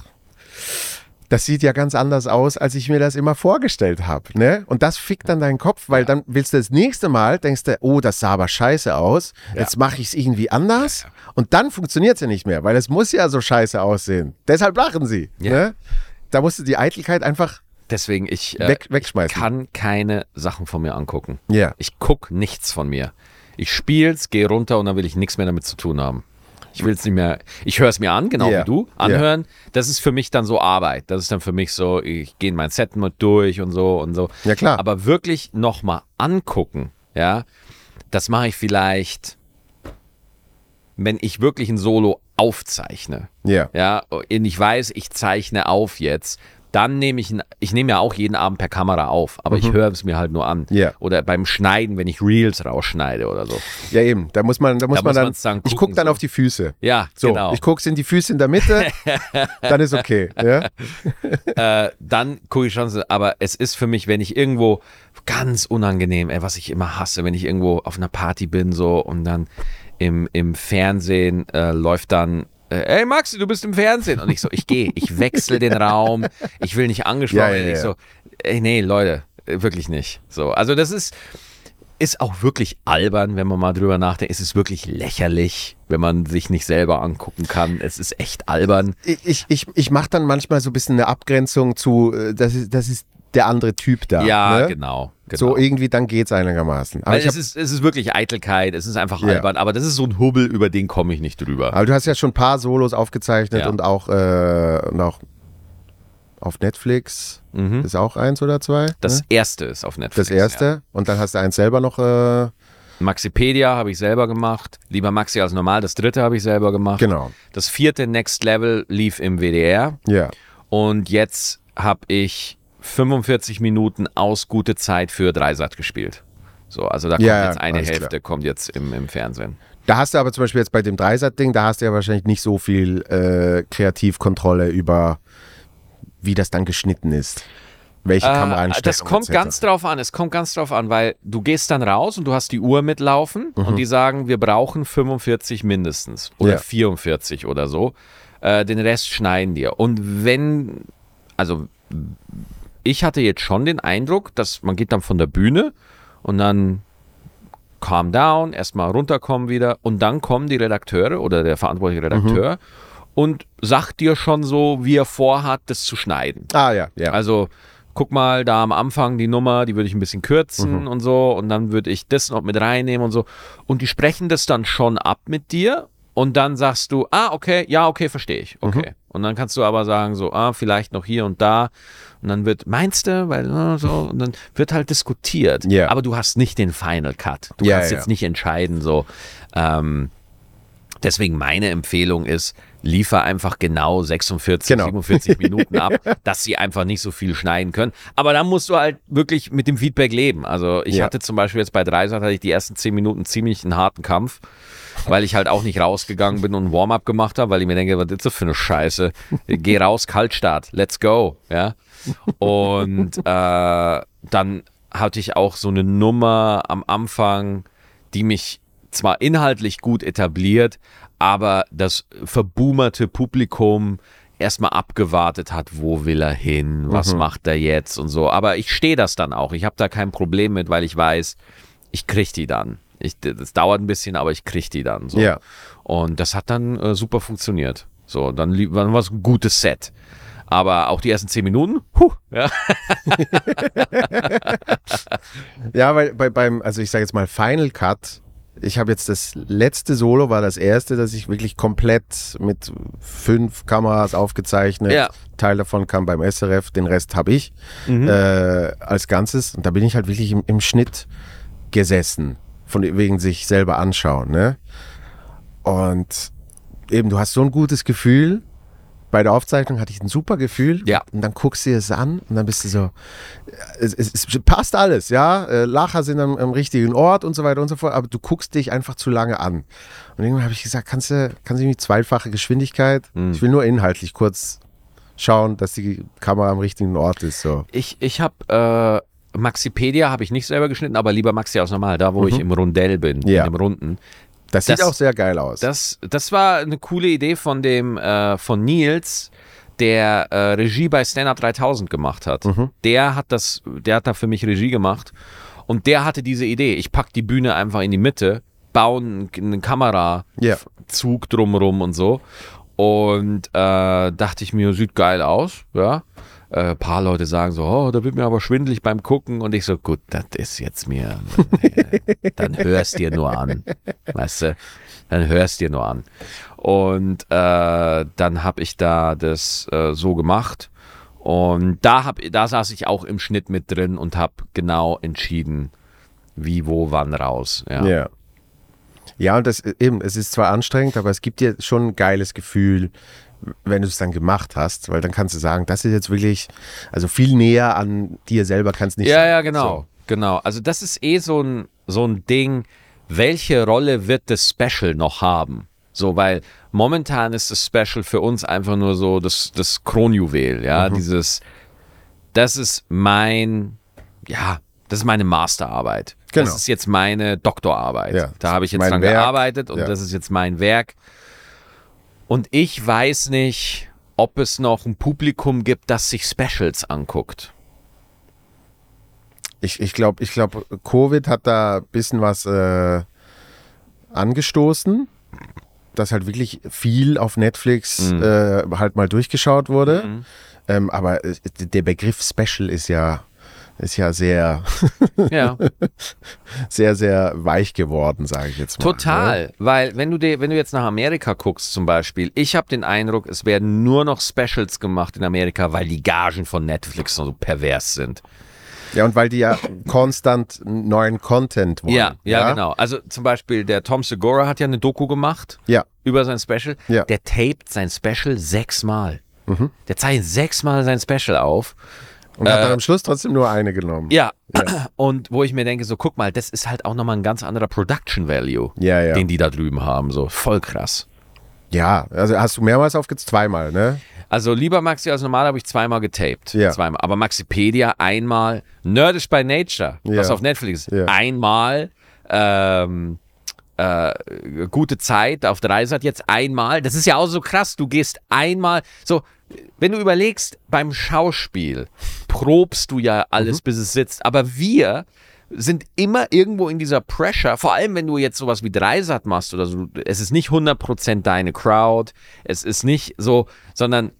[SPEAKER 1] Das sieht ja ganz anders aus, als ich mir das immer vorgestellt habe. Ne? Und das fickt dann deinen Kopf, weil dann willst du das nächste Mal, denkst du, oh, das sah aber scheiße aus. Jetzt mache ich es irgendwie anders. Und dann funktioniert es ja nicht mehr, weil es muss ja so scheiße aussehen. Deshalb lachen sie.
[SPEAKER 2] Ja.
[SPEAKER 1] Ne? Da musst du die Eitelkeit einfach
[SPEAKER 2] Deswegen, ich äh,
[SPEAKER 1] weg, wegschmeißen.
[SPEAKER 2] kann keine Sachen von mir angucken.
[SPEAKER 1] Ja.
[SPEAKER 2] Ich guck nichts von mir. Ich spiel's, gehe runter und dann will ich nichts mehr damit zu tun haben. Ich will es nicht mehr. Ich höre es mir an, genau
[SPEAKER 1] Ja.
[SPEAKER 2] wie du. Anhören. Das ist für mich dann so Arbeit. Das ist dann für mich so, ich gehe in mein Set mit durch und so und so.
[SPEAKER 1] Ja, klar.
[SPEAKER 2] Aber wirklich nochmal angucken, ja, das mache ich vielleicht, wenn ich wirklich ein Solo aufzeichne.
[SPEAKER 1] Ja.
[SPEAKER 2] Ja, und ich weiß, ich zeichne auf jetzt. Dann nehme ich, ein- ich nehme ja auch jeden Abend per Kamera auf, aber ich höre es mir halt nur an.
[SPEAKER 1] Mhm. Ja.
[SPEAKER 2] Oder beim Schneiden, wenn ich Reels rausschneide oder so.
[SPEAKER 1] Ja, eben. Da muss man, da muss
[SPEAKER 2] Da
[SPEAKER 1] man
[SPEAKER 2] muss
[SPEAKER 1] dann.
[SPEAKER 2] dann
[SPEAKER 1] ich
[SPEAKER 2] gucken,
[SPEAKER 1] gucke dann
[SPEAKER 2] so.
[SPEAKER 1] auf die Füße.
[SPEAKER 2] Ja,
[SPEAKER 1] So,
[SPEAKER 2] genau.
[SPEAKER 1] ich gucke in die Füße in der Mitte, dann ist okay. Ja?
[SPEAKER 2] äh, dann gucke ich schon aber es ist für mich, wenn ich irgendwo ganz unangenehm, ey, was ich immer hasse, wenn ich irgendwo auf einer Party bin so und dann im, im Fernsehen äh, läuft dann Ey Maxi, du bist im Fernsehen. Und ich so, ich gehe, ich wechsle den Raum, ich will nicht angesprochen
[SPEAKER 1] Ja, ja,
[SPEAKER 2] werden. Ich
[SPEAKER 1] ja.
[SPEAKER 2] so, ey, nee, Leute, äh, wirklich nicht. So, also das ist, ist auch wirklich albern, wenn man mal drüber nachdenkt. Es ist wirklich lächerlich, wenn man sich nicht selber angucken kann. Es ist echt albern.
[SPEAKER 1] Ich, ich, ich mache dann manchmal so ein bisschen eine Abgrenzung zu, äh, das ist, das ist der andere Typ da.
[SPEAKER 2] Ja,
[SPEAKER 1] ne?
[SPEAKER 2] genau, genau.
[SPEAKER 1] So irgendwie, dann geht's einigermaßen. Aber,
[SPEAKER 2] Weil
[SPEAKER 1] ich
[SPEAKER 2] es, ist, es ist wirklich Eitelkeit, es ist einfach
[SPEAKER 1] Ja.
[SPEAKER 2] albern, aber das ist so ein Hubbel, über den komme ich nicht drüber.
[SPEAKER 1] aber du hast ja schon ein paar Solos aufgezeichnet
[SPEAKER 2] Ja.
[SPEAKER 1] und auch, äh, und auch auf Netflix. Ist auch eins oder zwei?
[SPEAKER 2] Mhm. Das
[SPEAKER 1] ne?
[SPEAKER 2] erste ist auf Netflix.
[SPEAKER 1] das erste.
[SPEAKER 2] Ja.
[SPEAKER 1] Und dann hast du eins selber noch. Äh,
[SPEAKER 2] Maxipedia habe ich selber gemacht. Lieber Maxi als normal. Das dritte habe ich selber gemacht.
[SPEAKER 1] genau.
[SPEAKER 2] Das vierte Next Level lief im WDR.
[SPEAKER 1] Ja.
[SPEAKER 2] Und jetzt habe ich 45 Minuten aus gute Zeit für Dreisat gespielt. So, also da kommt
[SPEAKER 1] Ja,
[SPEAKER 2] jetzt eine Hälfte,
[SPEAKER 1] klar.
[SPEAKER 2] kommt jetzt im, im Fernsehen.
[SPEAKER 1] Da hast du aber zum Beispiel jetzt bei dem Dreisat-Ding, da hast du ja wahrscheinlich nicht so viel äh, Kreativkontrolle über, wie das dann geschnitten ist. Welche
[SPEAKER 2] Äh,
[SPEAKER 1] Kameraeinstellungen.
[SPEAKER 2] das kommt
[SPEAKER 1] etc.
[SPEAKER 2] ganz drauf an. Es kommt ganz drauf an, weil du gehst dann raus und du hast die Uhr mitlaufen und die sagen, wir brauchen 45 mindestens oder
[SPEAKER 1] Ja.
[SPEAKER 2] 44 oder so. Äh, den Rest schneiden dir. Und wenn, also ich hatte jetzt schon den Eindruck, dass man geht dann von der Bühne und dann calm down, erstmal runterkommen wieder und dann kommen die Redakteure oder der verantwortliche Redakteur und sagt dir schon so, wie er vorhat, das zu schneiden.
[SPEAKER 1] Ah, ja, ja.
[SPEAKER 2] Also guck mal, da am Anfang die Nummer, die würde ich ein bisschen kürzen und so und dann würde ich das noch mit reinnehmen und so. Und die sprechen das dann schon ab mit dir und dann sagst du, ah, okay, ja, okay, verstehe ich, okay. Und dann kannst du aber sagen so, ah, vielleicht noch hier und da und dann wird, meinst du, weil äh, so und dann wird halt diskutiert.
[SPEAKER 1] Ja.
[SPEAKER 2] Aber du hast nicht den Final Cut. Du
[SPEAKER 1] Ja,
[SPEAKER 2] kannst
[SPEAKER 1] ja.
[SPEAKER 2] jetzt nicht entscheiden so. Ähm, Deswegen meine Empfehlung ist, liefer einfach genau 46,
[SPEAKER 1] Genau.
[SPEAKER 2] 47 Minuten ab, dass sie einfach nicht so viel schneiden können. Aber dann musst du halt wirklich mit dem Feedback leben. Also ich
[SPEAKER 1] Ja.
[SPEAKER 2] hatte zum Beispiel jetzt bei Dreisat hatte ich die ersten 10 Minuten ziemlich einen harten Kampf, weil ich halt auch nicht rausgegangen bin und ein Warm-up gemacht habe, weil ich mir denke, was ist das für eine Scheiße? Geh raus, Kaltstart, let's go, ja. Und äh, dann hatte ich auch so eine Nummer am Anfang, die mich zwar inhaltlich gut etabliert, aber das verboomerte Publikum erstmal abgewartet hat, wo will er hin, was macht er jetzt und so. Aber ich stehe das dann auch. Ich habe da kein Problem mit, weil ich weiß, ich krieg die dann. Ich, das dauert ein bisschen, aber ich krieg die dann. So.
[SPEAKER 1] Ja.
[SPEAKER 2] Und das hat dann äh, super funktioniert. So, dann, dann war es ein gutes Set. Aber auch die ersten zehn Minuten, huh, ja,
[SPEAKER 1] Ja, weil bei, beim, also ich sage jetzt mal Final Cut, ich habe jetzt das letzte Solo war das erste, das ich wirklich komplett mit fünf Kameras aufgezeichnet.
[SPEAKER 2] Ja.
[SPEAKER 1] Teil davon kam beim SRF, den Rest habe ich
[SPEAKER 2] Mhm.
[SPEAKER 1] äh, als Ganzes. Und da bin ich halt wirklich im, im Schnitt gesessen, von wegen sich selber anschauen. Ne? Und eben, du hast so ein gutes Gefühl. Bei der Aufzeichnung hatte ich ein super Gefühl.
[SPEAKER 2] Ja.
[SPEAKER 1] Und dann guckst du es an und dann bist du so, es, es, es passt alles, ja. Äh, Lacher sind am, am richtigen Ort und so weiter und so fort, aber du guckst dich einfach zu lange an. Und irgendwann habe ich gesagt, kannst du, kannst du nicht zweifache Geschwindigkeit?
[SPEAKER 2] Hm.
[SPEAKER 1] Ich will nur inhaltlich kurz schauen, dass die Kamera am richtigen Ort ist. So.
[SPEAKER 2] Ich, ich habe äh, Maxipedia habe ich nicht selber geschnitten, aber lieber Maxi aus normal, da wo ich im Rundell bin,
[SPEAKER 1] Mhm. Ja.
[SPEAKER 2] in dem Runden.
[SPEAKER 1] Das sieht
[SPEAKER 2] Das-
[SPEAKER 1] auch sehr geil aus.
[SPEAKER 2] Das, das war eine coole Idee von dem äh, von Nils, der äh, Regie bei Stand Up 3000 gemacht hat.
[SPEAKER 1] Mhm.
[SPEAKER 2] Der hat das, der hat da für mich Regie gemacht und der hatte diese Idee. Ich pack die Bühne einfach in die Mitte, baue einen, Kamerazug
[SPEAKER 1] Ja.
[SPEAKER 2] drumrum und so. Und äh, dachte ich mir, sieht geil aus, ja. Äh, paar Leute sagen so, oh, da wird mir aber schwindelig beim Gucken. Und ich so, gut, das ist jetzt mir, äh, dann hörst dir nur an. Weißt du? Dann hörst dir nur an. Und äh, dann habe ich da das äh, so gemacht. Und da, hab, da saß ich auch im Schnitt mit drin und habe genau entschieden, wie, wo, wann raus. Ja.
[SPEAKER 1] Ja. Ja, und das eben, es ist zwar anstrengend, aber es gibt dir schon ein geiles Gefühl, wenn du es dann gemacht hast, weil dann kannst du sagen, das ist jetzt wirklich, also viel näher an dir selber kannst nicht
[SPEAKER 2] Ja,
[SPEAKER 1] sein.
[SPEAKER 2] ja, genau. Genau. Also das ist eh so ein, so ein Ding, welche Rolle wird das Special noch haben? So, weil momentan ist das Special für uns einfach nur so das, das Kronjuwel, ja, dieses, das ist mein, ja, das ist meine Masterarbeit.
[SPEAKER 1] Genau.
[SPEAKER 2] Das ist jetzt meine Doktorarbeit.
[SPEAKER 1] Ja,
[SPEAKER 2] da habe ich jetzt dran
[SPEAKER 1] Werk.
[SPEAKER 2] gearbeitet und
[SPEAKER 1] Ja.
[SPEAKER 2] das ist jetzt mein Werk. Und ich weiß nicht, ob es noch ein Publikum gibt, das sich Specials anguckt.
[SPEAKER 1] Ich, ich glaube, ich glaub, Covid hat da ein bisschen was äh, angestoßen, dass halt wirklich viel auf Netflix
[SPEAKER 2] Mhm.
[SPEAKER 1] äh, halt mal durchgeschaut wurde. Ähm, aber äh, der Begriff Special ist ja, ist ja sehr,
[SPEAKER 2] Ja.
[SPEAKER 1] sehr, sehr weich geworden, sage ich jetzt mal. Ne?
[SPEAKER 2] Total, weil wenn du dir, wenn du jetzt nach Amerika guckst zum Beispiel, ich habe den Eindruck, es werden nur noch Specials gemacht in Amerika, weil die Gagen von Netflix so pervers sind.
[SPEAKER 1] Ja, und weil die ja konstant neuen Content wollen.
[SPEAKER 2] Ja, ja, genau. Also zum Beispiel der Tom Segura hat ja eine Doku gemacht
[SPEAKER 1] Ja,
[SPEAKER 2] über sein Special.
[SPEAKER 1] Ja.
[SPEAKER 2] Der taped sein Special sechsmal. Der zeichnet sechsmal sein Special auf.
[SPEAKER 1] Und hat dann am Schluss trotzdem nur eine genommen.
[SPEAKER 2] Äh, Ja. Und wo ich mir denke, so guck mal, das ist halt auch nochmal ein ganz anderer Production Value,
[SPEAKER 1] Ja, ja.
[SPEAKER 2] den die da drüben haben. So voll krass.
[SPEAKER 1] Ja, also hast du mehrmals aufgezogen? Zweimal, ne?
[SPEAKER 2] Also lieber Maxi als normal habe ich zweimal getaped.
[SPEAKER 1] Ja.
[SPEAKER 2] Zweimal. Aber Maxipedia einmal. Nerdish by Nature, was
[SPEAKER 1] Ja.
[SPEAKER 2] auf Netflix ist.
[SPEAKER 1] Ja.
[SPEAKER 2] Einmal. Ähm, äh, gute Zeit auf Dreisat jetzt einmal. Das ist ja auch so krass. Du gehst einmal. So, wenn du überlegst, beim Schauspiel probst du ja alles,
[SPEAKER 1] Mhm.
[SPEAKER 2] bis es sitzt. Aber wir sind immer irgendwo in dieser Pressure, vor allem wenn du jetzt sowas wie Dreisat machst oder so, es ist nicht 100% deine Crowd, es ist nicht so, sondern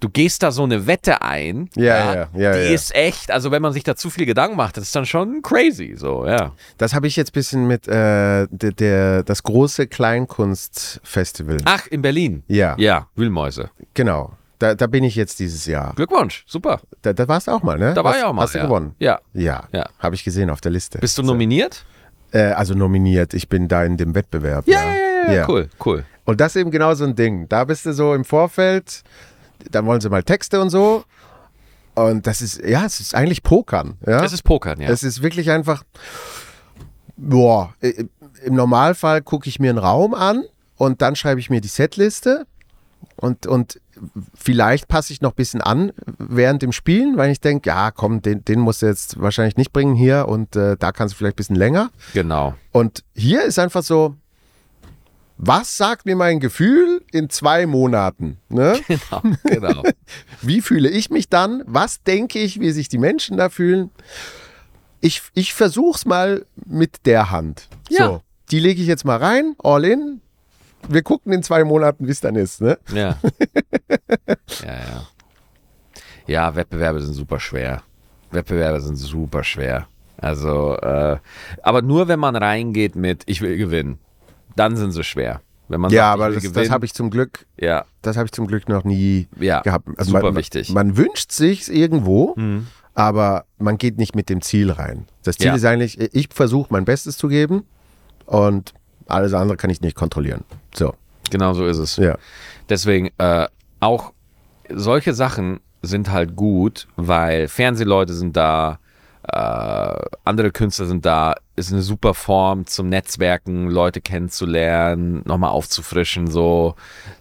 [SPEAKER 2] du gehst da so eine Wette ein,
[SPEAKER 1] Ja, ja, ja,
[SPEAKER 2] die
[SPEAKER 1] ja.
[SPEAKER 2] ist echt, also wenn man sich da zu viel Gedanken macht, das ist dann schon crazy, so, ja.
[SPEAKER 1] Das habe ich jetzt ein bisschen mit äh, der, der, das große Kleinkunstfestival.
[SPEAKER 2] Ach, in Berlin.
[SPEAKER 1] Ja,
[SPEAKER 2] Ja, Wühlmäuse.
[SPEAKER 1] genau. Da, da bin ich jetzt dieses Jahr.
[SPEAKER 2] Glückwunsch, super.
[SPEAKER 1] Da, da warst du auch mal, ne?
[SPEAKER 2] Da war
[SPEAKER 1] hast,
[SPEAKER 2] ich auch mal.
[SPEAKER 1] Hast du
[SPEAKER 2] ja.
[SPEAKER 1] gewonnen?
[SPEAKER 2] Ja.
[SPEAKER 1] Ja,
[SPEAKER 2] Ja.
[SPEAKER 1] habe ich gesehen auf der Liste.
[SPEAKER 2] Bist du nominiert?
[SPEAKER 1] Äh, also nominiert. Ich bin da in dem Wettbewerb.
[SPEAKER 2] Ja, ja, ja, ja, cool, cool.
[SPEAKER 1] Und das ist eben genau so ein Ding. Da bist du so im Vorfeld, dann wollen sie mal Texte und so. Und das ist, ja, es ist eigentlich Pokern. Ja?
[SPEAKER 2] Es ist Pokern, ja.
[SPEAKER 1] Es ist wirklich einfach, boah, im Normalfall gucke ich mir einen Raum an und dann schreibe ich mir die Setliste und, und vielleicht passe ich noch ein bisschen an während dem Spielen, weil ich denke, ja, komm, den, den musst du jetzt wahrscheinlich nicht bringen hier und äh, da kannst du vielleicht ein bisschen länger.
[SPEAKER 2] Genau.
[SPEAKER 1] Und hier ist einfach so, was sagt mir mein Gefühl in zwei Monaten? Ne?
[SPEAKER 2] Genau, genau.
[SPEAKER 1] Wie fühle ich mich dann? Was denke ich, wie sich die Menschen da fühlen? Ich, ich versuch's mal mit der Hand.
[SPEAKER 2] Ja.
[SPEAKER 1] So, die lege ich jetzt mal rein, all in. Wir gucken in zwei Monaten, wie es dann ist. Ne?
[SPEAKER 2] Ja. Ja, ja. Ja, Wettbewerbe sind super schwer. Wettbewerbe sind super schwer. Also, äh, aber nur wenn man reingeht mit, ich will gewinnen, dann sind sie schwer. Wenn man
[SPEAKER 1] Ja,
[SPEAKER 2] sagt,
[SPEAKER 1] aber das,
[SPEAKER 2] gewinnen,
[SPEAKER 1] das habe ich zum Glück,
[SPEAKER 2] ja,
[SPEAKER 1] das habe ich zum Glück noch nie
[SPEAKER 2] ja,
[SPEAKER 1] gehabt. Also
[SPEAKER 2] super
[SPEAKER 1] man,
[SPEAKER 2] wichtig.
[SPEAKER 1] Man wünscht sich's irgendwo,
[SPEAKER 2] Mhm.
[SPEAKER 1] aber man geht nicht mit dem Ziel rein. Das Ziel
[SPEAKER 2] Ja.
[SPEAKER 1] ist eigentlich, ich versuche mein Bestes zu geben und alles andere kann ich nicht kontrollieren. So,
[SPEAKER 2] Genau so ist es.
[SPEAKER 1] ja.
[SPEAKER 2] Deswegen, äh, auch solche Sachen sind halt gut, weil Fernsehleute sind da, äh, andere Künstler sind da, ist eine super Form zum Netzwerken, Leute kennenzulernen, nochmal aufzufrischen, so.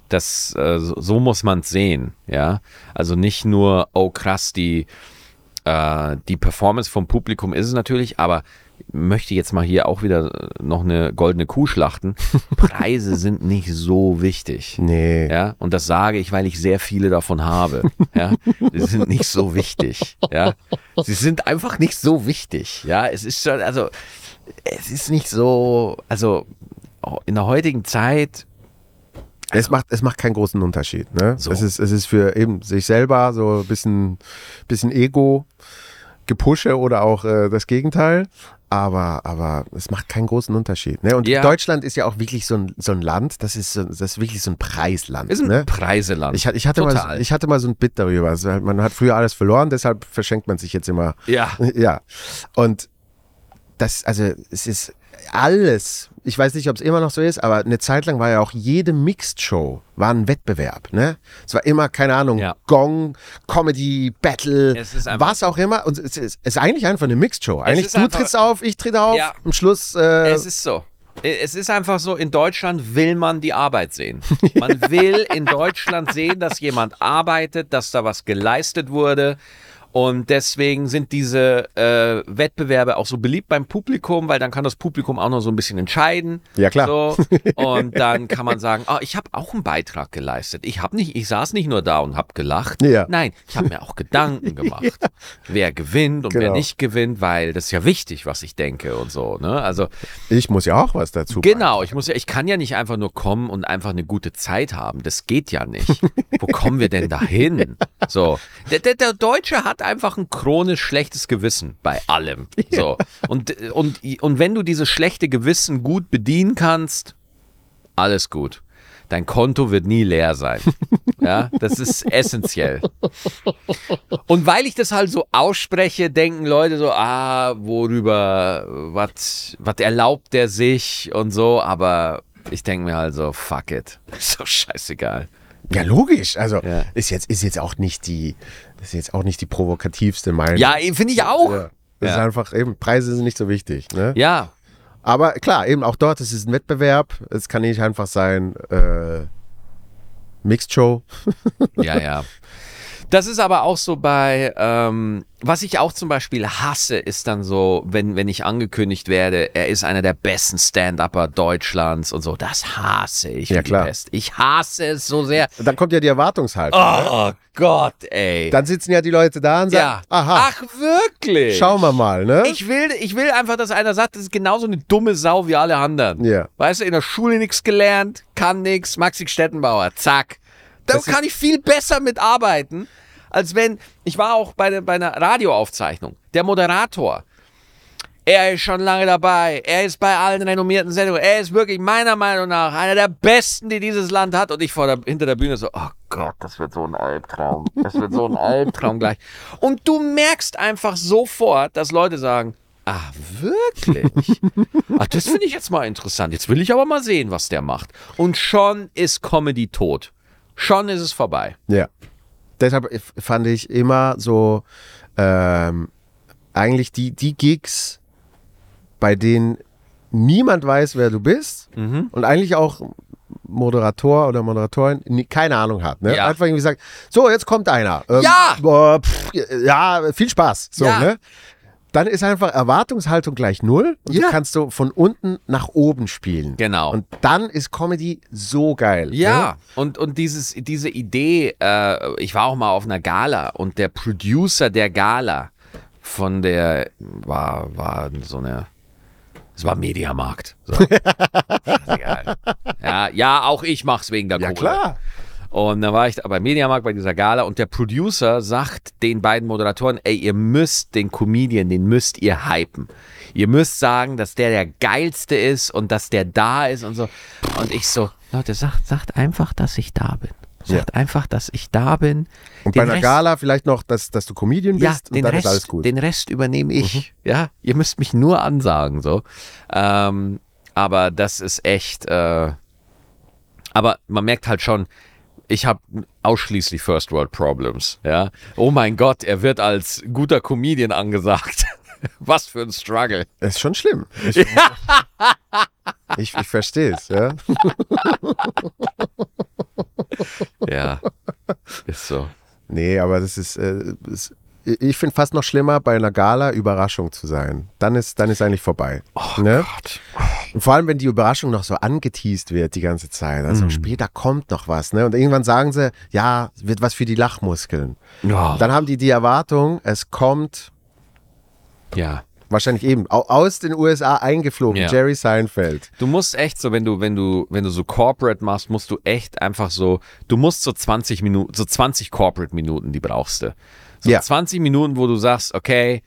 [SPEAKER 2] Das, äh, so, muss man es sehen, ja. Also nicht nur, oh krass, die, äh, die Performance vom Publikum ist es natürlich, aber möchte jetzt mal hier auch wieder äh, noch eine goldene Kuh schlachten. Preise sind nicht so wichtig.
[SPEAKER 1] Nee.
[SPEAKER 2] Ja, und das sage ich, weil ich sehr viele davon habe. Ja, sie sind nicht so wichtig. Ja, sie sind einfach nicht so wichtig. Ja, es ist schon, also, es ist nicht so, also, in der heutigen Zeit,
[SPEAKER 1] Es macht, es macht keinen großen Unterschied. Ne?
[SPEAKER 2] So.
[SPEAKER 1] Es, ist, es ist für eben sich selber so ein bisschen, bisschen Ego, Gepusche oder auch äh, das Gegenteil. Aber, aber es macht keinen großen Unterschied. Ne? Und
[SPEAKER 2] Ja.
[SPEAKER 1] Deutschland ist ja auch wirklich so ein, so ein Land, das ist, so, das ist wirklich so ein Preisland.
[SPEAKER 2] ist ein
[SPEAKER 1] ne?
[SPEAKER 2] Preiseland.
[SPEAKER 1] ich, hatte- ich, hatte mal,
[SPEAKER 2] Total.
[SPEAKER 1] ich hatte mal so ein Bit darüber. Also man hat früher alles verloren, deshalb verschenkt man sich jetzt immer
[SPEAKER 2] ja,
[SPEAKER 1] ja. Und das, also es ist alles, ich weiß nicht, ob es immer noch so ist, aber eine Zeit lang war ja auch jede Mixed-Show war ein Wettbewerb, ne? Es war immer, keine Ahnung,
[SPEAKER 2] Ja.
[SPEAKER 1] Gong, Comedy, Battle, was auch immer. Und es ist, es ist eigentlich einfach eine Mixed-Show. Eigentlich du
[SPEAKER 2] einfach-
[SPEAKER 1] trittst auf, ich trete auf,
[SPEAKER 2] Ja.
[SPEAKER 1] am Schluss, äh,
[SPEAKER 2] Es ist so. Es ist einfach so, in Deutschland will man die Arbeit sehen. Man will in Deutschland sehen, dass jemand arbeitet, dass da was geleistet wurde. Und deswegen sind diese äh, Wettbewerbe auch so beliebt beim Publikum, weil dann kann das Publikum auch noch so ein bisschen entscheiden.
[SPEAKER 1] Ja, klar.
[SPEAKER 2] So. Und dann kann man sagen, oh, ich habe auch einen Beitrag geleistet. Ich habe nicht, ich saß nicht nur da und habe gelacht.
[SPEAKER 1] Ja.
[SPEAKER 2] Nein, ich habe mir auch Gedanken gemacht, wer gewinnt und wer
[SPEAKER 1] Genau.
[SPEAKER 2] nicht gewinnt, weil das ist ja wichtig, was ich denke und so. Ne? Also
[SPEAKER 1] ich muss ja auch was dazu
[SPEAKER 2] Genau, ich muss ja, ich kann ja nicht einfach nur kommen und einfach eine gute Zeit haben. Das geht ja nicht. Wo kommen wir denn dahin? So, der, der, der Deutsche hat einfach ein chronisch schlechtes Gewissen bei allem. So. Und, und, und wenn du dieses schlechte Gewissen gut bedienen kannst, alles gut. Dein Konto wird nie leer sein. Ja, das ist essentiell. Und weil ich das halt so ausspreche, denken Leute so, ah, worüber, was erlaubt der sich und so, aber ich denke mir halt so, fuck it. Ist doch scheißegal.
[SPEAKER 1] Ja, logisch. Also
[SPEAKER 2] Ja.
[SPEAKER 1] ist jetzt ist jetzt auch nicht die ist jetzt auch nicht die provokativste Meinung.
[SPEAKER 2] Ja, finde ich auch.
[SPEAKER 1] Ja. Das ist
[SPEAKER 2] Ja.
[SPEAKER 1] einfach eben Preise sind nicht so wichtig. Ne?
[SPEAKER 2] Ja,
[SPEAKER 1] Aber klar, eben auch dort ist es ein Wettbewerb. Es kann nicht einfach sein äh, Mixed Show.
[SPEAKER 2] ja, ja. Das ist aber auch so bei, ähm, was ich auch zum Beispiel hasse, ist dann so, wenn, wenn ich angekündigt werde, er ist einer der besten Stand-Upper Deutschlands und so. Das hasse ich.
[SPEAKER 1] Ja, klar.
[SPEAKER 2] Ich hasse es so sehr.
[SPEAKER 1] Und dann kommt ja die Erwartungshaltung. ne?
[SPEAKER 2] Oh Gott, ey.
[SPEAKER 1] Dann sitzen ja die Leute da und sagen,
[SPEAKER 2] ja.
[SPEAKER 1] aha,
[SPEAKER 2] Ach, wirklich?
[SPEAKER 1] schauen wir mal, ne?
[SPEAKER 2] Ich will, ich will einfach, dass einer sagt, das ist genauso eine dumme Sau wie alle anderen.
[SPEAKER 1] Ja.
[SPEAKER 2] Weißt du, in der Schule nichts gelernt, kann nichts, Maxi Stettenbauer, zack. Da kann ich viel besser mitarbeiten, als wenn, ich war auch bei, bei einer Radioaufzeichnung, der Moderator, er ist schon lange dabei, er ist bei allen renommierten Sendungen, er ist wirklich meiner Meinung nach einer der besten, die dieses Land hat und ich vor der, hinter der Bühne so, oh Gott, das wird so ein Albtraum, das wird so ein Albtraum gleich. Und du merkst einfach sofort, dass Leute sagen, Ah, wirklich? Ach, das finde ich jetzt mal interessant. Jetzt will ich aber mal sehen, was der macht. Und schon ist Comedy tot. Schon ist es vorbei.
[SPEAKER 1] Ja. Deshalb fand ich immer so, ähm, eigentlich die, die Gigs, bei denen niemand weiß, wer du bist
[SPEAKER 2] Mhm.
[SPEAKER 1] und eigentlich auch Moderator oder Moderatorin nie, keine Ahnung hat. Ne?
[SPEAKER 2] Ja.
[SPEAKER 1] Einfach irgendwie sagt, so, jetzt kommt einer. Ähm,
[SPEAKER 2] Ja!
[SPEAKER 1] boah, pff, ja, viel Spaß. So,
[SPEAKER 2] Ja.
[SPEAKER 1] ne? Dann ist einfach Erwartungshaltung gleich null und
[SPEAKER 2] Ja.
[SPEAKER 1] du kannst so von unten nach oben spielen.
[SPEAKER 2] Genau.
[SPEAKER 1] Und dann ist Comedy so geil. Ne?
[SPEAKER 2] Ja, und, und dieses, diese Idee, äh, ich war auch mal auf einer Gala und der Producer der Gala von der war, war so eine, es war Mediamarkt. So. Ja, ja, auch ich mach's wegen der
[SPEAKER 1] Ja,
[SPEAKER 2] Kohle.
[SPEAKER 1] klar.
[SPEAKER 2] Und dann war ich da beim Mediamarkt bei dieser Gala und der Producer sagt den beiden Moderatoren, ey, ihr müsst den Comedian, den müsst ihr hypen. Ihr müsst sagen, dass der der geilste ist und dass der da ist und so. Und ich so, Leute, sagt, sagt einfach, dass ich da bin. Sagt einfach, dass ich da bin.
[SPEAKER 1] Und
[SPEAKER 2] Den
[SPEAKER 1] bei einer
[SPEAKER 2] Rest-
[SPEAKER 1] Gala vielleicht noch, dass, dass du Comedian
[SPEAKER 2] ja,
[SPEAKER 1] bist und
[SPEAKER 2] den
[SPEAKER 1] dann
[SPEAKER 2] Rest,
[SPEAKER 1] ist alles gut. Mhm.
[SPEAKER 2] den Rest übernehme ich. Ja, ihr müsst mich nur ansagen, so. Ähm, aber das ist echt, äh, aber man merkt halt schon, ich habe ausschließlich First World Problems, ja. Oh mein Gott, er wird als guter Comedian angesagt. Was für ein Struggle.
[SPEAKER 1] Das ist schon schlimm. Ich, ich, ich verstehe es, ja.
[SPEAKER 2] Ja, ist so.
[SPEAKER 1] Nee, aber das ist, äh, ist ich finde fast noch schlimmer, bei einer Gala Überraschung zu sein. Dann ist, dann ist eigentlich vorbei.
[SPEAKER 2] Oh
[SPEAKER 1] ne? Und vor allem, wenn die Überraschung noch so angeteased wird die ganze Zeit. Also
[SPEAKER 2] Mhm.
[SPEAKER 1] später kommt noch was. Ne? Und irgendwann sagen sie, ja, wird was für die Lachmuskeln.
[SPEAKER 2] Ja,
[SPEAKER 1] Dann haben die die Erwartung, es kommt
[SPEAKER 2] ja.
[SPEAKER 1] wahrscheinlich eben au- aus den USA eingeflogen,
[SPEAKER 2] Ja.
[SPEAKER 1] Jerry Seinfeld.
[SPEAKER 2] Du musst echt so, wenn du, wenn du, wenn du so Corporate machst, musst du echt einfach so, du musst so 20 Minuten, so 20 Corporate-Minuten, die brauchst du. So
[SPEAKER 1] Ja.
[SPEAKER 2] 20 Minuten, wo du sagst, okay,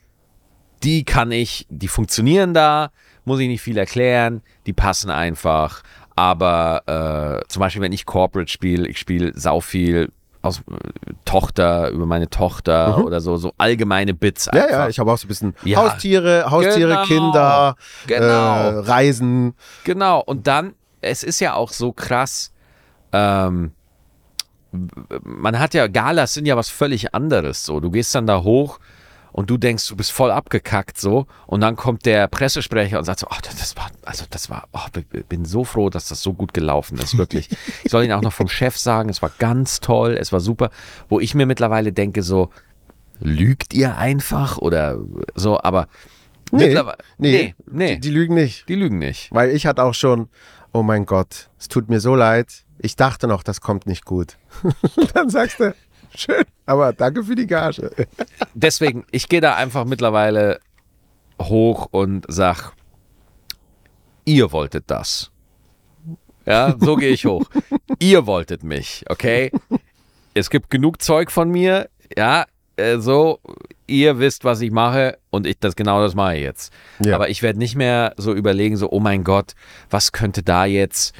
[SPEAKER 2] die kann ich, die funktionieren da, muss ich nicht viel erklären, die passen einfach. Aber äh, zum Beispiel, wenn ich Corporate spiele, ich spiele sau viel aus äh, Tochter, über meine Tochter oder so, so allgemeine Bits
[SPEAKER 1] Mhm. Ja,
[SPEAKER 2] einfach.
[SPEAKER 1] ja, ich habe auch so ein bisschen
[SPEAKER 2] Ja.
[SPEAKER 1] Haustiere, Haustiere,
[SPEAKER 2] Genau.
[SPEAKER 1] Kinder,
[SPEAKER 2] Genau.
[SPEAKER 1] Äh, Reisen.
[SPEAKER 2] Genau, und dann, es ist ja auch so krass, ähm, man hat ja, Galas sind ja was völlig anderes so. Du gehst dann da hoch und du denkst, du bist voll abgekackt so und dann kommt der Pressesprecher und sagt so, ach, das, war, also das war, oh, ich bin so froh, dass das so gut gelaufen ist, wirklich. ich soll ihn auch noch vom Chef sagen, es war ganz toll, es war super, wo ich mir mittlerweile denke so, lügt ihr einfach oder so, aber
[SPEAKER 1] nee, nee,
[SPEAKER 2] nee,
[SPEAKER 1] Die, die lügen nicht.
[SPEAKER 2] die lügen nicht.
[SPEAKER 1] Weil ich hatte auch schon, oh mein Gott, es tut mir so leid. Ich dachte noch, das kommt nicht gut. Dann sagst du, schön, aber danke für die Gage.
[SPEAKER 2] deswegen, ich gehe da einfach mittlerweile hoch und sag, ihr wolltet das. Ja, so gehe ich hoch. ihr wolltet mich, okay? Es gibt genug Zeug von mir, ja. äh, so, ihr wisst, was ich mache und ich das genau das mache ich jetzt.
[SPEAKER 1] Ja.
[SPEAKER 2] Aber ich werde nicht mehr so überlegen, so, oh mein Gott, was könnte da jetzt,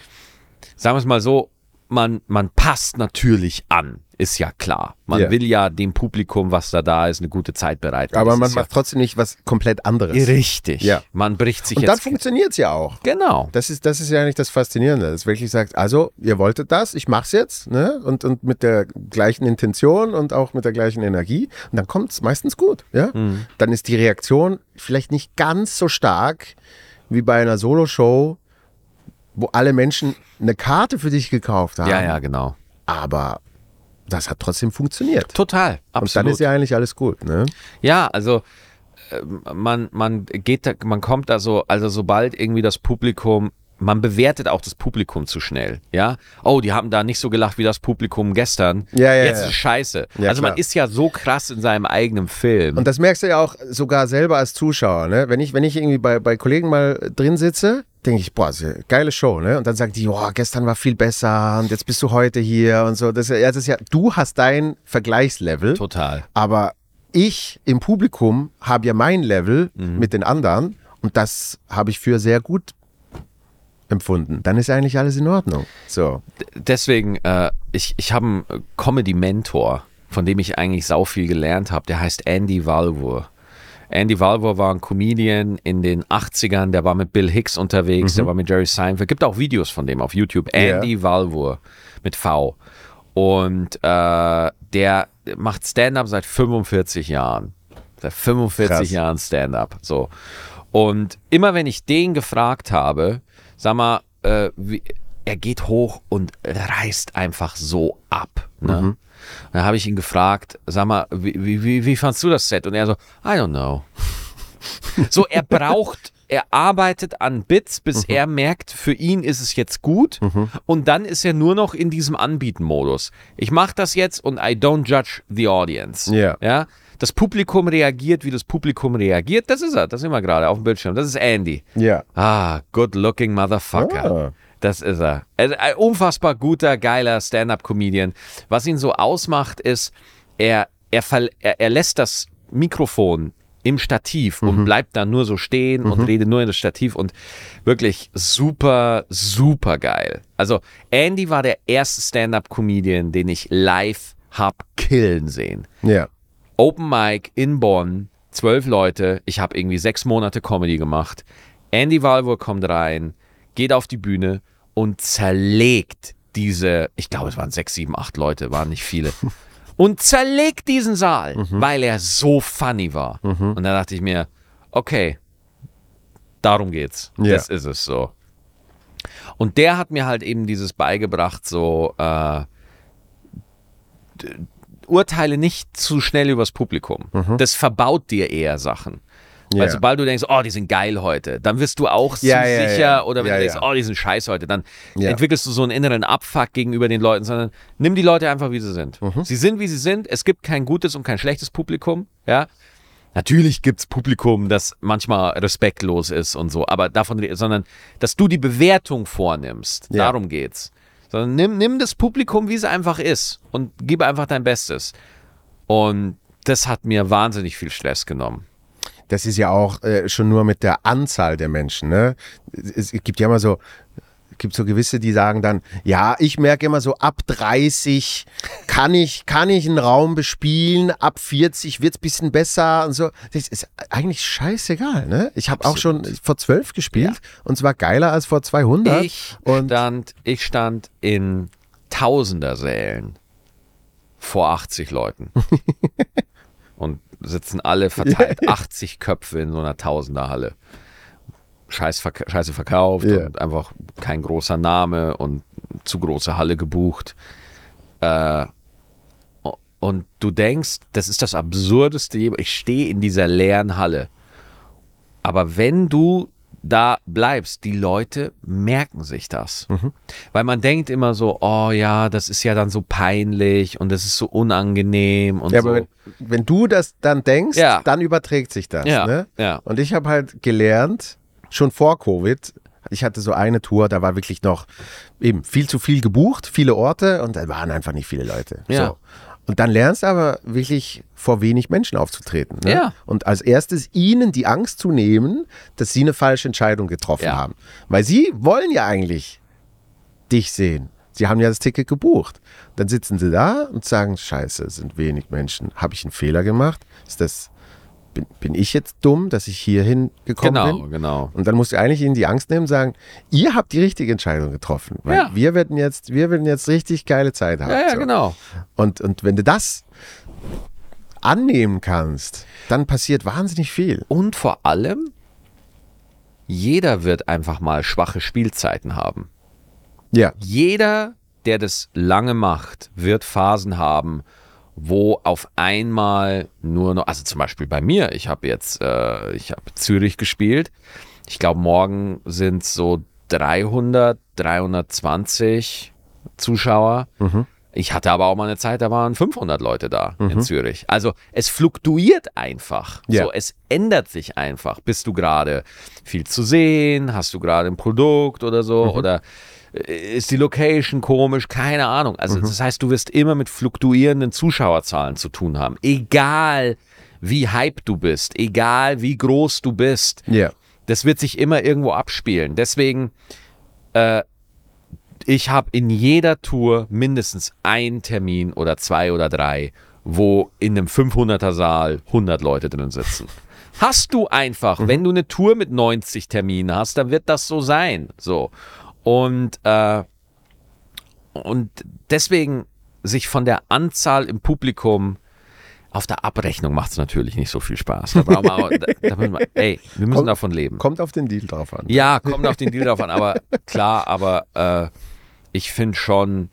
[SPEAKER 2] sagen wir es mal so, man, man passt natürlich an, ist ja klar. Man
[SPEAKER 1] Ja.
[SPEAKER 2] will ja dem Publikum, was da da ist, eine gute Zeit bereiten.
[SPEAKER 1] Aber
[SPEAKER 2] Das
[SPEAKER 1] man
[SPEAKER 2] ist ja
[SPEAKER 1] macht trotzdem nicht was komplett anderes.
[SPEAKER 2] richtig.
[SPEAKER 1] Ja.
[SPEAKER 2] Man bricht sich
[SPEAKER 1] Und dann
[SPEAKER 2] jetzt.
[SPEAKER 1] funktioniert es ja auch.
[SPEAKER 2] Genau.
[SPEAKER 1] Das ist, das ist ja nicht das Faszinierende. Das wirklich sagt, also, ihr wolltet das, ich mach's jetzt, ne? Und, und mit der gleichen Intention und auch mit der gleichen Energie. Und dann kommt's meistens gut, ja?
[SPEAKER 2] Mhm.
[SPEAKER 1] Dann ist die Reaktion vielleicht nicht ganz so stark wie bei einer Solo-Show, wo alle Menschen eine Karte für dich gekauft haben.
[SPEAKER 2] Ja, ja, genau.
[SPEAKER 1] Aber das hat trotzdem funktioniert.
[SPEAKER 2] Total.
[SPEAKER 1] Und
[SPEAKER 2] Absolut.
[SPEAKER 1] dann ist ja eigentlich alles gut, ne?
[SPEAKER 2] Ja, also ähm, man, man geht da, man kommt da so, also sobald irgendwie das Publikum, man bewertet auch das Publikum zu schnell, ja. Oh, die haben da nicht so gelacht wie das Publikum gestern.
[SPEAKER 1] Ja, ja,
[SPEAKER 2] Jetzt
[SPEAKER 1] ja.
[SPEAKER 2] ist es scheiße.
[SPEAKER 1] Ja,
[SPEAKER 2] also man
[SPEAKER 1] klar.
[SPEAKER 2] ist ja so krass in seinem eigenen Film.
[SPEAKER 1] Und das merkst du ja auch sogar selber als Zuschauer. Ne? Wenn, ich, wenn ich irgendwie bei, bei Kollegen mal drin sitze, denke ich, boah, ist eine geile Show. Ne? Und dann sagen die, boah, gestern war viel besser und jetzt bist du heute hier und so. Das, ja- das ist ja, du hast dein Vergleichslevel,
[SPEAKER 2] Total.
[SPEAKER 1] aber ich im Publikum habe ja mein Level mit den anderen und das habe ich für sehr gut empfunden. Dann ist eigentlich alles in Ordnung. So.
[SPEAKER 2] Deswegen, äh, ich, ich habe einen Comedy-Mentor, von dem ich eigentlich sau viel gelernt habe. Der heißt Andy Valvour. Andy Valvour war ein Comedian in den 80ern, der war mit Bill Hicks unterwegs, der war mit Jerry Seinfeld. Gibt auch Videos von dem auf YouTube. Andy Valvour mit V. Und äh, der macht Stand-up seit 45 Jahren. Seit 45
[SPEAKER 1] Krass.
[SPEAKER 2] Jahren Stand-up. So. Und immer wenn ich den gefragt habe, sag mal, äh, wie, er geht hoch und reißt einfach so ab. Ne? Dann habe ich ihn gefragt, sag mal, wie, wie, wie, wie fandst du das Set? Und er so, I don't know. so, er braucht, er arbeitet an Bits, bis er merkt, für ihn ist es jetzt gut. Und dann ist er nur noch in diesem Anbieten-Modus. Ich mache das jetzt und I don't judge the audience.
[SPEAKER 1] Ja.
[SPEAKER 2] Ja. Das Publikum reagiert, wie das Publikum reagiert. Das ist er, das sehen wir gerade auf dem Bildschirm. Das ist Andy.
[SPEAKER 1] Ja.
[SPEAKER 2] Ah, good looking motherfucker.
[SPEAKER 1] Ah.
[SPEAKER 2] Das ist er. Also ein unfassbar guter, geiler Stand-up-Comedian. Was ihn so ausmacht, ist, er, er, er, er lässt das Mikrofon im Stativ und bleibt dann nur so stehen und redet nur in das Stativ und wirklich super, super geil. Also Andy war der erste Stand-up-Comedian, den ich live hab killen sehen.
[SPEAKER 1] Ja.
[SPEAKER 2] Open Mic in Bonn, zwölf Leute. Ich habe irgendwie sechs Monate Comedy gemacht. Andy Valvor kommt rein, geht auf die Bühne und zerlegt diese, ich glaube, es waren sechs, sieben, acht Leute, waren nicht viele. Und zerlegt diesen Saal, weil er so funny war. Und da dachte ich mir, okay, darum geht's.
[SPEAKER 1] Ja.
[SPEAKER 2] Das ist es so. Und der hat mir halt eben dieses beigebracht, so äh, urteile nicht zu schnell übers Publikum. Das verbaut dir eher Sachen. Weil
[SPEAKER 1] Ja.
[SPEAKER 2] sobald du denkst, oh, die sind geil heute, dann wirst du auch zu
[SPEAKER 1] Ja, ja,
[SPEAKER 2] sicher.
[SPEAKER 1] ja.
[SPEAKER 2] Oder wenn
[SPEAKER 1] Ja,
[SPEAKER 2] du denkst,
[SPEAKER 1] ja.
[SPEAKER 2] oh, die sind scheiß heute, dann
[SPEAKER 1] Ja.
[SPEAKER 2] entwickelst du so einen inneren Abfuck gegenüber den Leuten, sondern nimm die Leute einfach, wie sie sind.
[SPEAKER 1] Mhm.
[SPEAKER 2] Sie sind, wie sie sind. Es gibt kein gutes und kein schlechtes Publikum. Ja. Natürlich gibt's Publikum, das manchmal respektlos ist und so, aber davon, sondern dass du die Bewertung vornimmst,
[SPEAKER 1] Ja.
[SPEAKER 2] darum geht's. Sondern nimm, nimm das Publikum, wie es einfach ist und gib einfach dein Bestes. Und das hat mir wahnsinnig viel Stress genommen.
[SPEAKER 1] Das ist ja auch äh, schon nur mit der Anzahl der Menschen. Ne? Es, gibt ja immer so, gibt so gewisse, die sagen dann, ja, ich merke immer so, ab 30 kann ich, kann ich einen Raum bespielen, ab 40 wird es ein bisschen besser und so. Das ist eigentlich scheißegal. Ne? Ich habe auch schon vor 12 gespielt und zwar geiler als vor 200.
[SPEAKER 2] Ich
[SPEAKER 1] und
[SPEAKER 2] stand, ich stand in Tausendersälen vor 80 Leuten. und sitzen alle verteilt 80 Köpfe in so einer Tausenderhalle. Scheiß verk Scheiße verkauft
[SPEAKER 1] Ja.
[SPEAKER 2] und einfach kein großer Name und zu große Halle gebucht. Äh, und du denkst, das ist das Absurdeste. Ich stehe in dieser leeren Halle. Aber wenn du da bleibst, die Leute merken sich das. Weil man denkt immer so, oh ja, das ist ja dann so peinlich und das ist so unangenehm und
[SPEAKER 1] ja,
[SPEAKER 2] so.
[SPEAKER 1] aber wenn, wenn du das dann denkst,
[SPEAKER 2] Ja.
[SPEAKER 1] dann überträgt sich das.
[SPEAKER 2] Ja,
[SPEAKER 1] Ne?
[SPEAKER 2] ja.
[SPEAKER 1] Und ich habe halt gelernt, schon vor Covid, ich hatte so eine Tour, da war wirklich noch eben viel zu viel gebucht, viele Orte und da waren einfach nicht viele Leute.
[SPEAKER 2] Ja.
[SPEAKER 1] So. Und dann lernst du aber wirklich vor wenig Menschen aufzutreten. Ne?
[SPEAKER 2] Ja.
[SPEAKER 1] Und als erstes ihnen die Angst zu nehmen, dass sie eine falsche Entscheidung getroffen
[SPEAKER 2] Ja.
[SPEAKER 1] haben. Weil sie wollen ja eigentlich dich sehen. Sie haben ja das Ticket gebucht. Dann sitzen sie da und sagen, scheiße, es sind wenig Menschen. Habe ich einen Fehler gemacht? Ist das, bin, bin ich jetzt dumm, dass ich hierhin gekommen
[SPEAKER 2] Genau,
[SPEAKER 1] bin?
[SPEAKER 2] genau.
[SPEAKER 1] Und dann musst du eigentlich ihnen die Angst nehmen und sagen, ihr habt die richtige Entscheidung getroffen. Weil
[SPEAKER 2] Ja.
[SPEAKER 1] wir werden jetzt, wir werden jetzt richtig geile Zeit haben.
[SPEAKER 2] Ja, ja,
[SPEAKER 1] So.
[SPEAKER 2] genau.
[SPEAKER 1] Und, und wenn du das annehmen kannst, dann passiert wahnsinnig viel.
[SPEAKER 2] Und vor allem, jeder wird einfach mal schwache Spielzeiten haben.
[SPEAKER 1] Ja.
[SPEAKER 2] Jeder, der das lange macht, wird Phasen haben, wo auf einmal nur noch, also zum Beispiel bei mir, ich habe jetzt, äh, ich habe Zürich gespielt. Ich glaube, morgen sind so 300, 320 Zuschauer. Ich hatte aber auch mal eine Zeit, da waren 500 Leute da in Zürich. Also es fluktuiert einfach.
[SPEAKER 1] Ja.
[SPEAKER 2] So, es ändert sich einfach. Bist du gerade viel zu sehen? Hast du gerade ein Produkt oder so? Oder äh, ist die Location komisch? Keine Ahnung. Also das heißt, du wirst immer mit fluktuierenden Zuschauerzahlen zu tun haben. Egal wie hype du bist, egal wie groß du bist.
[SPEAKER 1] Ja.
[SPEAKER 2] Das wird sich immer irgendwo abspielen. Deswegen, äh, ich habe in jeder Tour mindestens einen Termin oder zwei oder drei, wo in einem 500er Saal 100 Leute drin sitzen. Hast du einfach, wenn du eine Tour mit 90 Terminen hast, dann wird das so sein. So. Und, äh, und deswegen sich von der Anzahl im Publikum auf der Abrechnung macht es natürlich nicht so viel Spaß. Da brauchen wir, da müssen wir, ey, wir müssen
[SPEAKER 1] Kommt-
[SPEAKER 2] davon leben.
[SPEAKER 1] Kommt auf den Deal drauf an.
[SPEAKER 2] Ja, kommt auf den Deal drauf an, aber klar, aber äh, ich finde schon,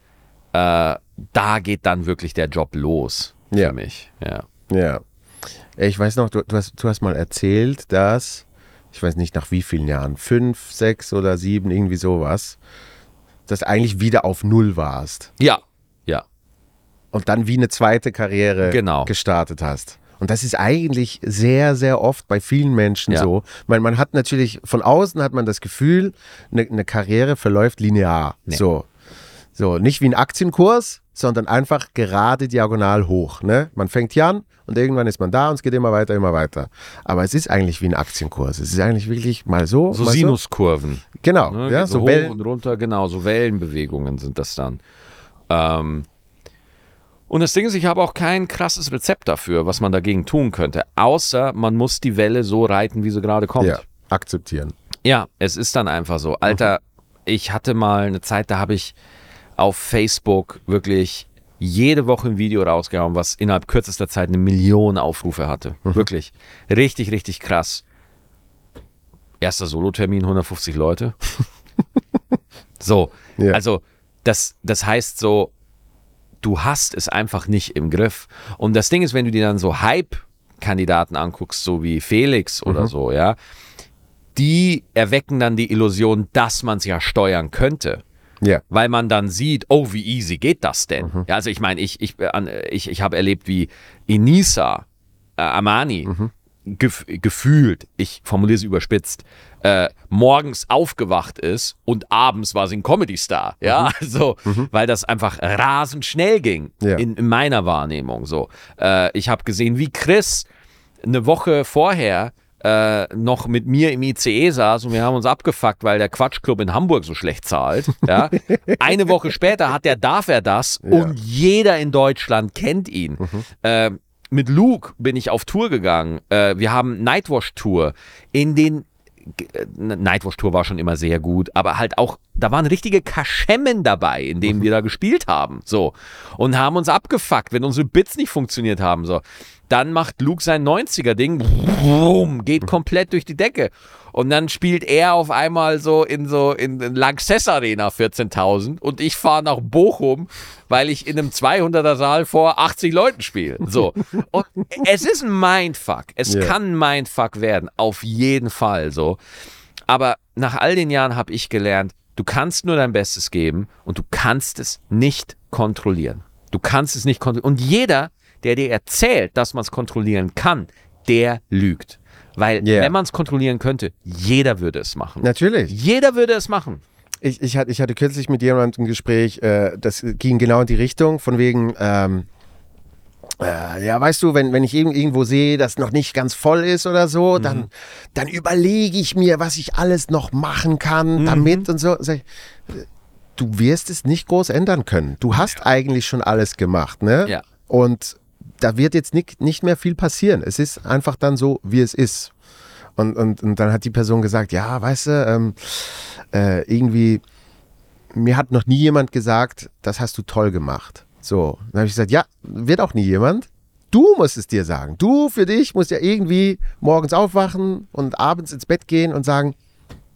[SPEAKER 2] äh, da geht dann wirklich der Job los für
[SPEAKER 1] Ja.
[SPEAKER 2] mich. Ja.
[SPEAKER 1] Ja. Ich weiß noch, du, du, hast, du hast mal erzählt, dass, ich weiß nicht nach wie vielen Jahren, fünf, sechs oder sieben, irgendwie sowas, dass eigentlich wieder auf Null warst
[SPEAKER 2] Ja, ja.
[SPEAKER 1] und dann wie eine zweite Karriere
[SPEAKER 2] Genau.
[SPEAKER 1] gestartet hast. Und das ist eigentlich sehr, sehr oft bei vielen Menschen
[SPEAKER 2] Ja.
[SPEAKER 1] so. Weil man hat natürlich, von außen hat man das Gefühl, eine, eine Karriere verläuft linear.
[SPEAKER 2] Nee.
[SPEAKER 1] So. So, nicht wie ein Aktienkurs, sondern einfach gerade diagonal hoch. Ne? Man fängt hier an und irgendwann ist man da und es geht immer weiter, immer weiter. Aber es ist eigentlich wie ein Aktienkurs. Es ist eigentlich wirklich mal so.
[SPEAKER 2] So
[SPEAKER 1] mal
[SPEAKER 2] Sinuskurven.
[SPEAKER 1] Genau,
[SPEAKER 2] Ne?
[SPEAKER 1] ja, so
[SPEAKER 2] hoch
[SPEAKER 1] Wellen.
[SPEAKER 2] und runter, genau, so Wellenbewegungen sind das dann. Ähm, und das Ding ist, ich habe auch kein krasses Rezept dafür, was man dagegen tun könnte, außer man muss die Welle so reiten, wie sie gerade kommt.
[SPEAKER 1] Ja, akzeptieren.
[SPEAKER 2] Ja, es ist dann einfach so. Alter, ich hatte mal eine Zeit, da habe ich auf Facebook wirklich jede Woche ein Video rausgehauen, was innerhalb kürzester Zeit eine Million Aufrufe hatte. Wirklich. Richtig, richtig krass. Erster Solotermin, 150 Leute. so,
[SPEAKER 1] Ja.
[SPEAKER 2] also das, das heißt so, du hast es einfach nicht im Griff. Und das Ding ist, wenn du dir dann so Hype-Kandidaten anguckst, so wie Felix oder so, ja, die erwecken dann die Illusion, dass man es ja steuern könnte.
[SPEAKER 1] Ja.
[SPEAKER 2] Weil man dann sieht, oh, wie easy geht das denn? Ja, also ich meine, ich, ich, ich, ich habe erlebt, wie Inisa äh, Amani gef gefühlt, ich formuliere es überspitzt, äh, morgens aufgewacht ist und abends war sie ein Comedy-Star. Ja, also, weil das einfach rasend schnell ging
[SPEAKER 1] Ja.
[SPEAKER 2] in, in meiner Wahrnehmung. So, äh, ich habe gesehen, wie Chris eine Woche vorher äh, noch mit mir im ICE saß und wir haben uns abgefuckt, weil der Quatschclub in Hamburg so schlecht zahlt. Ja. Eine Woche später hat der Darf er das und jeder in Deutschland kennt ihn. Äh, mit Luke bin ich auf Tour gegangen. Äh, wir haben Nightwash Tour in den äh, Nightwash Tour war schon immer sehr gut, aber halt auch, da waren richtige Kaschemmen dabei, in denen wir da gespielt haben, so. Und haben uns abgefuckt, wenn unsere Bits nicht funktioniert haben, so. Dann macht Luke sein 90er-Ding, brumm, geht komplett durch die Decke. Und dann spielt er auf einmal so in so in, in Lanxess Arena 14.000 und ich fahre nach Bochum, weil ich in einem 200er Saal vor 80 Leuten spiele. So. Und es ist ein Mindfuck. Es
[SPEAKER 1] Ja.
[SPEAKER 2] kann ein Mindfuck werden, auf jeden Fall so. Aber nach all den Jahren habe ich gelernt, du kannst nur dein Bestes geben und du kannst es nicht kontrollieren. Du kannst es nicht kontrollieren. Und jeder, der dir erzählt, dass man es kontrollieren kann, der lügt. Weil
[SPEAKER 1] Yeah.
[SPEAKER 2] wenn man es kontrollieren könnte, jeder würde es machen.
[SPEAKER 1] Natürlich.
[SPEAKER 2] Jeder würde es machen.
[SPEAKER 1] Ich, ich, hatte, ich hatte kürzlich mit jemandem ein Gespräch, äh, das ging genau in die Richtung, von wegen, ähm, äh, ja, weißt du, wenn, wenn ich irgend- irgendwo sehe, dass noch nicht ganz voll ist oder so, dann, dann überlege ich mir, was ich alles noch machen kann damit und so. Sag ich, äh, du wirst es nicht groß ändern können. Du hast eigentlich schon alles gemacht, ne?
[SPEAKER 2] Ja.
[SPEAKER 1] Und da wird jetzt nicht, nicht mehr viel passieren. Es ist einfach dann so, wie es ist. Und, und, und dann hat die Person gesagt, ja, weißt du, ähm, äh, irgendwie, mir hat noch nie jemand gesagt, das hast du toll gemacht. So, dann habe ich gesagt, ja, wird auch nie jemand. Du musst es dir sagen. Du für dich musst ja irgendwie morgens aufwachen und abends ins Bett gehen und sagen,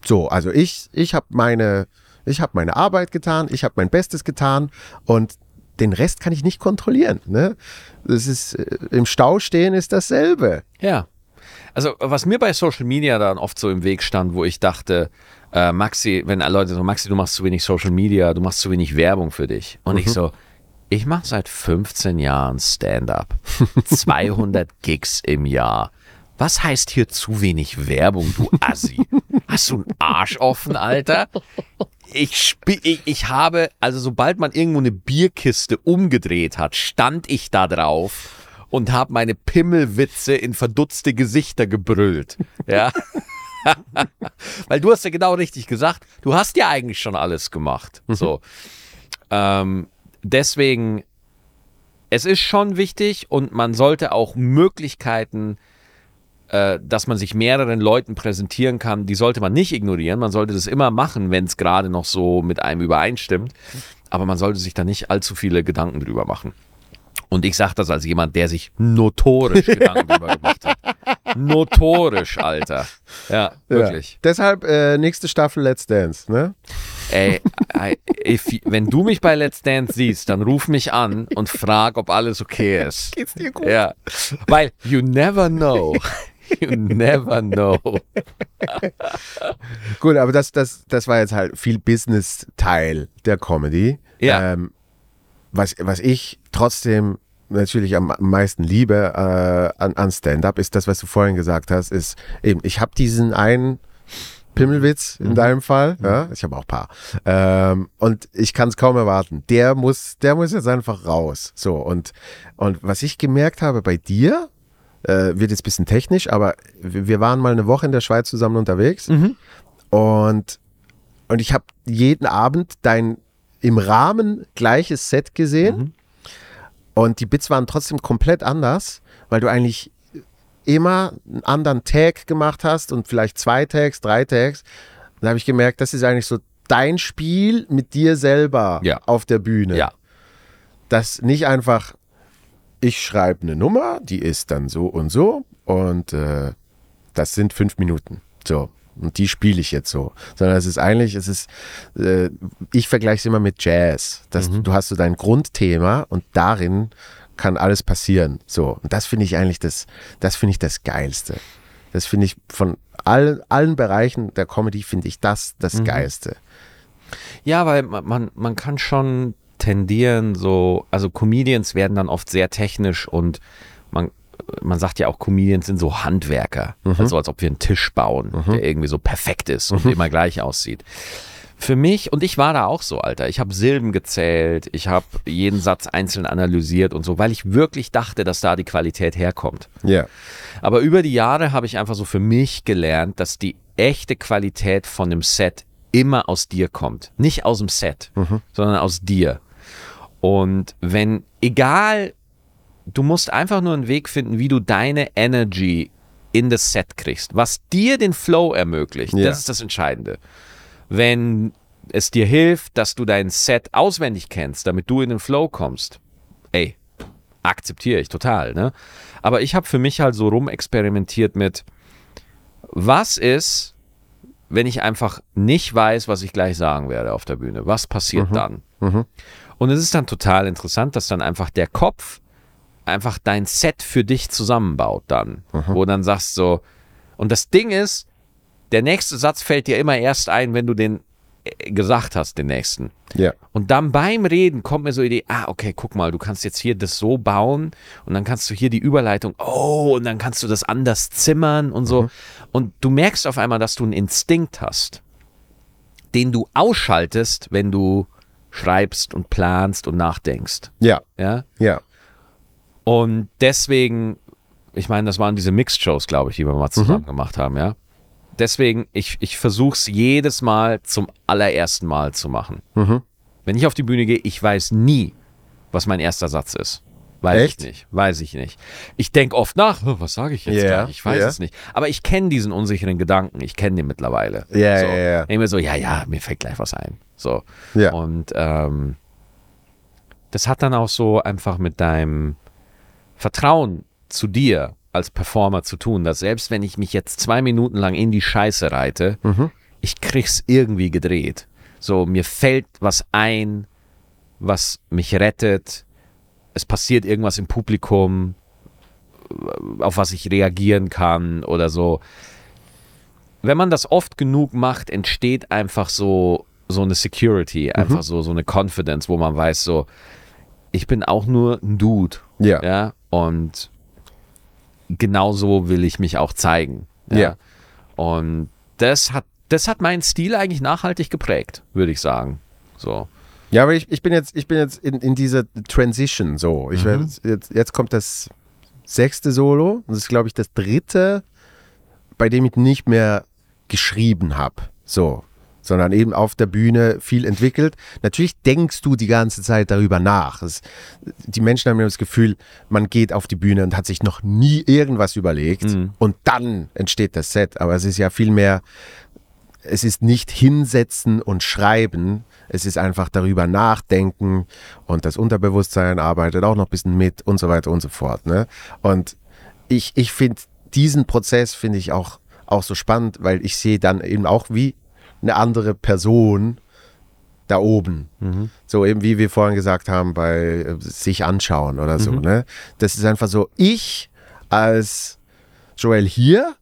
[SPEAKER 1] so, also ich, ich habe meine, ich habe meine Arbeit getan, ich habe mein Bestes getan und den Rest kann ich nicht kontrollieren. Ne? Das ist äh, im Stau stehen ist dasselbe.
[SPEAKER 2] Ja. Also, was mir bei Social Media dann oft so im Weg stand, wo ich dachte, äh, Maxi, wenn Leute so, Maxi, du machst zu wenig Social Media, du machst zu wenig Werbung für dich. Und ich so, ich mache seit 15 Jahren Stand-up. 200 Gigs im Jahr. Was heißt hier zu wenig Werbung, du Assi? Hast du einen Arsch offen, Alter? Ich, ich, ich habe, also sobald man irgendwo eine Bierkiste umgedreht hat, stand ich da drauf und habe meine Pimmelwitze in verdutzte Gesichter gebrüllt. Ja. Weil du hast ja genau richtig gesagt, du hast ja eigentlich schon alles gemacht. So. Ähm, deswegen, es ist schon wichtig und man sollte auch Möglichkeiten, äh, dass man sich mehreren Leuten präsentieren kann, die sollte man nicht ignorieren. Man sollte das immer machen, wenn es gerade noch so mit einem übereinstimmt. Aber man sollte sich da nicht allzu viele Gedanken drüber machen. Und ich sage das als jemand, der sich notorisch Gedanken drüber gemacht hat. Notorisch, Alter. Ja, wirklich.
[SPEAKER 1] Ja. Deshalb äh, nächste Staffel Let's Dance, ne?
[SPEAKER 2] Ey, ey, if, wenn du mich bei Let's Dance siehst, dann ruf mich an und frag, ob alles okay ist.
[SPEAKER 1] Geht's dir gut?
[SPEAKER 2] Ja, weil you never know. You never know.
[SPEAKER 1] Gut, aber das, das, das war jetzt halt viel Business-Teil der Comedy.
[SPEAKER 2] Ja.
[SPEAKER 1] Ähm, was, was ich trotzdem natürlich am meisten liebe äh, an, an Stand-up, ist das, was du vorhin gesagt hast, ist eben, ich habe diesen einen Pimmelwitz in deinem Fall, ja, ich habe auch ein paar. Ähm, und ich kann es kaum erwarten. Der muss, der muss jetzt einfach raus. So, und, und was ich gemerkt habe bei dir, äh, wird jetzt ein bisschen technisch, aber wir waren mal eine Woche in der Schweiz zusammen unterwegs und, und ich habe jeden Abend dein im Rahmen gleiches Set gesehen und die Bits waren trotzdem komplett anders, weil du eigentlich immer einen anderen Tag gemacht hast und vielleicht zwei Tags, drei Tags. Dann habe ich gemerkt, das ist eigentlich so dein Spiel mit dir selber
[SPEAKER 2] Ja.
[SPEAKER 1] auf der Bühne.
[SPEAKER 2] Ja,
[SPEAKER 1] Dass nicht einfach, ich schreibe eine Nummer, die ist dann so und so und äh, das sind fünf Minuten. So. Und die spiele ich jetzt so. Sondern es ist eigentlich, es ist, äh, ich vergleiche es immer mit Jazz. Das, Du hast so dein Grundthema und darin kann alles passieren. So. Und das finde ich eigentlich das, das finde ich das Geilste. Das finde ich von allen, allen Bereichen der Comedy finde ich das das Geilste.
[SPEAKER 2] Ja, weil man, man kann schon tendieren, so, also Comedians werden dann oft sehr technisch und man, man sagt ja auch, Comedians sind so Handwerker. Also als ob wir einen Tisch bauen, der irgendwie so perfekt ist und immer gleich aussieht. Für mich, und ich war da auch so, Alter, ich habe Silben gezählt, ich habe jeden Satz einzeln analysiert und so, weil ich wirklich dachte, dass da die Qualität herkommt.
[SPEAKER 1] Ja.
[SPEAKER 2] Aber über die Jahre habe ich einfach so für mich gelernt, dass die echte Qualität von dem Set immer aus dir kommt. Nicht aus dem Set, sondern aus dir. Und wenn, egal, du musst einfach nur einen Weg finden, wie du deine Energy in das Set kriegst. Was dir den Flow ermöglicht,
[SPEAKER 1] Ja.
[SPEAKER 2] das ist das Entscheidende. Wenn es dir hilft, dass du dein Set auswendig kennst, damit du in den Flow kommst, ey, akzeptiere ich total, ne? Aber ich habe für mich halt so rumexperimentiert mit, was ist, wenn ich einfach nicht weiß, was ich gleich sagen werde auf der Bühne? Was passiert dann? Und es ist dann total interessant, dass dann einfach der Kopf einfach dein Set für dich zusammenbaut dann, wo du dann sagst so, und das Ding ist, der nächste Satz fällt dir immer erst ein, wenn du den äh, gesagt hast, den nächsten.
[SPEAKER 1] Ja.
[SPEAKER 2] Und dann beim Reden kommt mir so die Idee, ah, okay, guck mal, du kannst jetzt hier das so bauen und dann kannst du hier die Überleitung, oh, und dann kannst du das anders zimmern und so. Und du merkst auf einmal, dass du einen Instinkt hast, den du ausschaltest, wenn du schreibst und planst und nachdenkst.
[SPEAKER 1] Ja.
[SPEAKER 2] Ja?
[SPEAKER 1] Ja.
[SPEAKER 2] Und deswegen, ich meine, das waren diese Mixed-Shows, glaube ich, die wir mal zusammen gemacht haben, ja. Deswegen, ich, ich versuche es jedes Mal zum allerersten Mal zu machen. Wenn ich auf die Bühne gehe, ich weiß nie, was mein erster Satz ist. Weiß
[SPEAKER 1] Echt?
[SPEAKER 2] ich nicht, weiß ich nicht. Ich denke oft nach, "Oh, was sage ich jetzt
[SPEAKER 1] Ja,
[SPEAKER 2] gleich? Ich weiß
[SPEAKER 1] ja.
[SPEAKER 2] es nicht. Aber ich kenne diesen unsicheren Gedanken, ich kenne den mittlerweile.
[SPEAKER 1] Ja, ja, ja.
[SPEAKER 2] Immer so, ja, ja, mir fällt gleich was ein. So.
[SPEAKER 1] Ja.
[SPEAKER 2] Und ähm, das hat dann auch so einfach mit deinem Vertrauen zu dir als Performer zu tun, dass selbst wenn ich mich jetzt zwei Minuten lang in die Scheiße reite, ich krieg's irgendwie gedreht. So, mir fällt was ein, was mich rettet. Es passiert irgendwas im Publikum, auf was ich reagieren kann oder so. Wenn man das oft genug macht, entsteht einfach so, so eine Security, einfach so, so eine Confidence, wo man weiß, so, ich bin auch nur ein Dude.
[SPEAKER 1] Ja.
[SPEAKER 2] Ja. Und genauso will ich mich auch zeigen. Ja.
[SPEAKER 1] Ja.
[SPEAKER 2] Und das hat, das hat meinen Stil eigentlich nachhaltig geprägt, würde ich sagen. So.
[SPEAKER 1] Ja, aber ich, ich bin jetzt, ich bin jetzt in, in dieser Transition so. Ich jetzt, jetzt, jetzt kommt das sechste Solo. Das ist, glaube ich, das dritte, bei dem ich nicht mehr geschrieben habe. So. Sondern eben auf der Bühne viel entwickelt. Natürlich denkst du die ganze Zeit darüber nach. Es, die Menschen haben das Gefühl, man geht auf die Bühne und hat sich noch nie irgendwas überlegt und dann entsteht das Set. Aber es ist ja viel mehr, es ist nicht hinsetzen und schreiben, es ist einfach darüber nachdenken und das Unterbewusstsein arbeitet auch noch ein bisschen mit und so weiter und so fort. Ne? Und ich, ich finde diesen Prozess finde ich auch, auch so spannend, weil ich sehe dann eben auch wie eine andere Person da oben. So eben wie wir vorhin gesagt haben, bei äh, sich anschauen oder so. Ne? Das ist einfach so, ich als Joel hier,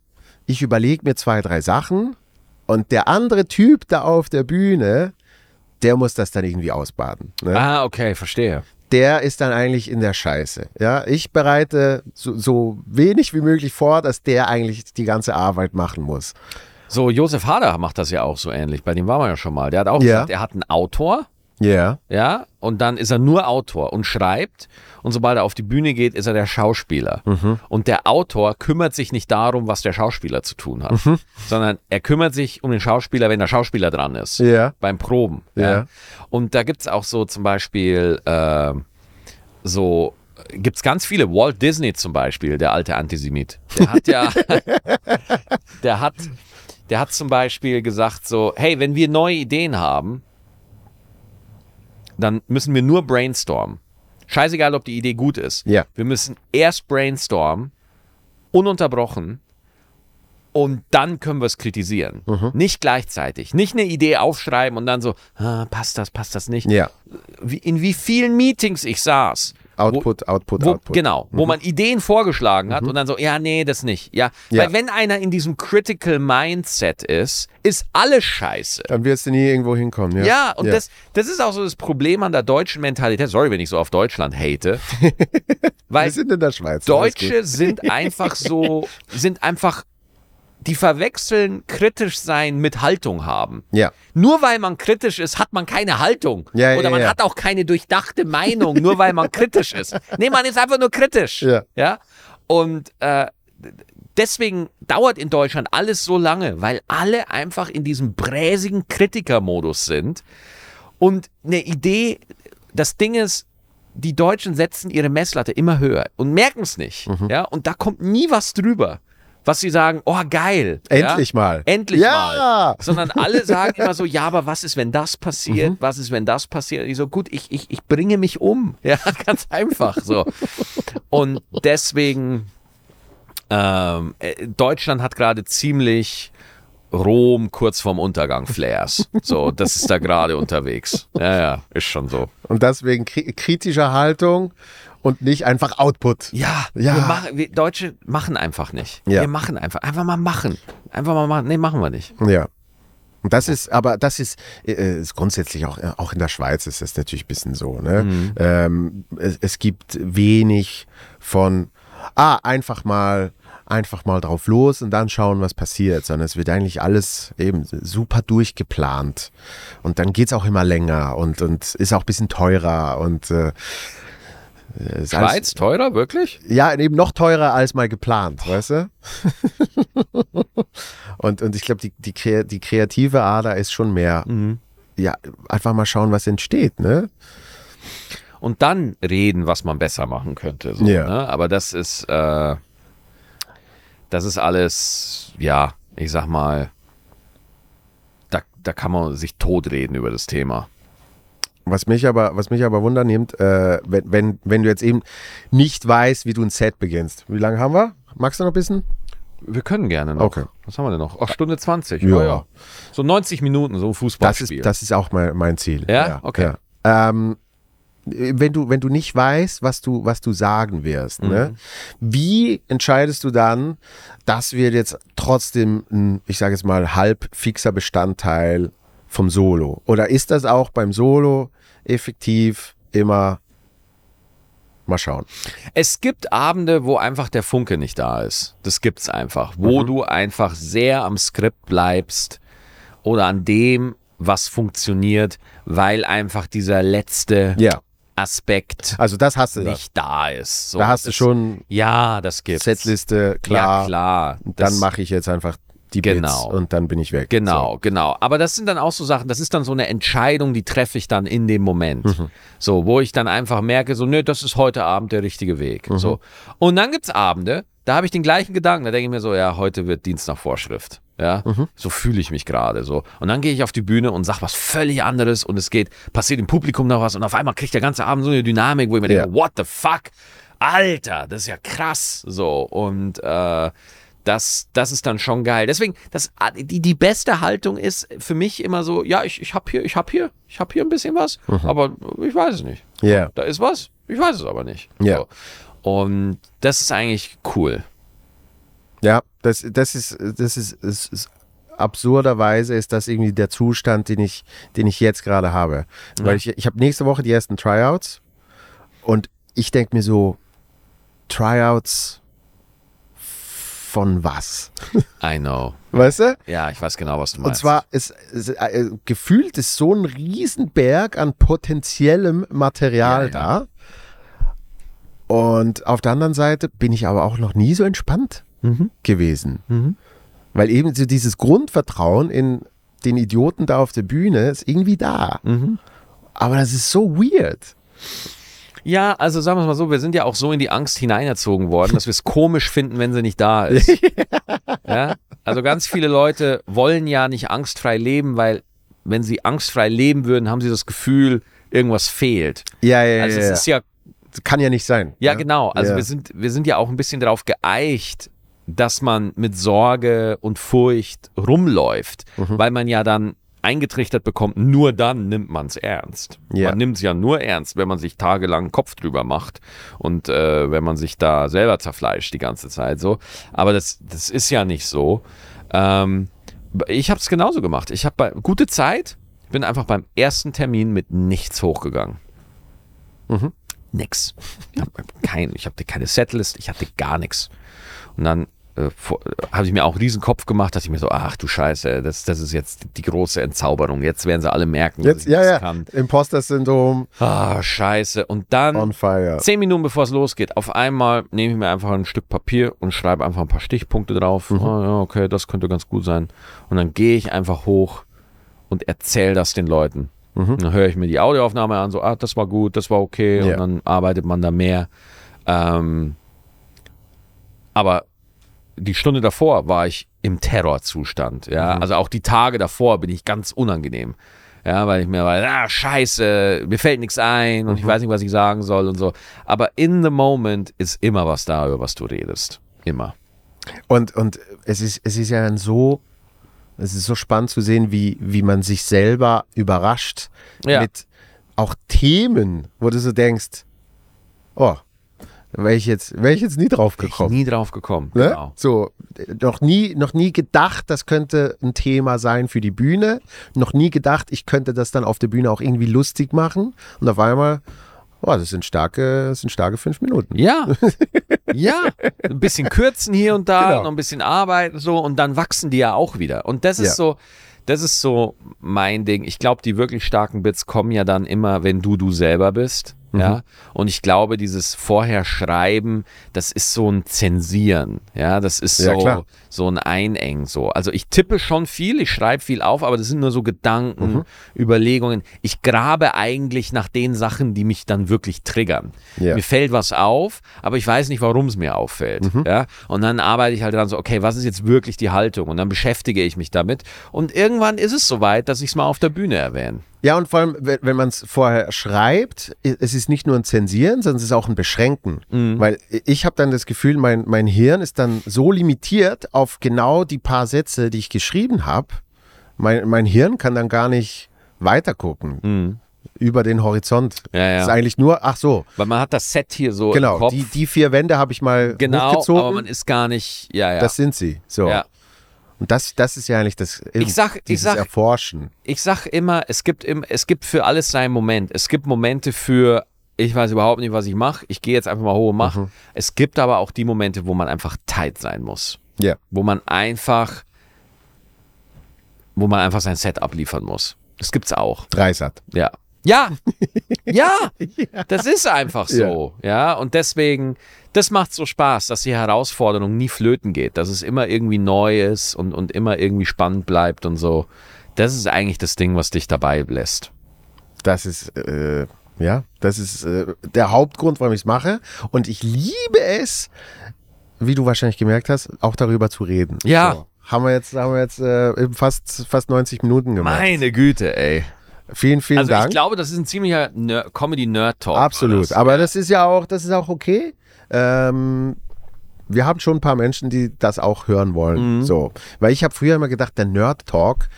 [SPEAKER 1] ich überlege mir zwei, drei Sachen und der andere Typ da auf der Bühne, der muss das dann irgendwie ausbaden. Ne?
[SPEAKER 2] Ah, okay, verstehe.
[SPEAKER 1] Der ist dann eigentlich in der Scheiße. Ja, ich bereite so, so wenig wie möglich vor, dass der eigentlich die ganze Arbeit machen muss.
[SPEAKER 2] So, Josef Hader macht das ja auch so ähnlich. Bei dem war man ja schon mal. Der hat auch
[SPEAKER 1] Ja.
[SPEAKER 2] gesagt, er hat einen Autor,
[SPEAKER 1] Ja.
[SPEAKER 2] ja, und dann ist er nur Autor und schreibt. Und sobald er auf die Bühne geht, ist er der Schauspieler.
[SPEAKER 1] Mhm.
[SPEAKER 2] Und der Autor kümmert sich nicht darum, was der Schauspieler zu tun hat,
[SPEAKER 1] Mhm.
[SPEAKER 2] sondern er kümmert sich um den Schauspieler, wenn der Schauspieler dran ist.
[SPEAKER 1] Ja.
[SPEAKER 2] Beim Proben.
[SPEAKER 1] Ja.
[SPEAKER 2] Und da gibt es auch so zum Beispiel äh, so. Gibt es ganz viele. Walt Disney zum Beispiel, der alte Antisemit. Der hat ja. der hat. Der hat zum Beispiel gesagt so, hey, wenn wir neue Ideen haben, dann müssen wir nur brainstormen. Scheißegal, ob die Idee gut ist.
[SPEAKER 1] Ja.
[SPEAKER 2] Wir müssen erst brainstormen, ununterbrochen, und dann können wir es kritisieren.
[SPEAKER 1] Mhm.
[SPEAKER 2] Nicht gleichzeitig. Nicht eine Idee aufschreiben und dann so, ah, passt das, passt das nicht.
[SPEAKER 1] Ja.
[SPEAKER 2] Wie, in wie vielen Meetings ich saß.
[SPEAKER 1] Output, Output,
[SPEAKER 2] Wo,
[SPEAKER 1] Output.
[SPEAKER 2] Genau, wo man Ideen vorgeschlagen hat und dann so, ja, nee, das nicht. Ja,
[SPEAKER 1] Ja.
[SPEAKER 2] weil wenn einer in diesem Critical Mindset ist, ist alles scheiße.
[SPEAKER 1] Dann wirst du nie irgendwo hinkommen. Ja,
[SPEAKER 2] Ja, und Das, das ist auch so das Problem an der deutschen Mentalität. Sorry, wenn ich so auf Deutschland hate.
[SPEAKER 1] Wir
[SPEAKER 2] weil
[SPEAKER 1] sind in der Schweiz.
[SPEAKER 2] Deutsche sind einfach so, sind einfach, die verwechseln kritisch sein mit Haltung haben.
[SPEAKER 1] Ja.
[SPEAKER 2] Nur weil man kritisch ist, hat man keine Haltung.
[SPEAKER 1] Ja, ja,
[SPEAKER 2] Oder man
[SPEAKER 1] ja.
[SPEAKER 2] hat auch keine durchdachte Meinung, nur weil man kritisch ist. Nee, man ist einfach nur kritisch.
[SPEAKER 1] Ja.
[SPEAKER 2] ja? Und äh, deswegen dauert in Deutschland alles so lange, weil alle einfach in diesem bräsigen Kritikermodus sind. Und eine Idee, das Ding ist, die Deutschen setzen ihre Messlatte immer höher und merken es nicht.
[SPEAKER 1] Mhm.
[SPEAKER 2] Ja? Und da kommt nie was drüber. Was sie sagen, oh geil.
[SPEAKER 1] Endlich
[SPEAKER 2] ja?
[SPEAKER 1] mal.
[SPEAKER 2] Endlich
[SPEAKER 1] Ja.
[SPEAKER 2] mal. Sondern alle sagen immer so, ja, aber was ist, wenn das
[SPEAKER 1] Mhm.
[SPEAKER 2] passiert? Was ist, wenn das passiert? Ich so, gut, ich, ich, ich bringe mich um. Ja, ganz einfach so. Und deswegen, ähm, äh, Deutschland hat gerade ziemlich Rom kurz vorm Untergang Flares. So, das ist da gerade unterwegs. Ja, ja, ist schon so.
[SPEAKER 1] Und deswegen kri kritischer Haltung und nicht einfach Output.
[SPEAKER 2] Ja,
[SPEAKER 1] Ja.
[SPEAKER 2] Wir machen, wir Deutsche machen einfach nicht.
[SPEAKER 1] Ja.
[SPEAKER 2] Wir machen einfach, einfach mal machen. Einfach mal machen. Nee, machen wir nicht.
[SPEAKER 1] Ja. Und das ist, aber das ist, äh, ist grundsätzlich auch, äh, auch in der Schweiz ist das natürlich ein bisschen so. Ne? Ähm, es, es gibt wenig von, ah, einfach mal, einfach mal drauf los und dann schauen, was passiert, sondern es wird eigentlich alles eben super durchgeplant. Und dann geht es auch immer länger und, und ist auch ein bisschen teurer und äh, äh, ist alles-
[SPEAKER 2] Schweiz, teurer, wirklich?
[SPEAKER 1] Ja, eben noch teurer als mal geplant, weißt du? und, und ich glaube, die, die, die kreative Ader ist schon mehr.
[SPEAKER 2] Mhm.
[SPEAKER 1] Ja, einfach mal schauen, was entsteht, ne?
[SPEAKER 2] Und dann reden, was man besser machen könnte. So,
[SPEAKER 1] Ja.
[SPEAKER 2] ne? Aber das ist, äh, das ist alles, ja, ich sag mal, da, da kann man sich totreden über das Thema.
[SPEAKER 1] Was mich aber, was mich aber wundernimmt, äh, wenn, wenn, wenn du jetzt eben nicht weißt, wie du ein Set beginnst. Wie lange haben wir? Magst du noch ein bisschen?
[SPEAKER 2] Wir können gerne noch.
[SPEAKER 1] Okay.
[SPEAKER 2] Was haben wir denn noch? Ach, Stunde 20.
[SPEAKER 1] Ja.
[SPEAKER 2] Ja. So 90 Minuten, so ein
[SPEAKER 1] Das
[SPEAKER 2] Fußballspiel.
[SPEAKER 1] ist, das ist auch mein, mein Ziel.
[SPEAKER 2] Ja? Okay.
[SPEAKER 1] Ja. Ähm, wenn du, wenn du nicht weißt, was du, was du sagen wirst, ne? wie entscheidest du dann, das wird jetzt trotzdem ein, ich sage jetzt mal, halb fixer Bestandteil vom Solo? Oder ist das auch beim Solo effektiv immer mal schauen?
[SPEAKER 2] Es gibt Abende, wo einfach der Funke nicht da ist. Das gibt's einfach. Wo du einfach sehr am Skript bleibst oder an dem, was funktioniert, weil einfach dieser letzte
[SPEAKER 1] Ja.
[SPEAKER 2] Aspekt
[SPEAKER 1] Also das hast du
[SPEAKER 2] nicht da ist. So,
[SPEAKER 1] Da hast du
[SPEAKER 2] das-
[SPEAKER 1] schon
[SPEAKER 2] Ja, das gibt's.
[SPEAKER 1] Setliste, klar.
[SPEAKER 2] Ja, klar.
[SPEAKER 1] Dann
[SPEAKER 2] Das-
[SPEAKER 1] mache ich jetzt einfach die
[SPEAKER 2] Genau.
[SPEAKER 1] Bits und dann bin ich weg.
[SPEAKER 2] Genau, genau. Aber das sind dann auch so Sachen, das ist dann so eine Entscheidung, die treffe ich dann in dem Moment.
[SPEAKER 1] Mhm.
[SPEAKER 2] So, wo ich dann einfach merke, so, nö, das ist heute Abend der richtige Weg.
[SPEAKER 1] Mhm.
[SPEAKER 2] So. Und dann gibt's Abende, da habe ich den gleichen Gedanken, da denke ich mir so, ja, heute wird Dienst nach Vorschrift. Ja,
[SPEAKER 1] Mhm.
[SPEAKER 2] so fühle ich mich gerade so. Und dann gehe ich auf die Bühne und sag was völlig anderes und es geht, passiert im Publikum noch was und auf einmal kriegt der ganze Abend so eine Dynamik, wo ich mir
[SPEAKER 1] Ja.
[SPEAKER 2] denke, what the fuck? Alter, das ist ja krass. So. Und äh, das, das ist dann schon geil. Deswegen, das, die, die beste Haltung ist für mich immer so, ja, ich, ich hab hier, ich hab hier, ich hab hier ein bisschen was, aber ich weiß es nicht.
[SPEAKER 1] Ja.
[SPEAKER 2] Da ist was, ich weiß es aber nicht.
[SPEAKER 1] Ja.
[SPEAKER 2] So. Und das ist eigentlich cool.
[SPEAKER 1] Ja, das, das ist, das ist, das ist absurderweise ist das irgendwie der Zustand, den ich, den ich jetzt gerade habe. Weil ich, ich habe nächste Woche die ersten Tryouts und ich denke mir so, Tryouts von was?
[SPEAKER 2] I know.
[SPEAKER 1] Weißt du?
[SPEAKER 2] Ja, ich weiß genau, was du
[SPEAKER 1] Und
[SPEAKER 2] meinst.
[SPEAKER 1] zwar ist, ist äh, gefühlt ist so ein Riesenberg an potenziellem Material
[SPEAKER 2] Ja, ja.
[SPEAKER 1] da. Und auf der anderen Seite bin ich aber auch noch nie so entspannt
[SPEAKER 2] Mhm.
[SPEAKER 1] gewesen. Weil eben so dieses Grundvertrauen in den Idioten da auf der Bühne ist irgendwie da.
[SPEAKER 2] Mhm.
[SPEAKER 1] Aber das ist so weird.
[SPEAKER 2] Ja, also sagen wir es mal so, wir sind ja auch so in die Angst hineinerzogen worden, dass wir es komisch finden, wenn sie nicht da ist. ja? Also ganz viele Leute wollen ja nicht angstfrei leben, weil wenn sie angstfrei leben würden, haben sie das Gefühl, irgendwas fehlt.
[SPEAKER 1] Ja, ja,
[SPEAKER 2] Also
[SPEAKER 1] ja.
[SPEAKER 2] es
[SPEAKER 1] ja.
[SPEAKER 2] ist ja,
[SPEAKER 1] Kann ja nicht sein.
[SPEAKER 2] ja genau, also
[SPEAKER 1] Ja.
[SPEAKER 2] wir sind, wir sind ja auch ein bisschen darauf geeicht, dass man mit Sorge und Furcht rumläuft,
[SPEAKER 1] Mhm.
[SPEAKER 2] weil man ja dann eingetrichtert bekommt, nur dann nimmt man es ernst.
[SPEAKER 1] Ja.
[SPEAKER 2] Man nimmt es ja nur ernst, wenn man sich tagelang Kopf drüber macht und äh, wenn man sich da selber zerfleischt die ganze Zeit so. Aber das, das ist ja nicht so. Ähm, ich habe es genauso gemacht. Ich habe bei gute Zeit, bin einfach beim ersten Termin mit nichts hochgegangen. Nix. Ich hab ich hatte keine Setlist, ich hatte gar nichts. Und dann äh, habe ich mir auch riesen Kopf gemacht, dachte ich mir so, ach du Scheiße, das, das ist jetzt die große Entzauberung. Jetzt werden sie alle merken,
[SPEAKER 1] Jetzt,
[SPEAKER 2] dass ich
[SPEAKER 1] ja,
[SPEAKER 2] nichts
[SPEAKER 1] ja.
[SPEAKER 2] kann.
[SPEAKER 1] Imposter-Syndrom
[SPEAKER 2] Ah, scheiße. Und dann, zehn Minuten bevor es losgeht, auf einmal nehme ich mir einfach ein Stück Papier und schreibe einfach ein paar Stichpunkte drauf. Ah, ja, okay, das könnte ganz gut sein. Und dann gehe ich einfach hoch und erzähle das den Leuten. Und dann höre ich mir die Audioaufnahme an, so, ah, das war gut, das war okay.
[SPEAKER 1] Ja.
[SPEAKER 2] Und dann arbeitet man da mehr. Ähm, aber die Stunde davor war ich im Terrorzustand. Ja, also auch die Tage davor bin ich ganz unangenehm. Ja, weil ich mir war, ah, scheiße, mir fällt nichts ein und ich weiß nicht, was ich sagen soll und so. Aber in the moment ist immer was da, über was du redest. Immer.
[SPEAKER 1] Und, und es, ist, es ist ja dann so, es ist so spannend zu sehen, wie, wie man sich selber überrascht
[SPEAKER 2] Ja.
[SPEAKER 1] mit auch Themen, wo du so denkst, oh, wäre ich, jetzt- wär ich jetzt nie drauf
[SPEAKER 2] Ich
[SPEAKER 1] gekommen.
[SPEAKER 2] nie drauf gekommen.
[SPEAKER 1] Ne?
[SPEAKER 2] Genau.
[SPEAKER 1] So, noch nie, noch nie gedacht, das könnte ein Thema sein für die Bühne. Noch nie gedacht, ich könnte das dann auf der Bühne auch irgendwie lustig machen. Und auf einmal, oh, das sind starke, das sind starke fünf Minuten.
[SPEAKER 2] Ja. ja. Ein bisschen kürzen hier und da,
[SPEAKER 1] Genau.
[SPEAKER 2] noch ein bisschen arbeiten so und dann wachsen die ja auch wieder. Und das ist
[SPEAKER 1] Ja.
[SPEAKER 2] so, das ist so mein Ding. Ich glaube, die wirklich starken Bits kommen ja dann immer, wenn du du selber bist. Ja, und ich glaube, dieses Vorher-Schreiben, das ist so ein Zensieren. Ja, das ist
[SPEAKER 1] Ja,
[SPEAKER 2] so,
[SPEAKER 1] klar.
[SPEAKER 2] so ein Einengen. So. Also ich tippe schon viel, ich schreibe viel auf, aber das sind nur so Gedanken,
[SPEAKER 1] Mhm.
[SPEAKER 2] Überlegungen. Ich grabe eigentlich nach den Sachen, die mich dann wirklich triggern.
[SPEAKER 1] Ja.
[SPEAKER 2] Mir fällt was auf, aber ich weiß nicht, warum es mir auffällt.
[SPEAKER 1] Mhm.
[SPEAKER 2] Ja? Und dann arbeite ich halt dran so, okay, was ist jetzt wirklich die Haltung? Und dann beschäftige ich mich damit. Und irgendwann ist es soweit, dass ich es mal auf der Bühne erwähne.
[SPEAKER 1] Ja, und vor allem, wenn, man es vorher schreibt, es ist nicht nur ein Zensieren, sondern es ist auch ein Beschränken. Weil ich habe dann das Gefühl, mein, mein Hirn ist dann so limitiert auf genau die paar Sätze, die ich geschrieben habe. Mein, mein Hirn kann dann gar nicht weitergucken über den Horizont.
[SPEAKER 2] Ja, ja.
[SPEAKER 1] Ist eigentlich nur, ach so,
[SPEAKER 2] Weil man hat das Set hier so im
[SPEAKER 1] genau,
[SPEAKER 2] Kopf.
[SPEAKER 1] die, die vier Wände habe ich mal
[SPEAKER 2] genau,
[SPEAKER 1] hochgezogen.
[SPEAKER 2] aber man ist gar nicht, ja, ja.
[SPEAKER 1] Das sind sie. So.
[SPEAKER 2] ja.
[SPEAKER 1] Und das, das ist ja eigentlich das
[SPEAKER 2] Ich sag- ich sag-
[SPEAKER 1] Erforschen.
[SPEAKER 2] ich sag immer, es gibt, im, es gibt für alles seinen Moment. Es gibt Momente für, ich weiß überhaupt nicht, was ich mache. Ich gehe jetzt einfach mal hoch und mache. Es gibt aber auch die Momente, wo man einfach tight sein muss.
[SPEAKER 1] Ja.
[SPEAKER 2] Wo man einfach, wo man einfach sein Set abliefern muss. Das gibt's auch.
[SPEAKER 1] Dreisat.
[SPEAKER 2] Ja. Ja, ja, das ist einfach so. Ja, und deswegen, das macht so Spaß, dass die Herausforderung nie flöten geht, dass es immer irgendwie neu ist und, und immer irgendwie spannend bleibt und so. Das ist eigentlich das Ding, was dich dabei lässt.
[SPEAKER 1] Das ist, äh, ja, das ist äh, der Hauptgrund, warum ich es mache. Und ich liebe es, wie du wahrscheinlich gemerkt hast, auch darüber zu reden.
[SPEAKER 2] Ja.
[SPEAKER 1] So. Haben wir jetzt, haben wir jetzt äh, fast, fast 90 Minuten gemacht.
[SPEAKER 2] Meine Güte, ey.
[SPEAKER 1] Vielen, vielen
[SPEAKER 2] Also
[SPEAKER 1] Dank.
[SPEAKER 2] ich glaube, das ist ein ziemlicher Ner Comedy-Nerd-Talk.
[SPEAKER 1] Absolut.
[SPEAKER 2] war
[SPEAKER 1] Aber das ist ja auch, das ist auch okay. Ähm, wir haben schon ein paar Menschen, die das auch hören wollen.
[SPEAKER 2] Mhm.
[SPEAKER 1] So. Weil ich habe früher immer gedacht, der Nerd-Talk,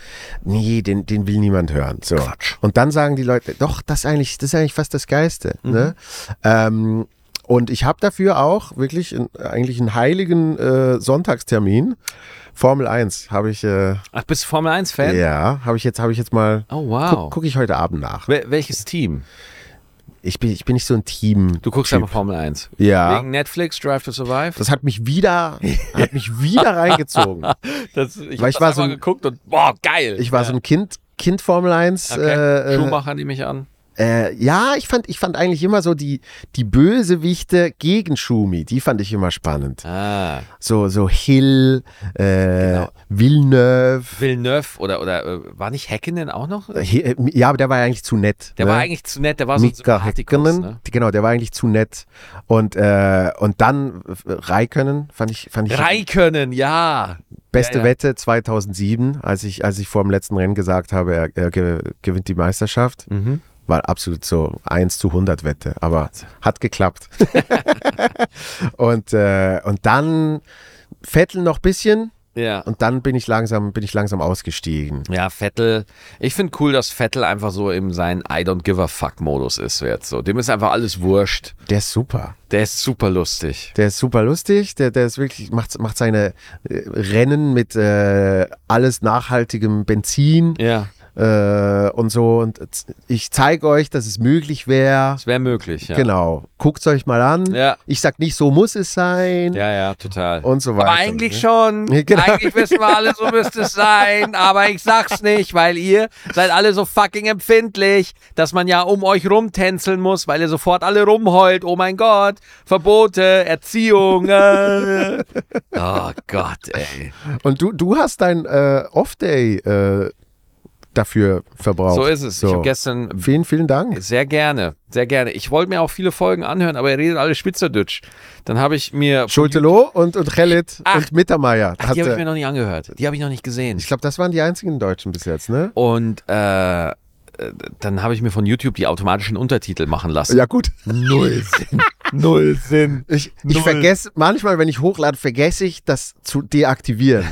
[SPEAKER 1] nee, den, den will niemand hören. So.
[SPEAKER 2] Quatsch.
[SPEAKER 1] Und dann sagen die Leute, doch, das ist eigentlich, das ist eigentlich fast das Geiste.
[SPEAKER 2] Mhm.
[SPEAKER 1] Ne? Ähm, und ich habe dafür auch wirklich ein, eigentlich einen heiligen äh, Sonntagstermin. Formel 1 habe ich, äh,
[SPEAKER 2] Ach, bist du Formel 1-Fan?
[SPEAKER 1] ja, habe ich jetzt, habe ich jetzt mal,
[SPEAKER 2] Oh, wow.
[SPEAKER 1] gucke guck ich heute Abend nach.
[SPEAKER 2] Wel welches Team?
[SPEAKER 1] Ich bin, ich bin nicht so ein Team.
[SPEAKER 2] Du guckst einfach Formel 1.
[SPEAKER 1] Ja.
[SPEAKER 2] Wegen Netflix, Drive to Survive?
[SPEAKER 1] Das hat mich wieder, hat mich wieder reingezogen.
[SPEAKER 2] Das, ich
[SPEAKER 1] Weil ich war so ein-
[SPEAKER 2] geguckt und boah, geil.
[SPEAKER 1] Ich war so ein Kind, Kind Formel 1.
[SPEAKER 2] okay.
[SPEAKER 1] Äh, äh,
[SPEAKER 2] Schumacher, die mich an.
[SPEAKER 1] Äh, ja, ich fand, ich fand eigentlich immer so die, die Bösewichte gegen Schumi, die fand ich immer spannend.
[SPEAKER 2] Ah,
[SPEAKER 1] So, so Hill, äh,
[SPEAKER 2] Genau.
[SPEAKER 1] Villeneuve.
[SPEAKER 2] Villeneuve oder, oder äh, war nicht Häkkinen auch noch?
[SPEAKER 1] Äh, äh, Ja, aber der war ja eigentlich zu nett.
[SPEAKER 2] Der
[SPEAKER 1] ne?
[SPEAKER 2] war eigentlich zu nett, der war so ein
[SPEAKER 1] Mika
[SPEAKER 2] Sympathikus,
[SPEAKER 1] Häkkinen,
[SPEAKER 2] ne?
[SPEAKER 1] genau, der war eigentlich zu nett. Und, äh, und dann Raikönnen fand ich, fand ich
[SPEAKER 2] Raikönnen, ja.
[SPEAKER 1] Beste
[SPEAKER 2] Ja, ja.
[SPEAKER 1] Wette 2007, als ich, als ich vor dem letzten Rennen gesagt habe, er, er ge, gewinnt die Meisterschaft.
[SPEAKER 2] Mhm.
[SPEAKER 1] War absolut so 1 zu 100 Wette, aber hat geklappt. und, äh, und dann Vettel noch ein bisschen
[SPEAKER 2] Ja.
[SPEAKER 1] und dann bin ich langsam, bin ich langsam ausgestiegen.
[SPEAKER 2] Ja, Vettel. Ich finde cool, dass Vettel einfach so in sein I don't give a fuck Modus ist jetzt so. Dem ist einfach alles wurscht.
[SPEAKER 1] Der ist super.
[SPEAKER 2] Der ist super lustig.
[SPEAKER 1] Der ist super lustig, der, der ist wirklich, macht, macht seine äh, Rennen mit äh, alles nachhaltigem Benzin
[SPEAKER 2] Ja,
[SPEAKER 1] äh, und so. Und ich zeige euch, dass es möglich wäre.
[SPEAKER 2] das wäre möglich, ja.
[SPEAKER 1] Genau. Guckt es euch mal an.
[SPEAKER 2] Ja.
[SPEAKER 1] Ich sag nicht, so muss es sein.
[SPEAKER 2] Ja, ja, total.
[SPEAKER 1] Und so weiter.
[SPEAKER 2] Aber eigentlich schon.
[SPEAKER 1] Genau.
[SPEAKER 2] Eigentlich wissen wir alle, so müsste es sein. Aber ich sag's nicht, weil ihr seid alle so fucking empfindlich, dass man ja um euch rumtänzeln muss, weil ihr sofort alle rumheult. Oh mein Gott, Verbote, Erziehung. Äh. Oh Gott, ey.
[SPEAKER 1] Und du, du hast dein äh, Off-Day äh, dafür verbraucht.
[SPEAKER 2] So ist es. Ich habe gestern
[SPEAKER 1] Vielen, vielen Dank.
[SPEAKER 2] Sehr gerne, sehr gerne. Ich wollte mir auch viele Folgen anhören, aber ihr redet alle Schweizerdeutsch. Dann habe ich mir.
[SPEAKER 1] Schultelo und, und Khaled
[SPEAKER 2] Ach.
[SPEAKER 1] und Mittermeier.
[SPEAKER 2] Ach, die habe ich mir noch nicht angehört. Die habe ich noch nicht gesehen.
[SPEAKER 1] ich glaube, das waren die einzigen Deutschen bis jetzt, ne?
[SPEAKER 2] Und äh, äh, dann habe ich mir von YouTube die automatischen Untertitel machen lassen.
[SPEAKER 1] Ja, gut.
[SPEAKER 2] Null Sinn. Null Sinn.
[SPEAKER 1] Ich, ich vergesse, manchmal, wenn ich hochlade, vergesse ich, das zu deaktivieren.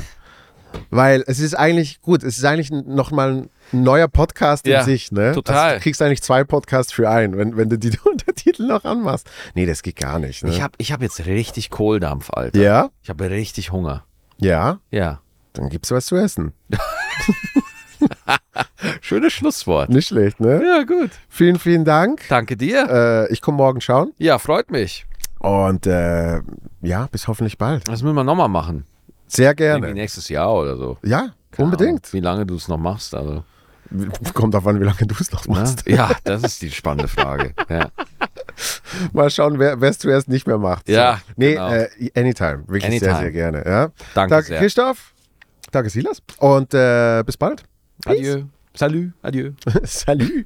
[SPEAKER 1] Weil es ist eigentlich, gut, es ist eigentlich nochmal ein neuer Podcast
[SPEAKER 2] Ja,
[SPEAKER 1] in sich, ne?
[SPEAKER 2] total.
[SPEAKER 1] Also, du kriegst eigentlich zwei Podcasts für einen, wenn, wenn du die Untertitel noch anmachst. Nee, das geht gar nicht, ne?
[SPEAKER 2] Ich habe ich hab jetzt richtig Kohldampf, Alter.
[SPEAKER 1] ja,
[SPEAKER 2] Ich habe richtig Hunger.
[SPEAKER 1] ja,
[SPEAKER 2] Ja.
[SPEAKER 1] dann gibt's was zu essen.
[SPEAKER 2] Schönes Schlusswort.
[SPEAKER 1] Nicht schlecht, ne?
[SPEAKER 2] Ja, gut.
[SPEAKER 1] Vielen, vielen Dank.
[SPEAKER 2] Danke dir.
[SPEAKER 1] Äh, ich komme morgen schauen.
[SPEAKER 2] Ja, freut mich.
[SPEAKER 1] Und äh, ja, bis hoffentlich bald.
[SPEAKER 2] Das müssen wir nochmal machen.
[SPEAKER 1] Sehr gerne.
[SPEAKER 2] Irgendwie nächstes Jahr oder so.
[SPEAKER 1] Ja,
[SPEAKER 2] Keine
[SPEAKER 1] unbedingt.
[SPEAKER 2] Ahnung, wie lange du es noch machst. Also.
[SPEAKER 1] Kommt davon, wie lange du es noch
[SPEAKER 2] ne?
[SPEAKER 1] machst. Na?
[SPEAKER 2] Ja, das ist die spannende Frage. Ja.
[SPEAKER 1] Mal schauen, wer es zuerst nicht mehr macht.
[SPEAKER 2] Ja. So.
[SPEAKER 1] Nee,
[SPEAKER 2] genau.
[SPEAKER 1] äh, anytime. Wirklich
[SPEAKER 2] anytime.
[SPEAKER 1] sehr, sehr gerne. Ja.
[SPEAKER 2] Danke Danke sehr.
[SPEAKER 1] Christoph. Danke, Silas. Und äh, bis bald. Peace.
[SPEAKER 2] Adieu. Salut. Adieu.
[SPEAKER 1] Salut.